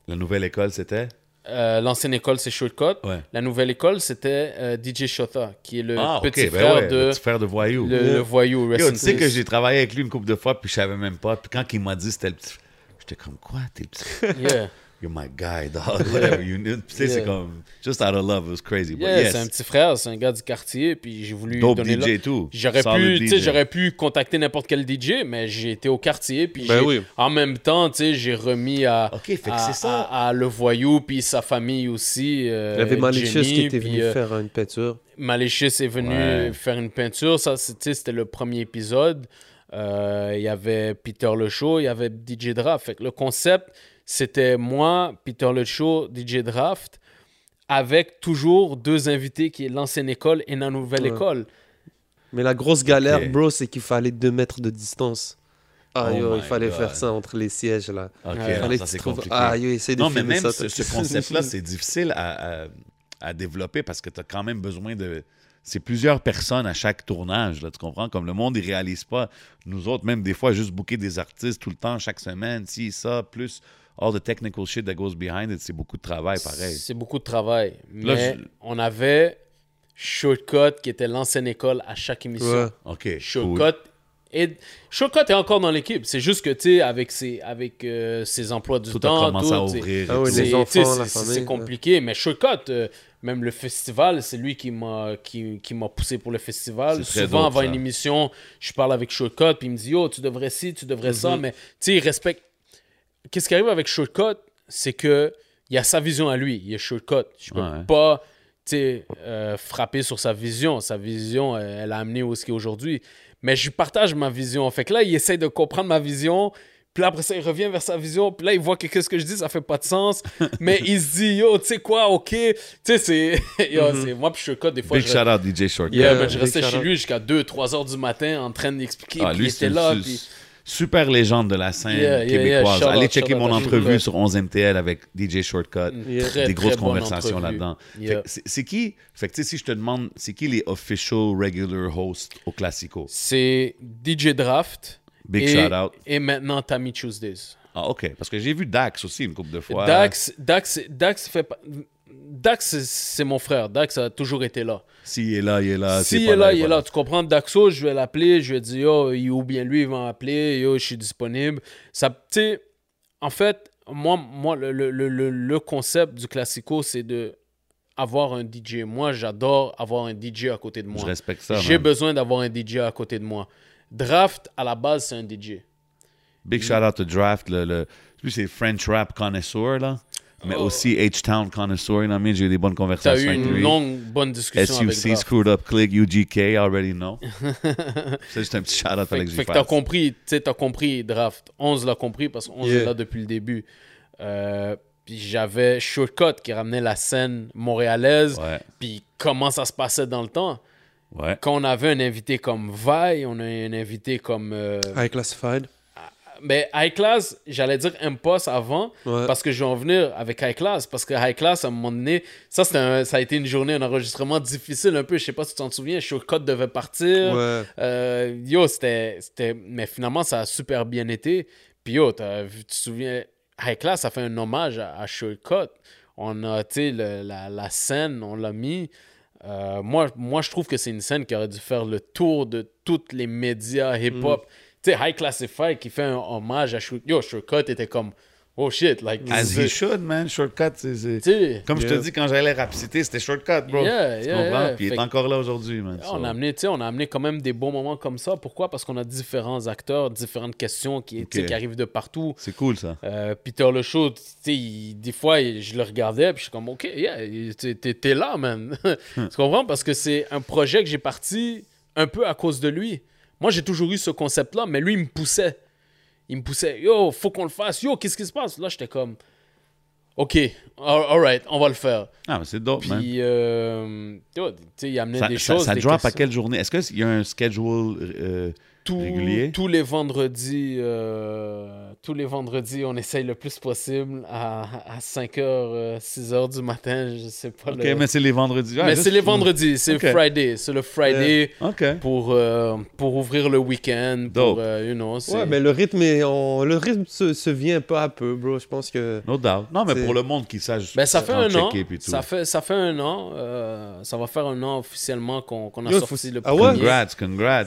La nouvelle école, c'était? Euh, L'ancienne école, c'est Shortcut. La nouvelle école, c'était euh, DJ Shota, qui est le Ah, petit ben frère de le petit frère de Voyou. le, le voyou. Yo, tu sais que j'ai travaillé avec lui une couple de fois, puis je savais même pas. Puis quand il m'a dit c'était le petit. J'étais comme, quoi, t'es. Yeah. You're my guy, dog. Whatever you need. Tu sais, c'est comme. Just out of love, it was crazy. But Yeah, yes. c'est un petit frère, c'est un gars du quartier, puis j'ai voulu Dope donner DJ là. too. J'aurais Solid pu, tu sais, j'aurais pu contacter n'importe quel DJ, mais j'ai été au quartier, puis Ben j'ai- oui. en même temps, tu sais, j'ai remis à, Ok, fait que à, c'est ça. à- à le voyou, puis sa famille aussi. euh, Il y avait Malicious Jenny, qui était venu euh, faire une peinture. Malicious est venu Ouais. faire une peinture. Ça, c'est- tu sais, c'était le premier épisode. Euh, Il y avait Peter Le Show, il y avait DJ Draft. Fait que le concept, c'était moi, Peter Le Show, DJ Draft, avec toujours deux invités qui est l'ancienne école et la nouvelle Ouais. école. Mais la grosse galère, bro, c'est qu'il fallait deux mètres de distance. Ah, Oh yo, il fallait God. faire ça entre les sièges, là. Ok, Ouais. ça c'est trouves- compliqué. Ah, yo, essaye de non, mais même ça. ce, ce concept-là, c'est difficile à, à- à développer parce que tu as quand même besoin de. C'est plusieurs personnes à chaque tournage, là, tu comprends? Comme le monde, ils réalisent pas. Nous autres, même des fois, juste booker des artistes tout le temps, chaque semaine, ci, ça, plus all the technical shit that goes behind it, c'est beaucoup de travail, pareil. C'est beaucoup de travail. Là, Mais je- on avait Shortcut, qui était l'ancienne école à chaque émission. Ouais. OK. cool. Shortcut est, Shortcut est encore dans l'équipe. C'est juste que, tu sais, avec, ses, avec euh, ses emplois du Tout temps, a commencé à tout. Ah et oui, C'est compliqué, mais Shortcut, euh, même le festival, c'est lui qui m'a qui, qui m'a poussé pour le festival. Souvent, avant ça. une émission, je parle avec Shortcut, puis il me dit Yo, tu devrais ci, tu devrais ça. Mhm. Mais tu sais, il respecte. Qu'est-ce qui arrive avec Shortcut? C'est que il a sa vision à lui. Il est Shortcut. Je peux Ouais. pas tu sais, euh, frapper sur sa vision. Sa vision, elle a amené où ce qu'il est aujourd'hui. Mais je partage ma vision. Fait que là, il essaie de comprendre ma vision. Puis là, après ça, il revient vers sa vision. Puis là, il voit que qu'est-ce que je dis, ça fait pas de sens. Mais il se dit, yo, tu sais quoi, ok. Tu sais, c'est. yo, c'est- Moi, puis je code des fois. Big je... shout out DJ Shortcut. Yeah, Yeah, ben, je restais chez lui jusqu'à 2-3 heures du matin en train d'expliquer. Ah, lui, il c'est était là. Puis... super légende de la scène Yeah, yeah, yeah. québécoise. Allez out, checker shout mon entrevue Shortcut. sur 11MTL avec DJ Shortcut. Yeah. Très, des très grosses bonne conversations entrevue. là-dedans. Yeah. Fait que C'est c'est qui, fait que tu sais, si je te demande, c'est qui les official regular hosts au Classico? C'est DJ Draft. Big et, shout out. Et maintenant Tammy Tuesdays. Ah, OK. Parce que j'ai vu Dax aussi une couple de fois. Dax, Dax, Dax fait. Dax, c'est- mon frère. Dax a toujours été là. S'il est là, il est là. S'il c'est est pas là, il est là. Tu comprends? Daxo, je vais l'appeler, je vais dire, yo, il- ou bien lui, il va m'appeler, yo, je suis disponible. Ça, en fait, moi, moi le, le, le, le- concept du Classico, c'est de avoir un DJ. Moi, j'adore avoir un DJ à côté de Je moi. respecte ça. J'ai besoin d'avoir un DJ à côté de moi. Draft, à la base, c'est un DJ. Big shout out to Draft, le, le lui, c'est French rap connoisseur, là. Mais Oh. aussi H-Town connoisseur, you know what I mean? J'ai eu des bonnes Tu as conversations eu avec une lui. longue, bonne discussion avec SUC. Screwed Up Click, UGK, I already know. c'est juste un petit shout out Fait, avec fait que t'as compris, tu sais, t'as compris Draft. 11 l'a compris parce qu'on Yeah. est là depuis le début. Euh, puis j'avais Shortcut qui ramenait la scène montréalaise. Ouais, Puis comment ça se passait dans le temps. Ouais. Quand on avait un invité comme Vi, on a un invité comme. euh, High Classified. Mais High Class, j'allais dire Impost avant. Ouais. Parce que je vais en venir avec High Class. Parce que High Class, à un moment donné, ça, c'était un- ça a été une journée, un enregistrement difficile un peu. Je sais pas si tu t'en souviens. Shortcut devait partir. Ouais. Euh, yo, c'était, c'était. Mais finalement, ça a super bien été. Puis yo, t'as vu, tu te souviens, High Class, ça fait un hommage à, à Shortcut. On a, tu sais, la scène, on l'a mis. Euh, moi, moi, je trouve que c'est une scène qui aurait dû faire le tour de tous les médias hip-hop. Tu sais, High Classified qui fait un hommage à Shortcut. Yo, Shortcut était comme, oh shit, like. As he should, man. Shortcut, c'est- Comme je te dis, quand j'allais rapciter, c'était Shortcut, bro. Yeah, tu yeah, comprends? Puis il est encore là aujourd'hui, man. On So- a, amené, on a amené quand même des bons moments comme ça. Pourquoi? Parce qu'on a différents acteurs, différentes questions qui, arrivent de partout. C'est cool, ça. Euh, Peter Le Show, tu sais, il- des fois, il- je le regardais, puis je suis comme, OK, yeah, t'es là, man. tu comprends? Parce que c'est un projet que j'ai parti un peu à cause de lui. Moi, j'ai toujours eu ce concept-là, mais lui, il me poussait. Il me poussait, yo, faut qu'on le fasse. Yo, qu'est-ce qui se passe? Là, j'étais comme, OK, all all right, on va le faire. Ah, mais c'est dope, man. Puis, euh, yo, tu sais, il amenait Ça, des ça- choses. ça drop à quelle journée? Est-ce qu'il y a un schedule euh, Tous- Régulier? Tous les vendredis, euh, tous les vendredis, on essaye le plus possible à, à 5h, 6h du matin, je sais pas. Ok, le- mais c'est les vendredis. Ah, Mais juste- c'est les vendredis, c'est Ok. le Friday. C'est le Friday Ok. pour, euh, pour ouvrir le week-end. Pour, euh, you know, Ouais, mais le rythme, est le rythme se, se vient peu à peu, bro. Je pense que. No doubt. Non, mais pour le monde qui sache. Ben, ça fait un an. Ça fait, ça fait un an. euh, ça va faire un an officiellement qu'on qu'on a Yo, sorti faut- le Ah ouais? premier. Congrats,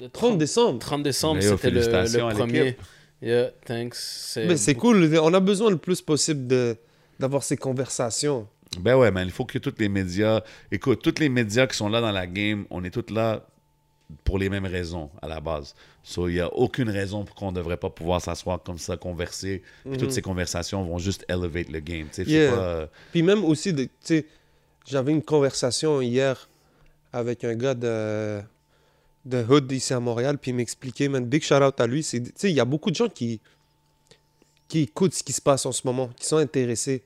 Le 30 décembre. 30 décembre, c'était le, le premier. Yeah, thanks. C'est Mais c'est cool. On a besoin le plus possible de d'avoir ces conversations. Ben ouais, man, il faut que tous les médias. Écoute, tous les médias qui sont là dans la game, on est tous là pour les mêmes raisons à la base. So, il n'y a aucune raison pour qu'on ne devrait pas pouvoir s'asseoir comme ça, converser. Puis toutes ces conversations vont juste elevate le game. Tu sais, c'est Yeah. pas, euh, Puis même aussi, de- tu sais, j'avais une conversation hier avec un gars de, de Hood ici à Montréal, puis il m'expliquait, man, big shout out à lui. Tu sais, il y a beaucoup de gens qui, qui écoutent ce qui se passe en ce moment, qui sont intéressés.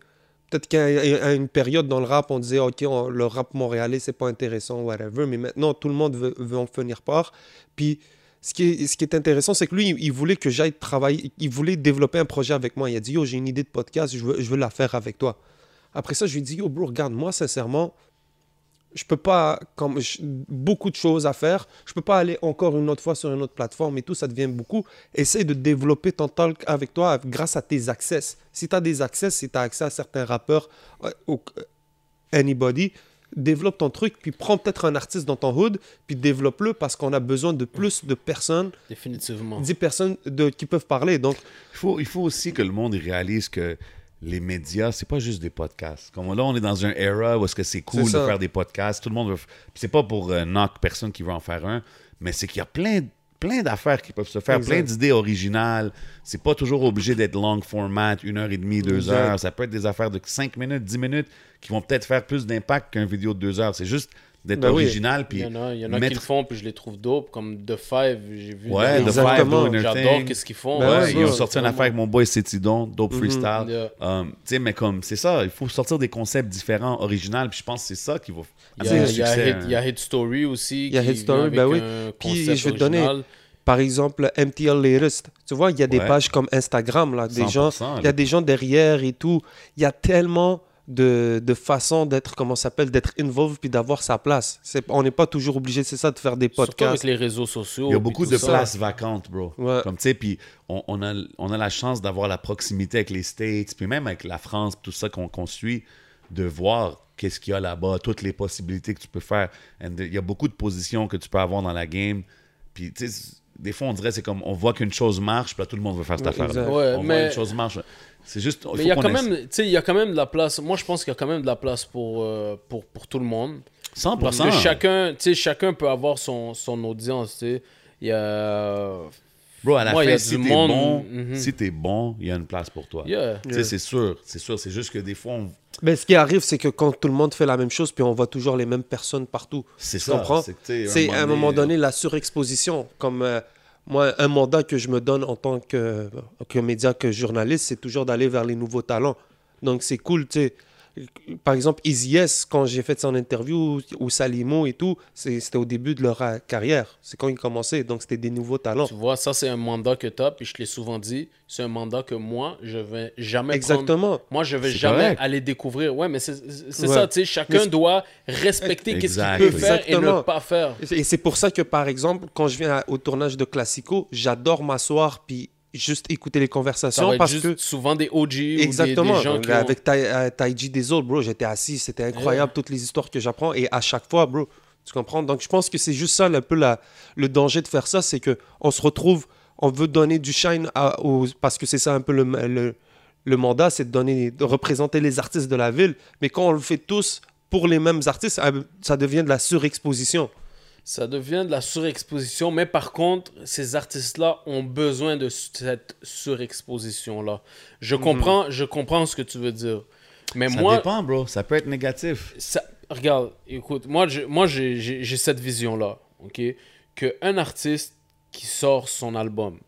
Peut-être qu'à une période dans le rap, on disait, OK, le rap montréalais, c'est pas intéressant, whatever, mais maintenant, tout le monde veut, en finir part. Puis, ce qui est, ce qui est intéressant, c'est que lui, il, il voulait que j'aille travailler, il voulait développer un projet avec moi. Il a dit, yo, j'ai une idée de podcast, je veux, je veux la faire avec toi. Après ça, je lui ai dit, yo, bro, regarde, moi, sincèrement, je peux pas, comme je- beaucoup de choses à faire, je peux pas aller encore une autre fois sur une autre plateforme et tout, ça devient beaucoup. Essaye de développer ton talk avec toi grâce à tes access. Si tu as des access, si tu as accès à certains rappeurs, euh, ou euh, anybody, développe ton truc, puis prends peut-être un artiste dans ton hood, puis développe-le parce qu'on a besoin de plus de personnes, définitivement. 10 personnes de, qui peuvent parler. Donc, Il faut, il faut aussi que le monde réalise que les médias, c'est pas juste des podcasts. Comme là, on est dans un era où est-ce que c'est cool de faire des podcasts. Tout le monde veut. C'est pas pour euh, knock personne qui veut en faire un, mais c'est qu'il y a plein, plein d'affaires qui peuvent se faire, Exact. plein d'idées originales. C'est pas toujours obligé d'être long format, une heure et demie, deux Exact. heures. Ça peut être des affaires de 5 minutes, 10 minutes qui vont peut-être faire plus d'impact qu'un vidéo de deux heures. C'est juste d'être Ben oui. original. Il Puis y en a, il y en a qui mettre- le font, puis je les trouve dope, comme The Five, j'ai vu. Ouais, des- The Five Exactement. J'adore qu'est-ce qu'ils font. Ben Ouais, ouais, ils ont sorti une vraiment. affaire avec mon boy Cétidon, Dope Mhm. Freestyle. Yeah. Um, tu sais, mais comme, c'est ça, il faut sortir des concepts différents, originaux, puis je pense que c'est ça qui va Il y, amener a, le il y a. Hit, Story aussi. Il y a qui Hit Story, ben oui. un Puis, je vais te donner- par exemple, MTL Latest. Tu vois, il y a des Ouais. pages comme Instagram, là, des gens, 100%, il y a des gens derrière et tout. Il y a tellement de, de façons d'être, comment ça s'appelle, d'être involved puis d'avoir sa place. C'est, on n'est pas toujours obligé, c'est ça, de faire des Surtout avec podcasts. les réseaux sociaux. Il y a beaucoup de places vacantes, bro. Ouais. Comme tu sais, puis on, on a, on a la chance d'avoir la proximité avec les States, puis même avec la France, tout ça qu'on qu'on suit, de voir qu'est-ce qu'il y a là-bas, toutes les possibilités que tu peux faire. Il y a beaucoup de positions que tu peux avoir dans la game. Puis, tu sais, des fois, on dirait c'est comme on voit qu'une chose marche, puis là, tout le monde veut faire cette Ouais, affaire-là. Ouais, on voit mais- une chose marche. C'est juste. Mais il y a quand même, tu sais, il y a quand même de la place. Moi, je pense qu'il y a quand même de la place pour, euh, pour, pour tout le monde. 100%. Parce que chacun, tu sais, chacun peut avoir son, son audience, tu sais. Il y a... Bro, à la Moi, fin, si t'es monde- bon, Mhm. si t'es bon, il y a une place pour toi. Yeah. Tu sais, c'est sûr, c'est sûr. C'est juste que des fois, on- Mais ce qui arrive, c'est que quand tout le monde fait la même chose, puis on voit toujours les mêmes personnes partout. c'est Tu ça. comprends? C'est à un moment donné la surexposition. Comme euh, moi, un mandat que je me donne en tant que, que média, que journaliste, c'est toujours d'aller vers les nouveaux talents. Donc c'est cool, tu sais. Par exemple, Easy S, quand j'ai fait son interview, ou Salimo et tout, c'était au début de leur euh, carrière. C'est quand ils commençaient, donc c'était des nouveaux talents. Tu vois, ça, c'est un mandat que tu as, puis je te l'ai souvent dit, c'est un mandat que moi, je vais jamais prendre. Exactement. Moi, je vais jamais correct. aller découvrir. Ouais, mais c'est Ouais. ça, tu sais, chacun doit respecter qu'est-ce qu'il peut faire et ne pas faire. Et c'est- pour ça que, par exemple, quand je viens au tournage de Classico, j'adore m'asseoir puis juste écouter les Ça conversations va être parce juste que souvent des OG Exactement. ou des, des gens qui ont- Avec Tai- euh, Taiji Desol, bro, j'étais assis, c'était incroyable toutes les histoires que j'apprends et à chaque fois, bro, tu comprends? Donc je pense que c'est juste ça un peu la, le danger de faire ça, c'est que on se retrouve, on veut donner du shine à, aux, parce que c'est ça un peu le, le, le mandat, c'est de donner, de représenter les artistes de la ville, mais quand on le fait tous pour les mêmes artistes, ça, ça devient de la surexposition. Ça devient de la surexposition, mais par contre, ces artistes-là ont besoin de cette surexposition-là. Je comprends, je comprends ce que tu veux dire. Mais Ça moi, dépend, bro. Ça peut être négatif. ça- regarde, écoute, moi, moi j'ai j'ai- j'ai cette vision-là, ok? Que un artiste qui sort son album,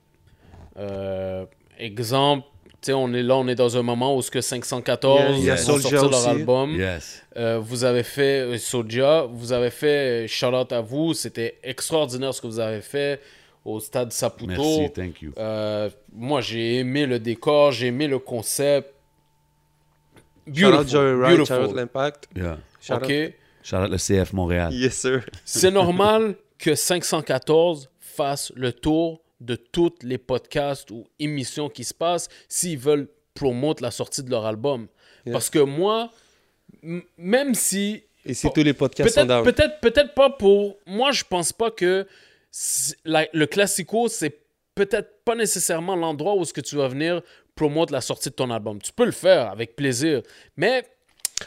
euh, exemple, sais, on est là, on est dans un moment où ce que 514 Il y a vont Soulja sortir leur aussi. album. Yes. Euh, vous avez fait euh, Soulja, vous avez fait euh, shout out à vous, c'était extraordinaire ce que vous avez fait au stade Saputo. Merci, thank you. Euh, moi, j'ai aimé le décor, j'ai aimé le concept. Shout out Beautiful, Joey Wright, shout out beautiful. l'Impact. Yeah. Shout out- Ok, Shout out le CF Montréal. Yes, sir. c'est normal que 514 fasse le tour de tous les podcasts ou émissions qui se passent s'ils veulent promouvoir la sortie de leur album. Yeah. Parce que moi, même si Et c'est tous les podcasts Peut-être, peut-être, peut-être pas pour. Moi, je pense pas que la- le classico, c'est peut-être pas nécessairement l'endroit où ce que tu vas venir promouvoir la sortie de ton album. Tu peux le faire avec plaisir, mais,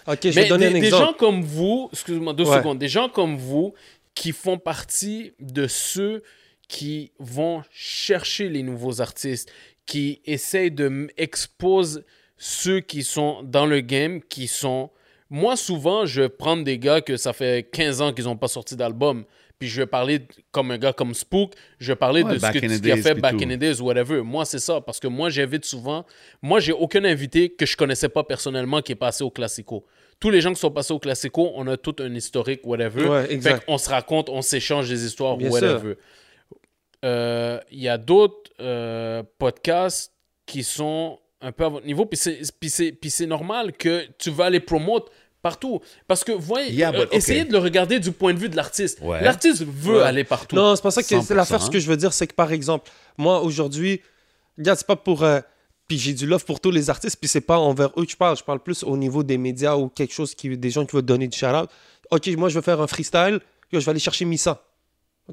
Ok, je vais donner des, un des exemple. gens comme vous, excuse-moi deux Ouais. secondes, des gens comme vous qui font partie de ceux qui vont chercher les nouveaux artistes, qui essayent de exposer ceux qui sont dans le game, qui sont... Moi, souvent, je vais prendre des gars que ça fait 15 ans qu'ils n'ont pas sorti d'album, puis je vais parler comme un gars comme Spook, je vais parler Ouais, de ce back que in tu the qui a fait back tout. in the days, whatever. Moi, c'est ça, parce que moi, j'invite souvent... Moi, j'ai aucun invité que je connaissais pas personnellement qui est passé au Classico. Tous les gens qui sont passés au Classico, on a tout un historique, whatever. Ouais, exact. on se raconte, on s'échange des histoires, Bien whatever. Euh, Il y a d'autres euh, podcasts qui sont un peu à votre niveau, puis c'est- puis c'est puis c'est normal que tu vas les promouvoir partout. Parce que, voyez, Yeah, euh, but, essayez okay. de le regarder du point de vue de l'artiste. Ouais. L'artiste veut Ouais. aller partout. Non, c'est pas ça que c'est 100%. l'affaire. Ce que je veux dire, c'est que par exemple, moi aujourd'hui, regarde, c'est pas pour. euh, puis j'ai du love pour tous les artistes, puis c'est pas envers eux que je parle. Je parle plus au niveau des médias ou quelque chose qui. des gens qui veulent donner du shout-out. Ok, moi je veux faire un freestyle, je vais aller chercher Missa.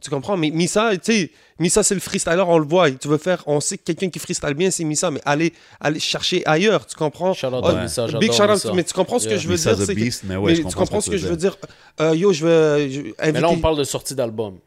Tu comprends? Mais Missa, tu sais, Missa c'est le freestyler, on le voit. Tu veux faire, on sait que quelqu'un qui freestyle bien, c'est Missa, mais allez, allez chercher ailleurs, tu comprends? Shout-out Oh, Missa, j'adore Big shout-out, mais tu comprends ce que Yeah. je veux dire? a c'est que- beast, mais ouais, mais je tu comprends ce que je veux dire? Euh, yo, je veux je- Mais là, on parle de sortie d'album.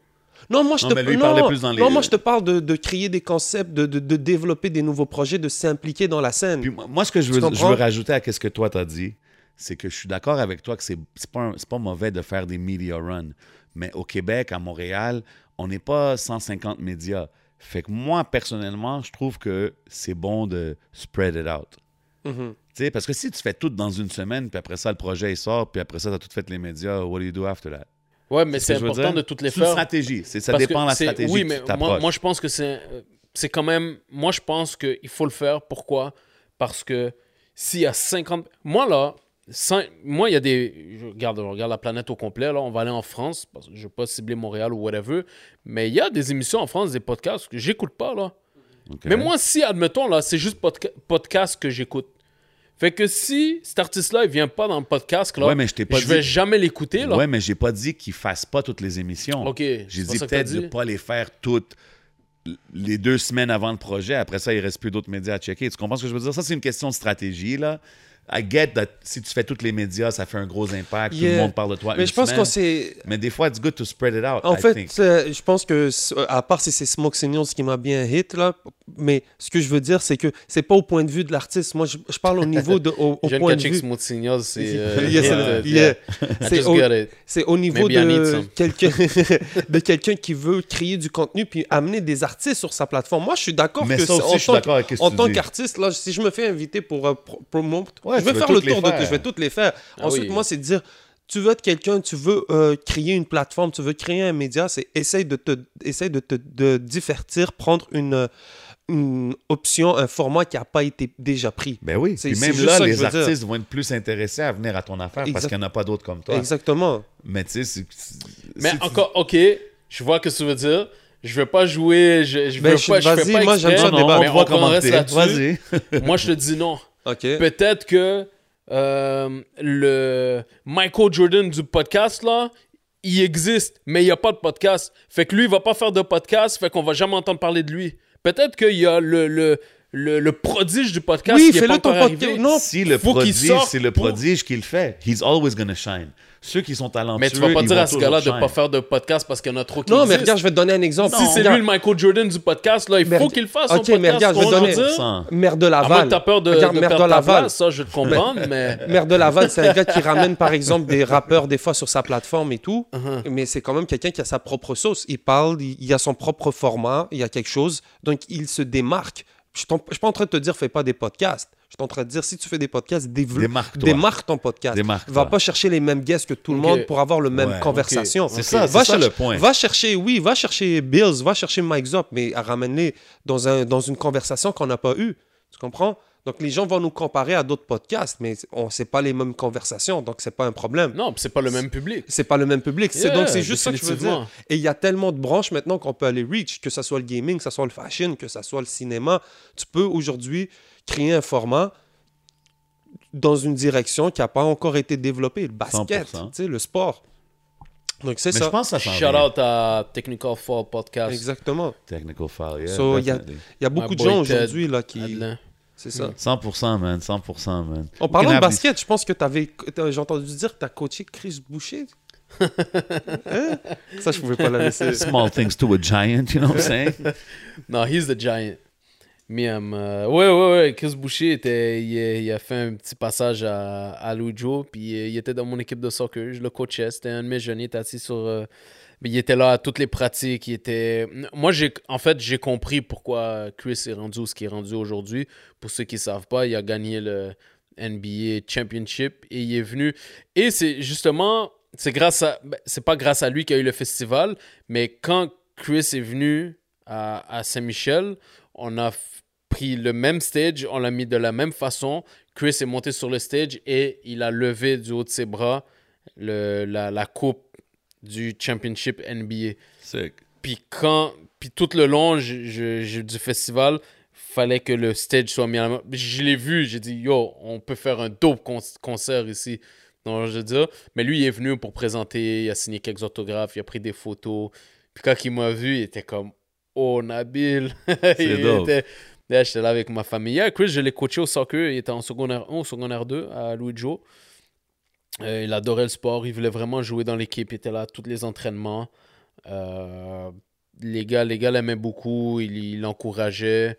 non, moi je Non, te mais lui, non, plus dans les- non, moi je te parle de, de créer des concepts, de, de, de développer des nouveaux projets, de s'impliquer dans la scène. Puis moi, moi, ce que je veux, je veux rajouter à ce que toi t'as dit, c'est que je suis d'accord avec toi que c'est c'est pas, un- pas mauvais de faire des media runs. Mais au Québec, à Montréal, on n'est pas 150 médias. Fait que moi, personnellement, je trouve que c'est bon de spread it out. Tu sais, parce que si tu fais tout dans une semaine, puis après ça, le projet il sort, puis après ça, tu as tout fait les médias, what do you do after that? Ouais, mais ce c'est que important de toutes les C'est faire. stratégie. C'est- Ça Parce dépend que de la stratégie Oui, que mais tu moi, moi, je pense que euh, c'est quand même. Moi, je pense qu'il faut le faire. Pourquoi? Parce que s'il y a 50. Moi, là, moi, il y a des. Je regarde, je regarde la planète au complet. Là, on va aller en France. Parce que je ne veux pas cibler Montréal ou whatever. Mais il y a des émissions en France, des podcasts que j'écoute pas. là. Mais moi, si, admettons, là, c'est juste podca- podcast que j'écoute. Fait que si cet artiste-là, il vient pas dans le podcast, là, Ouais, mais je pas je vais dit- jamais l'écouter. Ouais, mais j'ai pas dit qu'ils fassent pas toutes les émissions. Ok, J'ai dit peut-être de pas les faire toutes les deux semaines avant le projet. Après ça, il reste plus d'autres médias à checker. Tu comprends ce que je veux dire? Ça, c'est une question de stratégie, là. I get that si tu fais tous les médias, ça fait un gros impact. Tout le monde parle de toi Mais une je pense qu'on s'est. Mais des fois, it's good to spread it out, En I fait, think. c'est- je pense que, à part si c'est Smoke Signals qui m'a bien hit, là, mais ce que je veux dire, c'est que c'est pas au point de vue de l'artiste. Moi, je, je parle au niveau de. Au, au point de vue. smooth signal, c'est. euh, Yeah, c'est euh, yeah. Au- au niveau Maybe de quelqu'un de quelqu'un qui veut créer du contenu puis amener des artistes sur sa plateforme. Moi, je suis d'accord que ça aussi, en je suis tant d'accord avec ce que- que en tant qu'artiste, là, si je me fais inviter pour euh, pro- promote, Ouais, je vais veux faire le toutes les tour de faire. je vais toutes les faire. Ah Ensuite, oui. moi, c'est de dire tu veux être quelqu'un, tu veux euh, créer une plateforme, tu veux créer un média, c'est essaye de te essaye de te de divertir, prendre une une option, un format qui n'a pas été déjà pris. Ben oui. C'est- Puis c'est même juste là, ça les je veux dire. artistes vont être plus intéressés à venir à ton affaire parce qu'il n'y en a pas d'autres comme toi. Exactement. Mais tu sais, c'est- c'est- Mais encore, ok, je vois ce que tu veux dire. Je vais pas jouer, je, je Ben, veux je- pas, je fais vas-y, pas moi, j'aime ça débattre. on on reste là-dessus. Vas-y. Moi, je te dis non. Peut-être que euh, le Michael Jordan du podcast, là, il existe, mais il n'y a pas de podcast. Fait que lui, il va pas faire de podcast, fait qu'on va jamais entendre parler de lui. Peut-être qu'il y a le, le, le, le prodige du podcast Oui, qui est fais-le pas ton encore podcast. arrivé. Non, Si le prodige, c'est le pour- prodige qui le fait. He's always gonna shine. Ceux qui sont talentueux, Mais tu vas pas dire à ce gars-là de pas faire de podcast parce qu'il y en a trop qui Non, mais regarde, je vais te donner un exemple. Si c'est lui le Michael Jordan du podcast, là, il faut qu'il le fasse son Ok, mais podcast. regarde, je vais on donner- va dire. 100%. Maire de Laval. t'as peur de, Regarde, de maire perdre Laval. ça, je te comprends, mais... Maire de Laval, c'est un gars qui ramène par exemple des rappeurs des fois sur sa plateforme et tout, Uh-huh. mais c'est quand même quelqu'un qui a sa propre sauce. Il parle, il, il a son propre format, il y a quelque chose, donc il se démarque. Je ne suis pas en train de te dire fais pas des podcasts. Je suis en train de dire si tu fais des podcasts, démarque ton podcast. Démarque-toi. Va pas chercher les mêmes guests que tout le monde pour avoir le même Ouais, conversation. C'est ça, Va c'est ça chercher- le point. Va chercher, oui, va chercher Bills, va chercher Mike Zop, mais à ramener dans, un, dans une conversation qu'on n'a pas eue. Tu comprends? Donc les gens vont nous comparer à d'autres podcasts, mais on c'est pas les mêmes conversations, donc c'est pas un problème. Non, c'est pas le même public. C'est pas le même public. Yeah, donc c'est juste ça que je veux dire. Et il y a tellement de branches maintenant qu'on peut aller reach, que ce soit le gaming, que ce soit le fashion, que ce soit le cinéma. Tu peux aujourd'hui créer un format dans une direction qui n'a pas encore été développée. Le basket, 100%. tu sais, le sport. Donc c'est ça. je pense que ça s'en Shout out à Technical Fall Podcast. Exactement. Technical yeah, So, il y a- y beaucoup My de gens aujourd'hui là qui. C'est ça. 100%, man. 100%, man. En parlant de basket, je pense que t'avais, t'as- j'ai entendu dire que tu as coaché Chris Boucher. Hein? Ça, je pouvais pas la laisser. Small things to a giant, you know what I'm saying? Non, he's the giant. Me, I'm, euh, ouais, ouais, ouais. Chris Boucher, était, il, a, fait un petit passage à, à Louis Joe, puis euh, il était dans mon équipe de soccer. Je le coachais. C'était un de mes jeunes. Il était assis sur. euh, il était là à toutes les pratiques. Il était... Moi, j'ai, en fait, j'ai compris pourquoi Chris est rendu ce qu'il est rendu aujourd'hui. Pour ceux qui ne savent pas, il a gagné le NBA Championship et il est venu. Et c'est justement, c'est grâce à, ben, c'est pas grâce à lui qu'il a eu le festival, mais quand Chris est venu à Saint-Michel, on a pris le même stage, on l'a mis de la même façon. Chris est monté sur le stage et il a levé du haut de ses bras le, la, la coupe du Championship NBA. Sick. Puis quand, puis tout le long je- je- je- du festival, fallait que le stage soit mis à la main. Je l'ai vu, j'ai dit yo, on peut faire un dope con- concert ici. Donc je dire, mais lui il est venu pour présenter, il a signé quelques autographes, il a pris des photos. Puis quand il m'a vu, il était comme oh Nabil. Il dope. était- Là, j'étais là avec ma famille. Hier, Chris, je l'ai coaché au soccer. Il était en secondaire 1 ou secondaire 2 à Louis Joe. Euh, il adorait le sport. Il voulait vraiment jouer dans l'équipe. Il était là à tous les entraînements. Euh, les gars les gars l'aimaient beaucoup. Il il l'encourageait.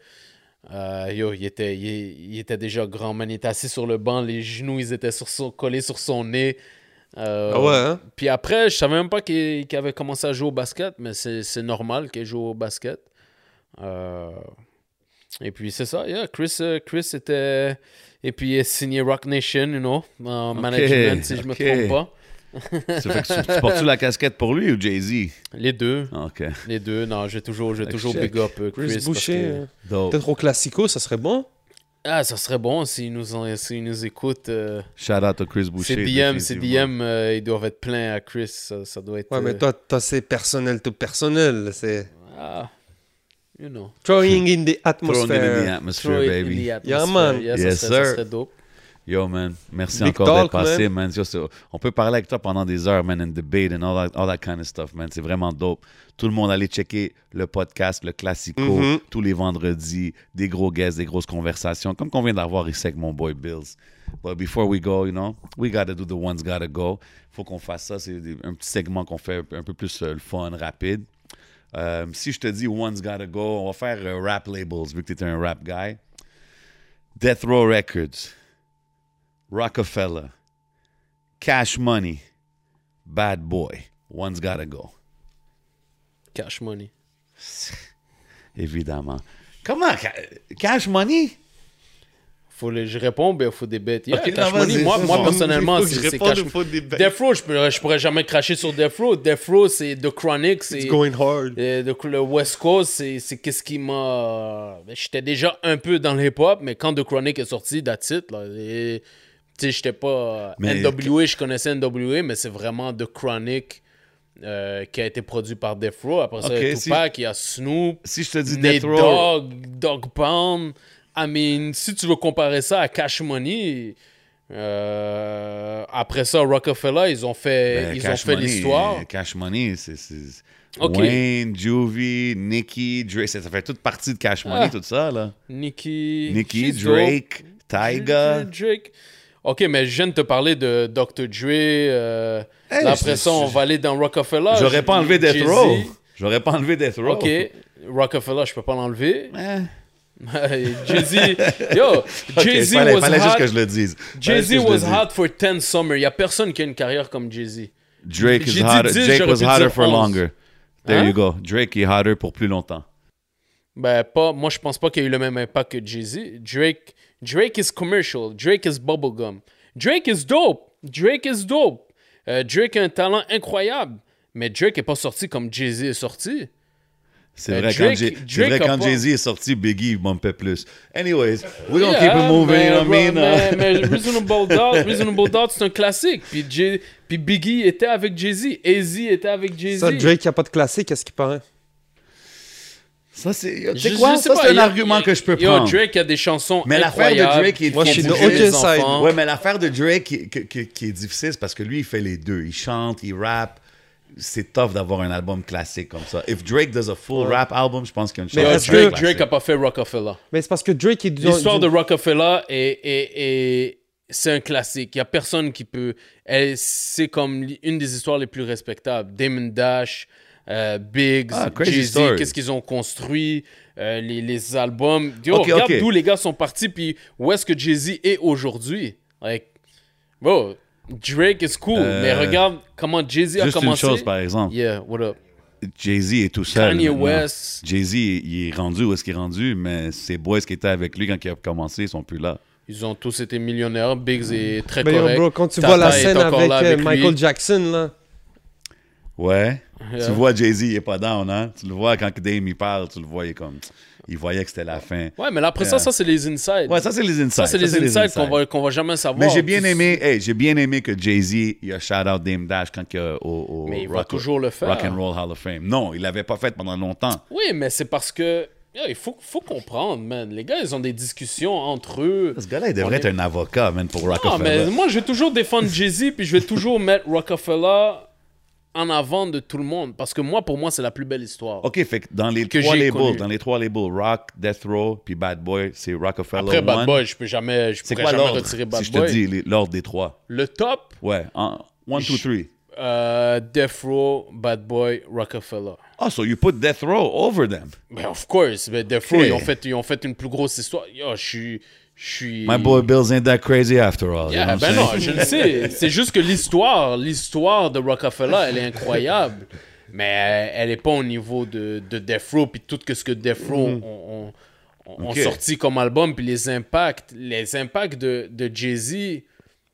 Euh, yo, il était, il, il était déjà grand, man. Il était assis sur le banc. Les genoux, ils étaient sur son, collés sur son nez. Euh, Ah ouais, hein? Puis après, je savais même pas qu'il avait commencé à jouer au basket, mais c'est c'est normal qu'il joue au basket. Euh, et puis c'est ça, yeah, Chris, euh, Chris était. Et puis il a signé Rock Nation, you know, en management, si je me trompe pas. Ça fait que tu, tu portes-tu la casquette pour lui ou Jay-Z? Les deux, Ah, OK. les deux. Non, je vais toujours, que toujours big up Chris. Chris Boucher. que- Dope. Peut-être au Classico, ça serait bon. Ah, ça serait bon s'ils nous, en- s'ils nous écoutent. euh, Shout out à Chris Boucher. ces DM, ces définitivement. DM, euh, ils doivent être pleins à Chris. Ça, ça doit être. Ouais, mais euh, toi, toi c'est personnel, tout personnel. C'est ah, you know. throwing in the Throwing it in the atmosphere. atmosphere, it in baby. the Yeah, atmosphere. man. Yeah, ça Yes, ça sir. serait dope. Yo, man. Merci Big encore d'être passé, man. Yo, on peut parler avec toi pendant des heures, man, and debate and all that, all that kind of stuff, man. C'est vraiment dope. Tout le monde allez checker le podcast, le Classico, Mhm. tous les vendredis. Des gros guests, des grosses conversations, comme qu'on vient d'avoir ici avec mon boy Bills. But before we go, you know, we gotta do the ones gotta go. Faut qu'on fasse ça. C'est un petit segment qu'on fait un peu plus euh, le fun, rapide. Euh, si je te dis one's gotta go, on va faire euh, rap labels, vu que tu es un rap guy. Death Row Records. Rockefeller, Cash Money, Bad Boy. One's gotta go. Cash money. Évidemment. Comment? Ca- Cash Money? Faut les, je réponds, ben, il faut des bêtes. Yeah, Ok, Cash non, Money, moi, moi bon. personnellement, Il faut que c'est Cash. Death Row, je pourrais, je pourrais jamais cracher sur Death Row. Death Row, c'est The Chronic, c'est. It's going hard. euh, the- le West Coast, c'est c'est qu'est-ce qui m'a. ben, J'étais déjà un peu dans le hip-hop, mais quand The Chronic est sorti, that's it. Là, et, tu sais, j'étais pas. Mais- NWA, je connaissais NWA, mais c'est vraiment The Chronic euh, qui a été produit par Death Row. Après ça, il y a si- Tupac, il y a Snoop. Si je te dis Nate Death Row, Dogg, Dog Pound. I mean, si tu veux comparer ça à Cash Money, euh, après ça, Rockefeller, ils ont fait, ben, ils ont fait Money, l'histoire. euh, Cash Money, c'est... c'est- Ok. Wayne, Juvie, Nicki, Drake, ça, fait toute partie de Cash Money, Ah. tout ça, là. She's dope. Drake, Tyga. Drake. Ok, mais je viens de te parler de Dr. Dre. euh, Hey, là, après ça, on je- va aller dans Rockefeller. J'aurais pas enlevé Death. Row. J'aurais pas enlevé Death Row. Ok, Rockefeller, je peux pas l'enlever. Eh. Jay-Z, yo, Jay-Z fallait, was fallait juste hot. que je le dise. Jay-Z juste was hot for 10 summer. Il y a personne qui a une carrière comme Jay-Z. Drake is hotter. 10, Drake was hotter for 11. longer. There Hein? you go. Drake est hotter pour plus longtemps. Ben, pas, moi, je pense pas qu'il y a eu le même impact que Jay-Z. Drake, Drake is commercial. Drake is bubblegum. Drake is dope. Drake is dope. Euh, Drake a un talent incroyable. Mais Drake est pas sorti comme Jay-Z est sorti. C'est Euh, vrai, Drake- quand, Jay- c'est Drake vrai, a quand pas- Jay-Z est sorti, Biggie bumpait plus. Anyways, we're gonna Yeah, keep it moving, mais, you know what I mean? mais, mais Reasonable Doubt, Reasonable Doubt, c'est un classique. Puis, Jay- puis Biggie était avec Jay-Z. AZ était avec Jay-Z. Ça, Drake, il a pas de classique, qu'est-ce qui paraît? Ça, c'est tu sais quoi? Ça, c'est un il y a- argument que je peux Yo, prendre. Drake a des chansons Mais l'affaire de. Drake est Moi, je suis qui de aucun. Ouais, mais l'affaire de Drake qui, qui- qui- qui est difficile, c'est parce que lui, il fait les deux. Il chante, il rappe. C'est tough d'avoir un album classique comme ça. If Drake does a full rap album, je pense qu'il y a une Mais chance. Yo, un Drake, classique. Drake a pas fait Rockefeller? Mais c'est parce que Drake est du- L'histoire de Rockefeller est, est- est- c'est un classique. Il y a personne qui peut. elle- C'est comme une des histoires les plus respectables. Damon Dash, euh, Biggs, Ah, Jay-Z, qu'est-ce qu'ils ont construit, euh, les, les albums. Yo, regarde d'où les gars sont partis, puis où est-ce que Jay-Z est aujourd'hui. Like, bro, Drake is cool, Euh, mais regarde comment Jay-Z a Juste une commencé. chose, par exemple. Yeah, what up? Jay-Z est tout seul. Kanye maintenant. West. Jay-Z, il est rendu où est-ce qu'il est rendu, mais ses boys qui étaient avec lui quand il a commencé, ils sont plus là. Ils ont tous été millionnaires. Biggs est très Mais yo, correct. bro, quand tu Tata vois la scène encore avec, là avec lui. Michael Jackson, là. Ouais. Yeah. Tu vois, Jay-Z, il est pas down, hein? Tu le vois quand Dame il parle, tu le vois, il est comme. Il voyait que c'était la fin. Ouais, mais là, après Yeah. ça, ça, c'est les insides. Ouais, ça, c'est les insides. ça, c'est les insides qu'on va, qu'on va jamais savoir. Mais j'ai bien aimé, hey, j'ai bien aimé que Jay-Z, il a shout out Dame Dash quand il a au, au Mais il va Rock, toujours le faire. Rock and Roll Hall of Fame. Non, il l'avait pas fait pendant longtemps. Oui, mais c'est parce que. il faut, faut comprendre, man. Les gars, ils ont des discussions entre eux. Ce gars-là, il devrait être un avocat, man, pour Non, Rockefeller. mais moi, je vais toujours défendre Jay-Z, puis je vais toujours mettre Rockefeller en avant de tout le monde. Parce que moi, pour moi, c'est la plus belle histoire. OK, fait que dans les Que trois labels, connu. dans les trois labels, Rock, Death Row, puis Bad Boy, c'est Rockefeller Après Bad. Boy, je peux jamais, je pourrais quoi jamais retirer Bad Si je te Boy. dis l'ordre des trois? Le top, Ouais, en, one, two, Je- three. euh, Death Row, Bad Boy, Rockefeller. Oh, so you put Death Row over them? Mais of course, mais Death Row, ils, ont fait, ils ont fait une plus grosse histoire. Yo, je suis. Je suis. My boy Bill's ain't that crazy after all. you Yeah, know ben non, je le sais. C'est juste que l'histoire, l'histoire de Rockefeller, elle est incroyable. Mais elle- elle est pas au niveau de, de Death Row, puis tout que ce que Death Row ont, ont- sorti comme album, puis les impacts, les impacts de, de Jay-Z.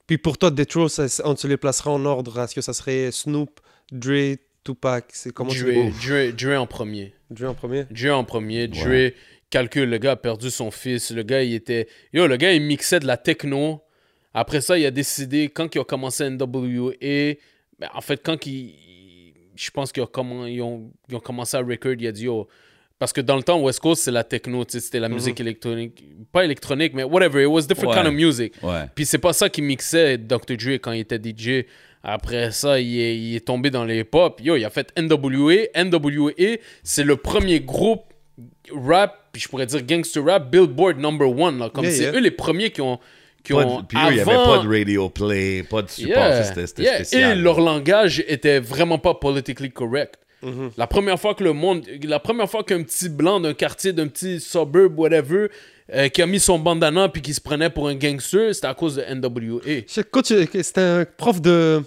Puis pour toi, Death Row, ça- on tu les placeras en ordre. Est-ce que ça serait Snoop, Dre, Tupac? C'est comment tu Dre, Dre, Dre en premier. Dre en premier? Dre en premier. Dre, Ouais. Calcule, le gars a perdu son fils. Le gars, il était. Yo, le gars, il mixait de la techno. Après ça, il a décidé, quand il a commencé NWA, ben, en fait, quand il. Je pense qu'ils ont, commen- ils ont, ils ont commencé à record, il a dit, yo. Parce que dans le temps, West Coast, c'est la techno, c'était la musique électronique. Pas électronique, mais whatever, it was different Ouais. kind of music. Ouais. Puis c'est pas ça qui mixait Dr. Dre quand il était DJ. Après ça, il est, il est tombé dans les pop. Yo, il a fait NWA. NWA, c'est le premier groupe rap, puis je pourrais dire gangster rap, Billboard number one. Là, comme Yeah, c'est yeah. eux les premiers qui ont. Qui Pas ont de- Puis eux, il n'y avait avant- pas de radio play, pas de support. Yeah, C'était c'était yeah. spécial. Et leur langage était vraiment pas politically correct. Mm-hmm. La première fois que le monde, la première fois qu'un petit blanc d'un quartier, d'un petit suburb, whatever, euh, qui a mis son bandana puis qui se prenait pour un gangster, c'était à cause de NWA. Euh, c'était un prof de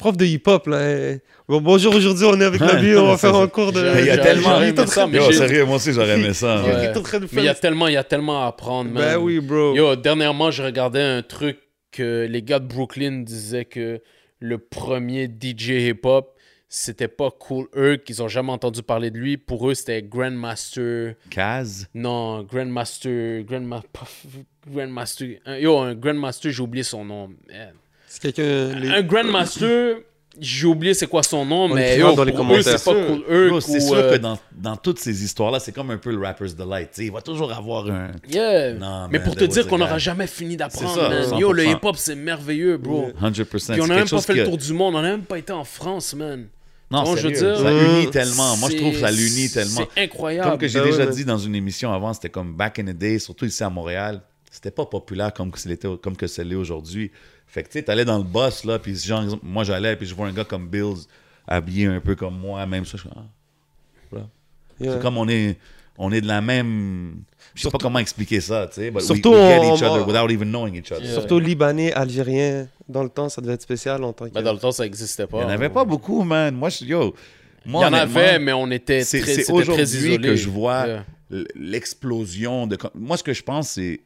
prof de hip-hop là. Bon, bonjour, aujourd'hui on est avec Nabil, on va faire un cours de. Il y a tellement- j'aurais aimé ça, mais Yo, sérieux, moi aussi, j'aurais aimé ça. Ouais. il est en train de Mais il y a tellement, il y a tellement à apprendre, man. Ben oui, bro. Yo, dernièrement, je regardais un truc que les gars de Brooklyn disaient que le premier DJ hip-hop, c'était pas Cool Herc, qu'ils ont jamais entendu parler de lui. Pour eux, c'était Grandmaster. Kaz? Non, Grandmaster. Grandma... Grandmaster. Yo, un Grandmaster, j'ai oublié son nom. Man. C'est quelqu'un. les- Un Grandmaster, j'ai oublié c'est quoi son nom, On mais yo, dans les pour eux, commentaires. c'est pas Cool c'est ou, sûr euh, que dans, dans toutes ces histoires-là, c'est comme un peu le Rapper's Delight. tu sais, il va toujours avoir un. Yeah. Non, mais man, pour te dire qu'on n'aura jamais fini d'apprendre, C'est ça, man. 100%. Yo, le hip-hop, c'est merveilleux, bro. 100%. Puis on C'est a quelque même pas fait que- le tour du monde, on a même pas été en France, man. Non, je veux dire, ça euh, unit tellement. Moi, je trouve que ça l'unit tellement. C'est incroyable. Comme que j'ai Ben déjà dit dans une émission avant, c'était comme back in the day, surtout ici à Montréal, c'était pas populaire comme que c'était comme que c'est l'est aujourd'hui. Fait que tu sais, t'allais dans le boss là, puis genre moi j'allais puis je vois un gars comme Bills habillé un peu comme moi, même ça, je suis ah, voilà. Yeah. C'est comme on est on est de la même je sais pas comment expliquer ça, tu sais, but we- Surtout, we, get each other on- without even knowing each other. Yeah. Surtout libanais, algérien. Dans le temps, ça devait être spécial en tant que. Ben, dans le temps, ça existait pas. Il y en avait pas beaucoup, man. Moi je yo, Il moi y en avait, mais on était c'est très, c'est c'était très aujourd'hui que je vois Yeah. l'explosion de. Moi, ce que je pense, c'est.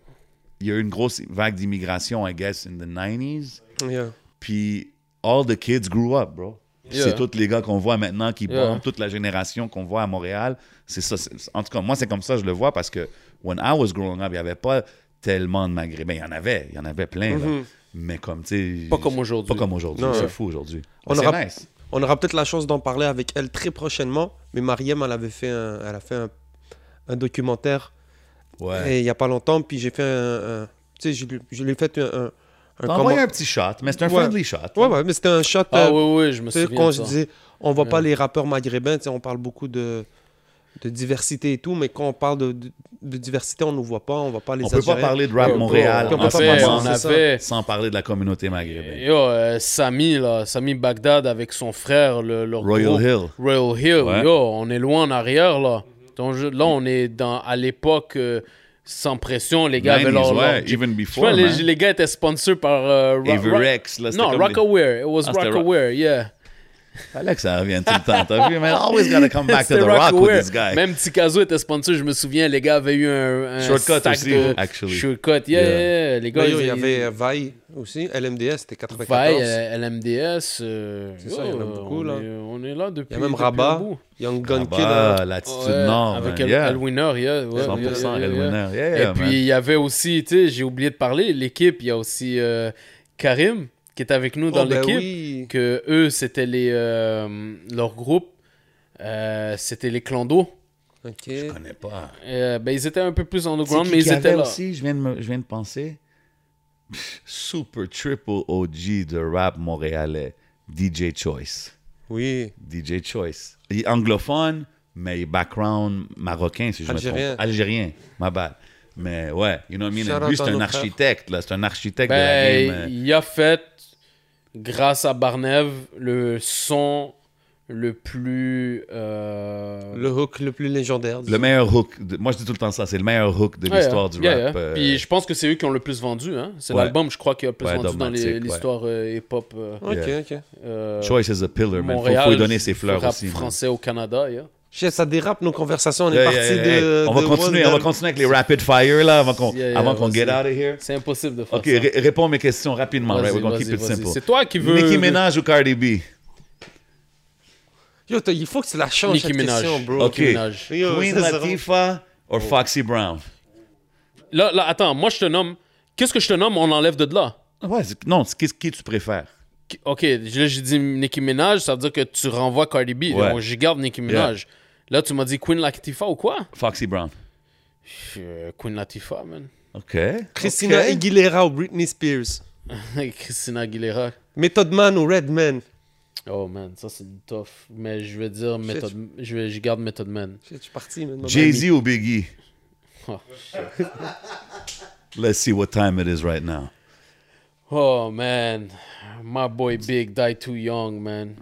Il y a eu une grosse vague d'immigration, I guess, in the 90s. Yeah. Puis, all the kids grew up, bro. Yeah. C'est tous les gars qu'on voit maintenant qui Yeah. bombent, toute la génération qu'on voit à Montréal. C'est ça. En tout cas, moi, c'est comme ça je le vois parce que when I was growing up, il n'y avait pas tellement de Maghrébins. Il y en avait, il y en avait plein, là. Mais comme, tu sais. Pas comme aujourd'hui. Pas comme aujourd'hui. C'est ouais. fou aujourd'hui. On aura- nice. On aura peut-être la chance d'en parler avec elle très prochainement. Mais Mariem, elle avait fait un, elle a fait un, un documentaire Ouais. et il y a pas longtemps. Puis j'ai fait un, un- tu sais, je, lui- je lui ai fait un, un, un T'as envoyé comment- un petit shot, mais c'est un Ouais. friendly shot. Ouais, ouais, mais c'était un shot. Ah euh, oui, oui, je me souviens. quand de je ça. disais, on voit pas les rappeurs maghrébins, tu sais, on parle beaucoup de, de diversité et tout, mais quand on parle de, de, de diversité, on ne nous voit pas, on voit pas les On peut pas parler de rap Montréal on on peut pas on c'est ça. avait sans parler de la communauté maghrébine. yo, euh, Sami, là, Sami Bagdad avec son frère, le, leur Royal groupe. Hill. Royal Hill, Ouais. yo, on est loin en arrière, là. Donc, je- là, on est dans, à l'époque euh, sans pression, les gars avaient 90s, leur... ouais, leur- even before, les, gars étaient sponsors par... euh, Ro- Ro- Averex, là, c'était Non, Rockaware. It was Ah, Rockaware, yeah. Fallait que ça revienne tout le temps. T'as vu, man? Always gotta come back to the rock with Rockaware. this guy. Même Tikazo était sponsor, je me souviens, les gars avaient eu un, un Shortcut aussi, de actually. Shortcut, yeah, Yeah. yeah, yeah. Les gars, Mais yo, ils- il y avait Vaille aussi, LMDS, c'était 94. Vaille, euh, LMDS. euh, C'est ça, il y en a beaucoup, on là. Est, on est là depuis. Il y a même Rabat. Young Gun Kid. Euh, l'attitude Ouais, nord, avec man. El, yeah. El Winner, yeah, ouais, 100% yeah, yeah, El yeah. Winner. Yeah, Et puis il y avait aussi, tu sais, j'ai oublié de parler, l'équipe, il y a aussi euh, Karim qui est avec nous dans oh, ben l'équipe. oui. Que eux, c'était les euh, leur groupe, euh, c'était les Clandos. Ok. Je connais pas. Euh, ben, ils étaient un peu plus underground, mais ils étaient là. aussi, je viens de, me- je viens de penser. Super triple OG de rap montréalais. DJ Choice. Oui. DJ Choice. Il est anglophone, mais background marocain, si je me Algérien. trompe. Algérien, ma bad. Mais ouais, you know what I mean? Lui, c'est un architecte, là. C'est un architecte de la Ben, game. il a fait, grâce à Barnev, le son le plus. euh, Le hook le plus légendaire. Le meilleur hook. de- moi, je dis tout le temps ça. C'est le meilleur hook de Ouais, l'histoire du yeah, rap. yeah. euh, Puis je pense que c'est eux qui ont le plus vendu. Hein? C'est Ouais. l'album, je crois, qui a le plus Ouais, vendu dans ouais. l'histoire euh, hip-hop. euh, Ok, Yeah. ok. euh, Choice is a pillar, man. Faut, Montréal, faut lui donner ses fleurs rap aussi. man. français au Canada. yeah. Ça dérape nos conversations. On est Yeah, parti yeah, yeah, de. On va de continuer, on va continuer avec les rapid fire là avant qu'on Yeah, yeah, avant qu'on vas-y. get out of here. C'est impossible de faire Ok, ça. ré- réponds à mes questions rapidement. Right? We're gonna keep it simple. C'est toi qui veux. Nicki Minaj ou Cardi B? Yo, il faut que tu la changes Nicki cette Minaj. question, bro. Ok. Nicki Minaj. Yo, Queen Latifah ou Foxy Brown? Là, là, attends, moi je te nomme. Qu'est-ce que je te nomme On enlève de là. Ouais, c'est- non, c'est qui, qui tu préfères? Ok, là j'ai dit Nicki Minaj, ça veut dire que tu renvoies Cardi B. Ouais. Donc je garde Nicki Minaj. Là, tu m'as dit Queen Latifah ou quoi? Foxy Brown. Euh, Queen Latifah, man. Ok. Christina. Aguilera ou Britney Spears? Christina Aguilera. Method Man ou Redman. Oh man, ça c'est tough. Mais je vais dire Method... je, vais, je garde Method Man. Je suis parti, man. Jay-Z ou Biggie? Oh, Let's see what time it is right now. Oh man, my boy Big died too young, man.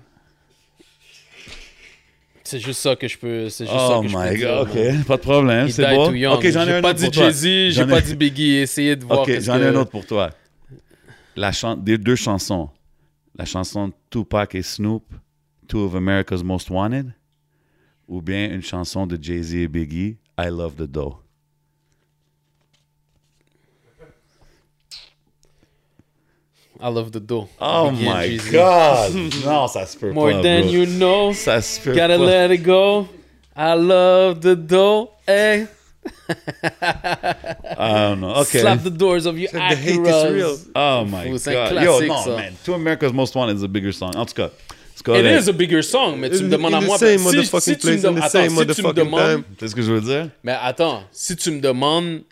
C'est juste ça que je peux. C'est juste ça Oh que je peux dire, god, ok, pas de problème, c'est bon? Ok, j'en ai J'ai un pas autre dit pour toi. Jay-Z, j'ai J'en ai- pas dit Biggie. Essayez de voir. Ok, j'en ai que- un autre pour toi. La chan des deux chansons. La chanson Tupac et Snoop, Two of America's Most Wanted, ou bien une chanson de Jay-Z et Biggie, I Love the Dough. I love the dough. Oh Biggie my Jay-Z. God! non, ça se peut More pas, than bro. you know. Ça se peut Gotta pas. let it go. I love the dough. Hey, Ah non, ok. slap the doors of your The hate is real. Oh my Fou, God. Yo, non, ça. man. Two America's Most Wanted is a bigger song. En tout cas, c'est It is a bigger song, mais tu me demandes à the moi. same si, motherfucking si tu me place, in dem- the attends, same si tu me motherfucking demandes. C'est ce que je veux dire? Mais attends, si tu me demandes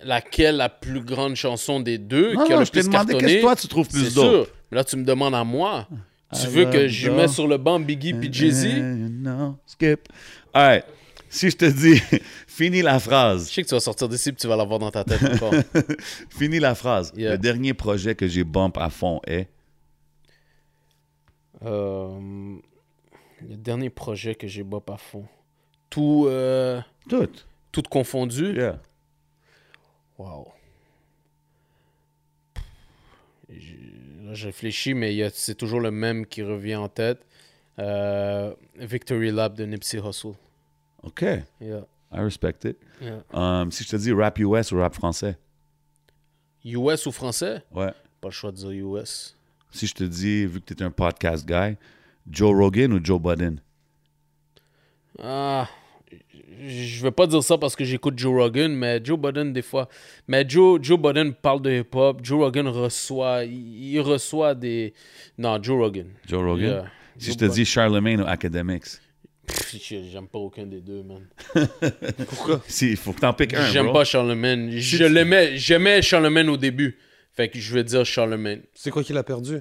laquelle la plus grande chanson des deux Non, qui a non, le je plus demandé cartonné, qu'est-ce que toi tu trouves plus c'est d'autres. sûr. Mais là, tu me demandes à moi. Tu I veux que je mette sur le banc Biggie puis Jay-Z? Eh, No, skip. All right. Si je te dis, finis la Je phrase. sais que tu vas sortir d'ici et tu vas l'avoir dans ta tête encore. finis la phrase. Yeah. Le dernier projet que j'ai bump à fond est? Euh, le dernier projet que j'ai bop à fond. Tout, euh, Tout. tout confondu. Yeah. Wow. Là, je réfléchis, mais c'est toujours le même qui revient en tête. Euh, Victory Lap de Nipsey Hussle. OK. Yeah. I respect it. Yeah. Um, si je te dis rap US ou rap français? US ou français? Ouais. Pas le choix de dire US. Si je te dis, vu que tu es un podcast guy, Joe Rogan ou Joe Budden? Ah, je vais pas dire ça parce que j'écoute Joe Rogan, mais Joe Budden, des fois. Mais Joe, Joe Budden parle de hip-hop. Joe Rogan reçoit. Il, il reçoit des. Non, Joe Rogan. Joe Rogan? Yeah. Si Joe je te dis Charlemagne ou Academics? J'aime pas aucun des deux, man. Pourquoi? Si, il faut que t'en piques un, J'aime pas Charlemagne. Je l'aimais. J'aimais Charlemagne au début. Fait que je vais dire Charlemagne. C'est quoi qu'il a perdu?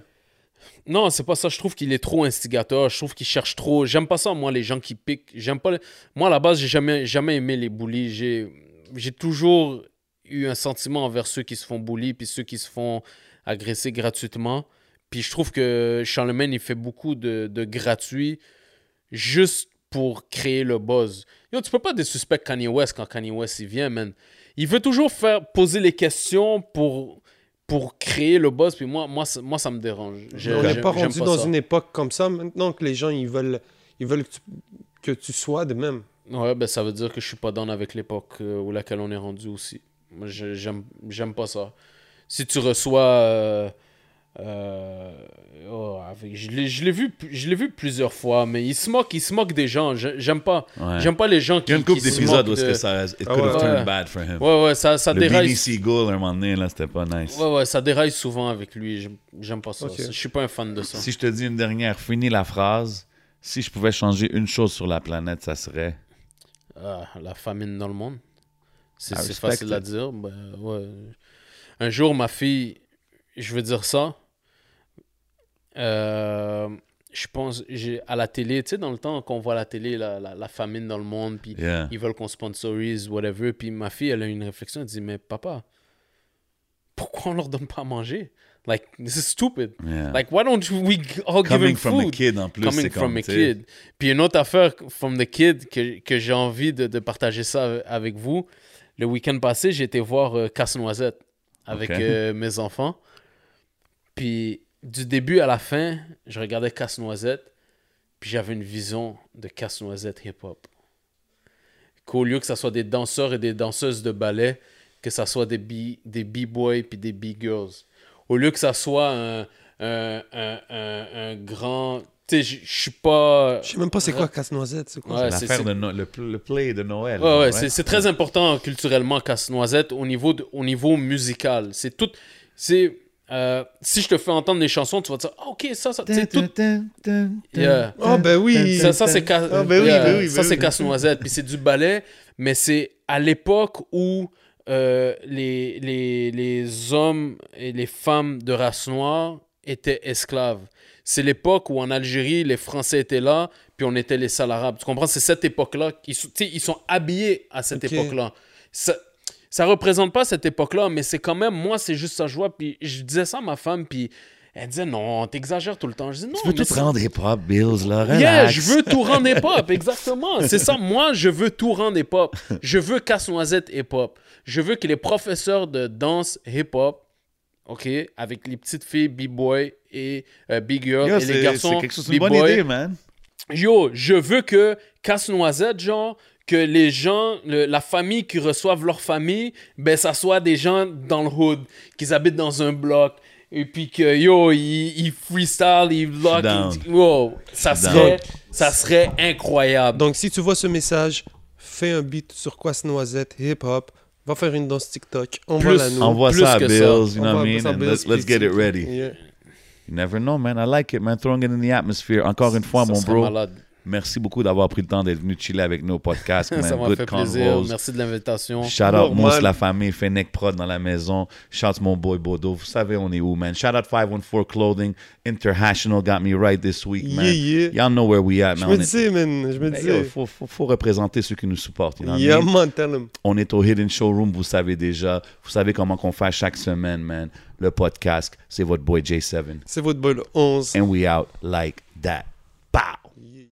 Non, c'est pas ça. Je trouve qu'il est trop instigateur. Je trouve qu'il cherche trop. J'aime pas ça, moi, les gens qui piquent. J'aime pas. Moi, à la base, j'ai jamais, jamais aimé les bullies. J'ai, j'ai toujours eu un sentiment envers ceux qui se font bully puis ceux qui se font agresser gratuitement. Puis je trouve que Charlemagne, il fait beaucoup de, de gratuit juste pour créer le buzz. Yo, tu peux pas désuspect Kanye West quand Kanye West il vient, man. Il veut toujours faire poser les questions pour pour créer le buzz puis moi moi ça, moi ça me dérange. On n'est pas rendu dans ça. une époque comme ça maintenant que les gens ils veulent, ils veulent que, tu, que tu sois de même. Ouais, ben ça veut dire que je suis pas dans avec l'époque euh, où laquelle on est rendu aussi. Moi, j'aime pas ça. Si tu reçois euh, euh, oh, avec- je l'ai vu je l'ai vu plusieurs fois mais il se moque il se moque des gens j'aime pas Ouais. j'aime pas les gens Il qui y a une couple d'épisodes moquent où est-ce de- que ça it Ah could have ouais. turned Ouais. bad for him? ouais ouais ça ça le déraille Beanie Seagull, un moment donné, là, c'était pas nice. ouais ouais ça déraille souvent avec lui J'aime- pas ça Ok. je suis pas un fan de ça Si je te dis une dernière, finis la phrase. Si je pouvais changer une chose sur la planète, ça serait? Ah, la famine dans le monde. C'est respect facile à dire. ben, ouais. Un jour, ma fille, je veux dire ça. Euh, je pense, à la télé, tu sais, dans le temps qu'on voit à la télé la, la, la famine dans le monde, puis Yeah. ils veulent qu'on sponsorise, whatever. Puis ma fille, elle a une réflexion, elle dit Mais papa, pourquoi on leur donne pas à manger? Like, this is stupid. Yeah. Like, why don't we all give Coming him from a kid en plus. Coming from comme, a kid. Puis une autre affaire from the kid que, que j'ai envie de, de partager ça avec vous. Le week-end passé, j'ai été voir euh, Casse-Noisette avec Ok. euh, mes enfants. Puis du début à la fin, je regardais Casse-Noisette. Puis j'avais une vision de Casse-Noisette hip-hop. Qu'au lieu que ça soit des danseurs et des danseuses de ballet, que ça soit des b- des b-boys puis des b-girls. Au lieu que ça soit un, un, un, un, un grand... Tu sais, je je suis pas... Je sais même pas c'est quoi casse-noisette. C'est quoi? Ouais, L'affaire de No- le, pl- le play de Noël. Ouais, ouais, c'est- c'est très important culturellement Casse-Noisette au niveau, de- au niveau musical. C'est tout. C'est. Euh, si je te fais entendre des chansons, tu vas te dire, ah, ok, ça, ça. C'est tout. Yeah. Oh ben oui. Ça, ça c'est ca- Ah, ben oui, yeah, ben oui, ça, ben c'est oui. Casse-Noisette. Puis c'est du ballet, mais c'est à l'époque où euh, les, les, les hommes et les femmes de race noire étaient esclaves. C'est l'époque où en Algérie, les Français étaient là, puis on était les sales arabes. Tu comprends? C'est cette époque-là. Ils, sont- tu sais, ils sont habillés à cette époque-là. Ça, ça représente pas cette époque-là, mais c'est quand même, moi, c'est juste ça je vois. Puis je disais ça à ma femme, puis elle disait, non, t'exagères tout le temps. Je dis, non, Tu veux tout rendre hip-hop, Bills, là. Relax. Yeah, je veux tout rendre hip-hop, exactement. C'est ça, moi, je veux tout rendre hip-hop. Je veux casse-noisette hip-hop. Je veux que les professeurs de danse hip-hop, OK, avec les petites filles b-boy et euh, b-girl Yo, et les garçons C'est quelque chose, c'est une bonne b-boy, idée, man. Yo, je veux que casse-noisette, genre, que les gens, le- la famille qui reçoivent leur famille, ben, ça soit des gens dans le hood, qu'ils habitent dans un bloc, et puis que, yo, ils, ils freestyle, ils lock, down. ils- wow, ça serait, ça serait incroyable. Donc si tu vois ce message, fais un beat sur casse-noisette, hip-hop, va faire une danse TikTok, envoie-la nous. Envoie plus ça à que Bills, ça. you know what Envoie I mean? And let's, let's get it ready. Yeah. You never know, man. I like it, man. Throwing it in the atmosphere. Encore une fois, Ça mon bro, malade. Merci beaucoup d'avoir pris le temps d'être venu chiller avec nos podcasts, man. ça m'a Good fait plaisir. convos. Merci de l'invitation. Shout out. Mousse, la famille, Fennec Prod dans la maison. Shout mon boy Bodo. Vous savez, on est où, man? Shout out 514 Clothing. International got me right this week, man. Yeah, yeah. Y'all know where we at, Je man. me On est- disais, man, je me Ben, yo, disais. faut, faut, faut représenter ceux qui nous supportent. you know Yeah, man, tell him. On est au Hidden Showroom, vous savez déjà. Vous savez comment qu'on fait chaque semaine, man. Le podcast, c'est votre boy J7. C'est votre boy le 11. And we out like that. Pow!